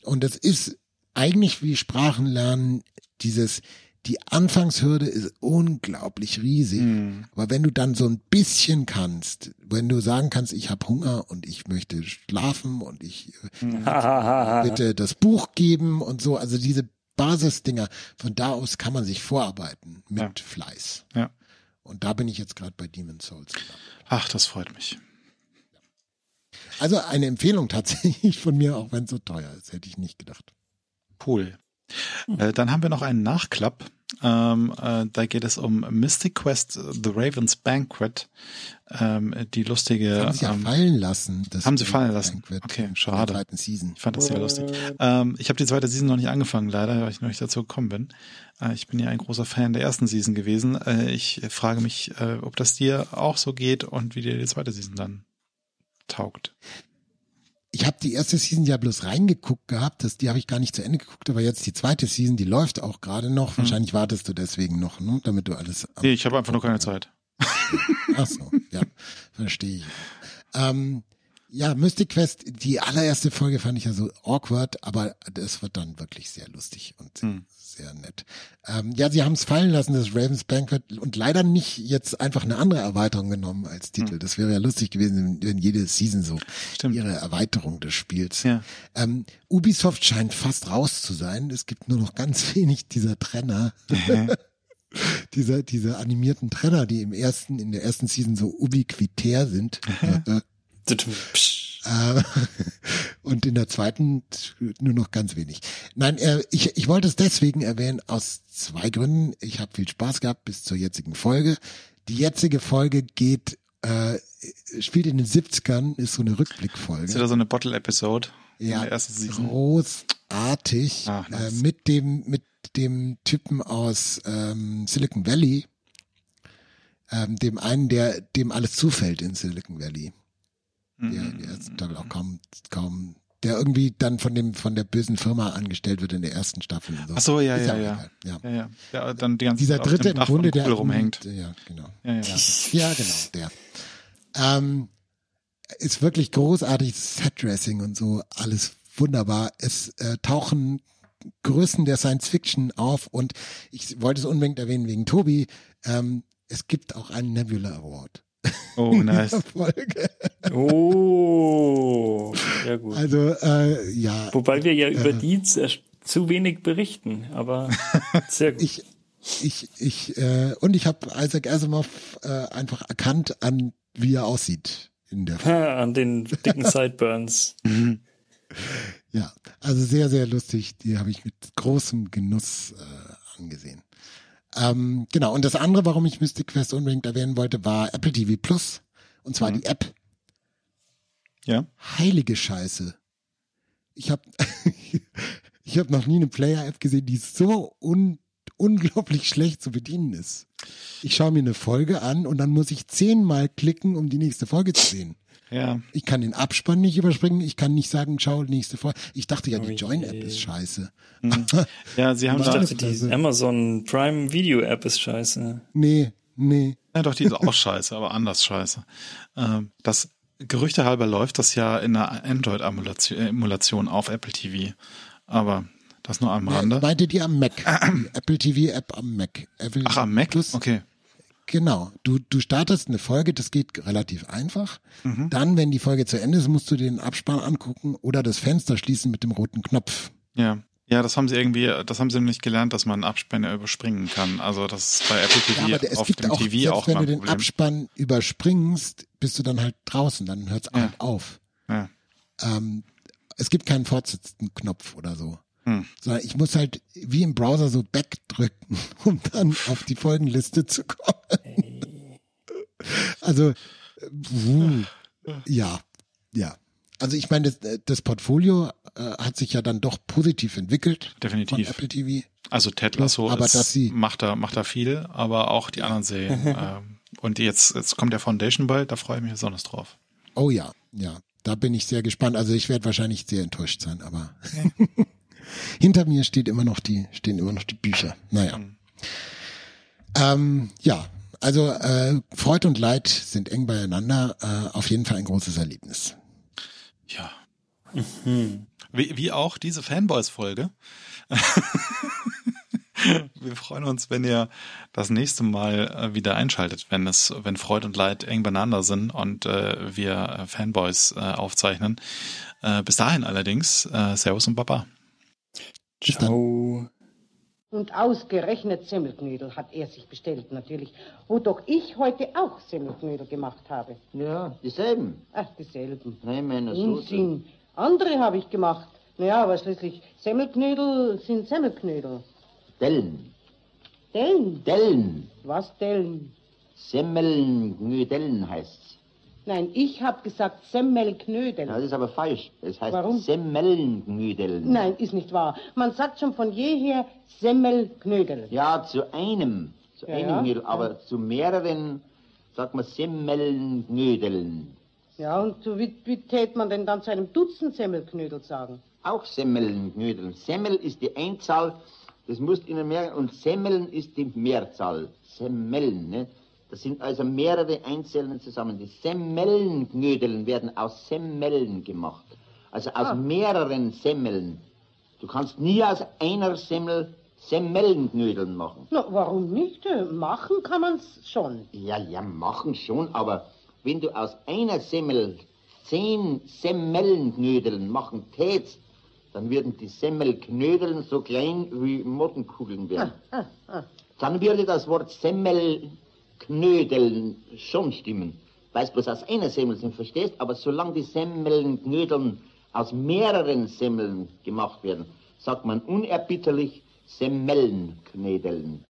Und es ist eigentlich wie Sprachenlernen dieses, die Anfangshürde ist unglaublich riesig. Mm. Aber wenn du dann so ein bisschen kannst, wenn du sagen kannst, ich habe Hunger und ich möchte schlafen und ich äh, bitte das Buch geben und so, also diese Basisdinger, von da aus kann man sich vorarbeiten mit ja. Fleiß. Ja. Und da bin ich jetzt gerade bei Demon's Souls. Ach, das freut mich. Also eine Empfehlung tatsächlich von mir, auch wenn es so teuer ist, hätte ich nicht gedacht. Cool. Äh, dann haben wir noch einen Nachklapp. Ähm, äh, da geht es um Mystic Quest The Raven's Banquet. Ähm, die lustige. Das haben sie ja ähm, fallen lassen. Das haben sie fallen lassen. Banquet Okay, schade. Der zweiten Season. Ich fand das sehr lustig. Ähm, ich habe die zweite Season noch nicht angefangen, leider, weil ich noch nicht dazu gekommen bin. Äh, ich bin ja ein großer Fan der ersten Season gewesen. Äh, ich frage mich, äh, ob das dir auch so geht und wie dir die zweite Season dann taugt. Ich habe die erste Season ja bloß reingeguckt gehabt, das, die habe ich gar nicht zu Ende geguckt, aber jetzt die zweite Season, die läuft auch gerade noch. Wahrscheinlich wartest du deswegen noch, ne? damit du alles. Nee, ich habe einfach nur keine Zeit. Ach so, ja, verstehe ich. Ähm, ja, Mystic Quest, die allererste Folge fand ich ja so awkward, aber das wird dann wirklich sehr lustig und Hm. sehr nett. Ähm, ja, sie haben es fallen lassen, das Ravens Banquet, und leider nicht jetzt einfach eine andere Erweiterung genommen als Titel. Das wäre ja lustig gewesen, wenn jede Season so Hm. Stimmt. ihre Erweiterung des Spiels. Ja. Ähm, Ubisoft scheint fast raus zu sein. Es gibt nur noch ganz wenig dieser Trenner. dieser, diese animierten Trenner, die im ersten, in der ersten Season so ubiquitär sind. Äh, äh, und in der zweiten nur noch ganz wenig. Nein, äh, ich, ich wollte es deswegen erwähnen, aus zwei Gründen. Ich habe viel Spaß gehabt bis zur jetzigen Folge. Die jetzige Folge geht, äh, spielt in den 70ern, ist so eine Rückblickfolge. Ist wieder so eine Bottle-Episode Ja, großartig. Ah, nice. äh, mit dem mit dem Typen aus ähm, Silicon Valley, ähm, dem einen, der dem alles zufällt in Silicon Valley, der in der ersten Staffel auch kaum kaum, der irgendwie dann von dem von der bösen Firma angestellt wird in der ersten Staffel. So. Ach so, ja, Ist ja, ja. ja. Ja, ja. Der dann die ganze Dieser dritte im Grunde, der rumhängt. Ja, genau. Ja, ja. Ja, genau, der. Ähm, ist wirklich großartig, Set-Dressing und so, alles wunderbar. Es äh, tauchen Größen der Science Fiction auf und ich wollte es unbedingt erwähnen wegen Tobi. Ähm, es gibt auch einen Nebula Award. Oh, nice. Folge. Oh, sehr gut. Also äh, ja, Wobei wir ja über die zu, zu wenig berichten, aber sehr gut. ich ich ich äh, und ich habe Isaac Asimov äh, einfach erkannt an wie er aussieht in der Ha, An den dicken Sideburns. Ja, also sehr, sehr lustig. Die habe ich mit großem Genuss äh, angesehen. Ähm, genau, und das andere, warum ich Mystic Quest unbedingt erwähnen wollte, war Apple TV Plus. Und zwar die App. Ja. Heilige Scheiße. Ich habe ich hab noch nie eine Player-App gesehen, die so un unglaublich schlecht zu bedienen ist. Ich schaue mir eine Folge an und dann muss ich zehnmal klicken, um die nächste Folge zu sehen. Ja. Ich kann den Abspann nicht überspringen. Ich kann nicht sagen, schau, nächste Folge. Ich dachte ja, die. Join-App ist scheiße. Ja, sie haben Ich da, dachte, die Amazon Prime Video App ist scheiße. Nee, nee. ja doch, die ist auch scheiße, aber anders scheiße. Ähm, das Gerüchte halber läuft das ja in einer Android-Emulation auf Apple TV. Aber das nur am Rande. Meintet ihr am Mac? Die Apple TV App am Mac. Apple Ach, am Mac? Plus, Okay. Genau. Du, du startest eine Folge, das geht relativ einfach. Mhm. Dann, wenn die Folge zu Ende ist, musst du den Abspann angucken oder das Fenster schließen mit dem roten Knopf. Ja. Ja, das haben sie irgendwie, das haben sie nämlich gelernt, dass man Abspänne überspringen kann. Also das ist bei Apple Ja, TV aber es auf gibt dem auch, TV auch wenn du den Problem. Abspann überspringst, bist du dann halt draußen, dann hört's Ja. halt auf. Ja. Ähm, es gibt keinen Fortsetzen-Knopf oder so. Hm. Sondern ich muss halt wie im Browser so back drücken, um dann auf die Folgenliste zu kommen. Also, äh, wuh, ja, ja. Also ich meine, das, das Portfolio äh, hat sich ja dann doch positiv entwickelt Definitiv. Apple TV. Also Ted Lasso Aber ist, sie- macht da macht da viel, aber auch die anderen Serien. ähm, und jetzt jetzt kommt der Foundation bald, da freue ich mich besonders drauf. Oh ja, ja. Da bin ich sehr gespannt. Also ich werde wahrscheinlich sehr enttäuscht sein, aber hinter mir steht immer noch die, stehen immer noch die Bücher. Naja. Ähm, ja, also äh, Freud und Leid sind eng beieinander. Äh, auf jeden Fall ein großes Erlebnis. Ja. Wie, wie auch diese Fanboys-Folge. Wir freuen uns, wenn ihr das nächste Mal äh, wieder einschaltet, wenn es, wenn Freud und Leid eng beieinander sind und äh, wir äh, Fanboys äh, aufzeichnen. Äh, bis dahin allerdings, äh, Servus und Baba. Ciao. Und ausgerechnet Semmelknödel hat er sich bestellt, natürlich. Wo doch ich heute auch Semmelknödel gemacht habe. Ja, dieselben. Ach, dieselben. Nein, meiner Soße. Unsinn. Andere habe ich gemacht. Naja, aber schließlich Semmelknödel sind Semmelknödel. Dellen. Dellen? Dellen. Was Dellen? Semmeln, Gnüdellen heißt's. Nein, ich habe gesagt Semmelknödel. Ja, das ist aber falsch. Es heißt Warum? Semmelngnüdeln. Nein, ist nicht wahr. Man sagt schon von jeher Semmelknödel. Ja, zu einem. Zu Ja, einem ja, Knödel, aber zu mehreren sagt man Semmelngnüdeln. Ja, und so wie, wie tät man denn dann zu einem Dutzend Semmelknödel sagen? Auch Semmelnknödeln. Semmel ist die Einzahl, das musst Ihnen merken, und Semmeln ist die Mehrzahl. Semmeln, ne? Das sind also mehrere Einzelne zusammen. Die Semmelnknödeln werden aus Semmeln gemacht. Also aus Ah. mehreren Semmeln. Du kannst nie aus einer Semmel Semmelnknödeln machen. Na, warum nicht? Äh, Machen kann man's schon. Ja, ja, machen schon, aber wenn du aus einer Semmel zehn Semmelnknödeln machen tätst, dann würden die Semmelknödeln so klein wie Mottenkugeln werden. Ah, ah. Dann würde das Wort Semmelknödeln schon stimmen. Weil es bloß aus einer Semmel sind, verstehst? Aber solange die Semmelnknödeln aus mehreren Semmeln gemacht werden, sagt man unerbitterlich Semmelnknödeln.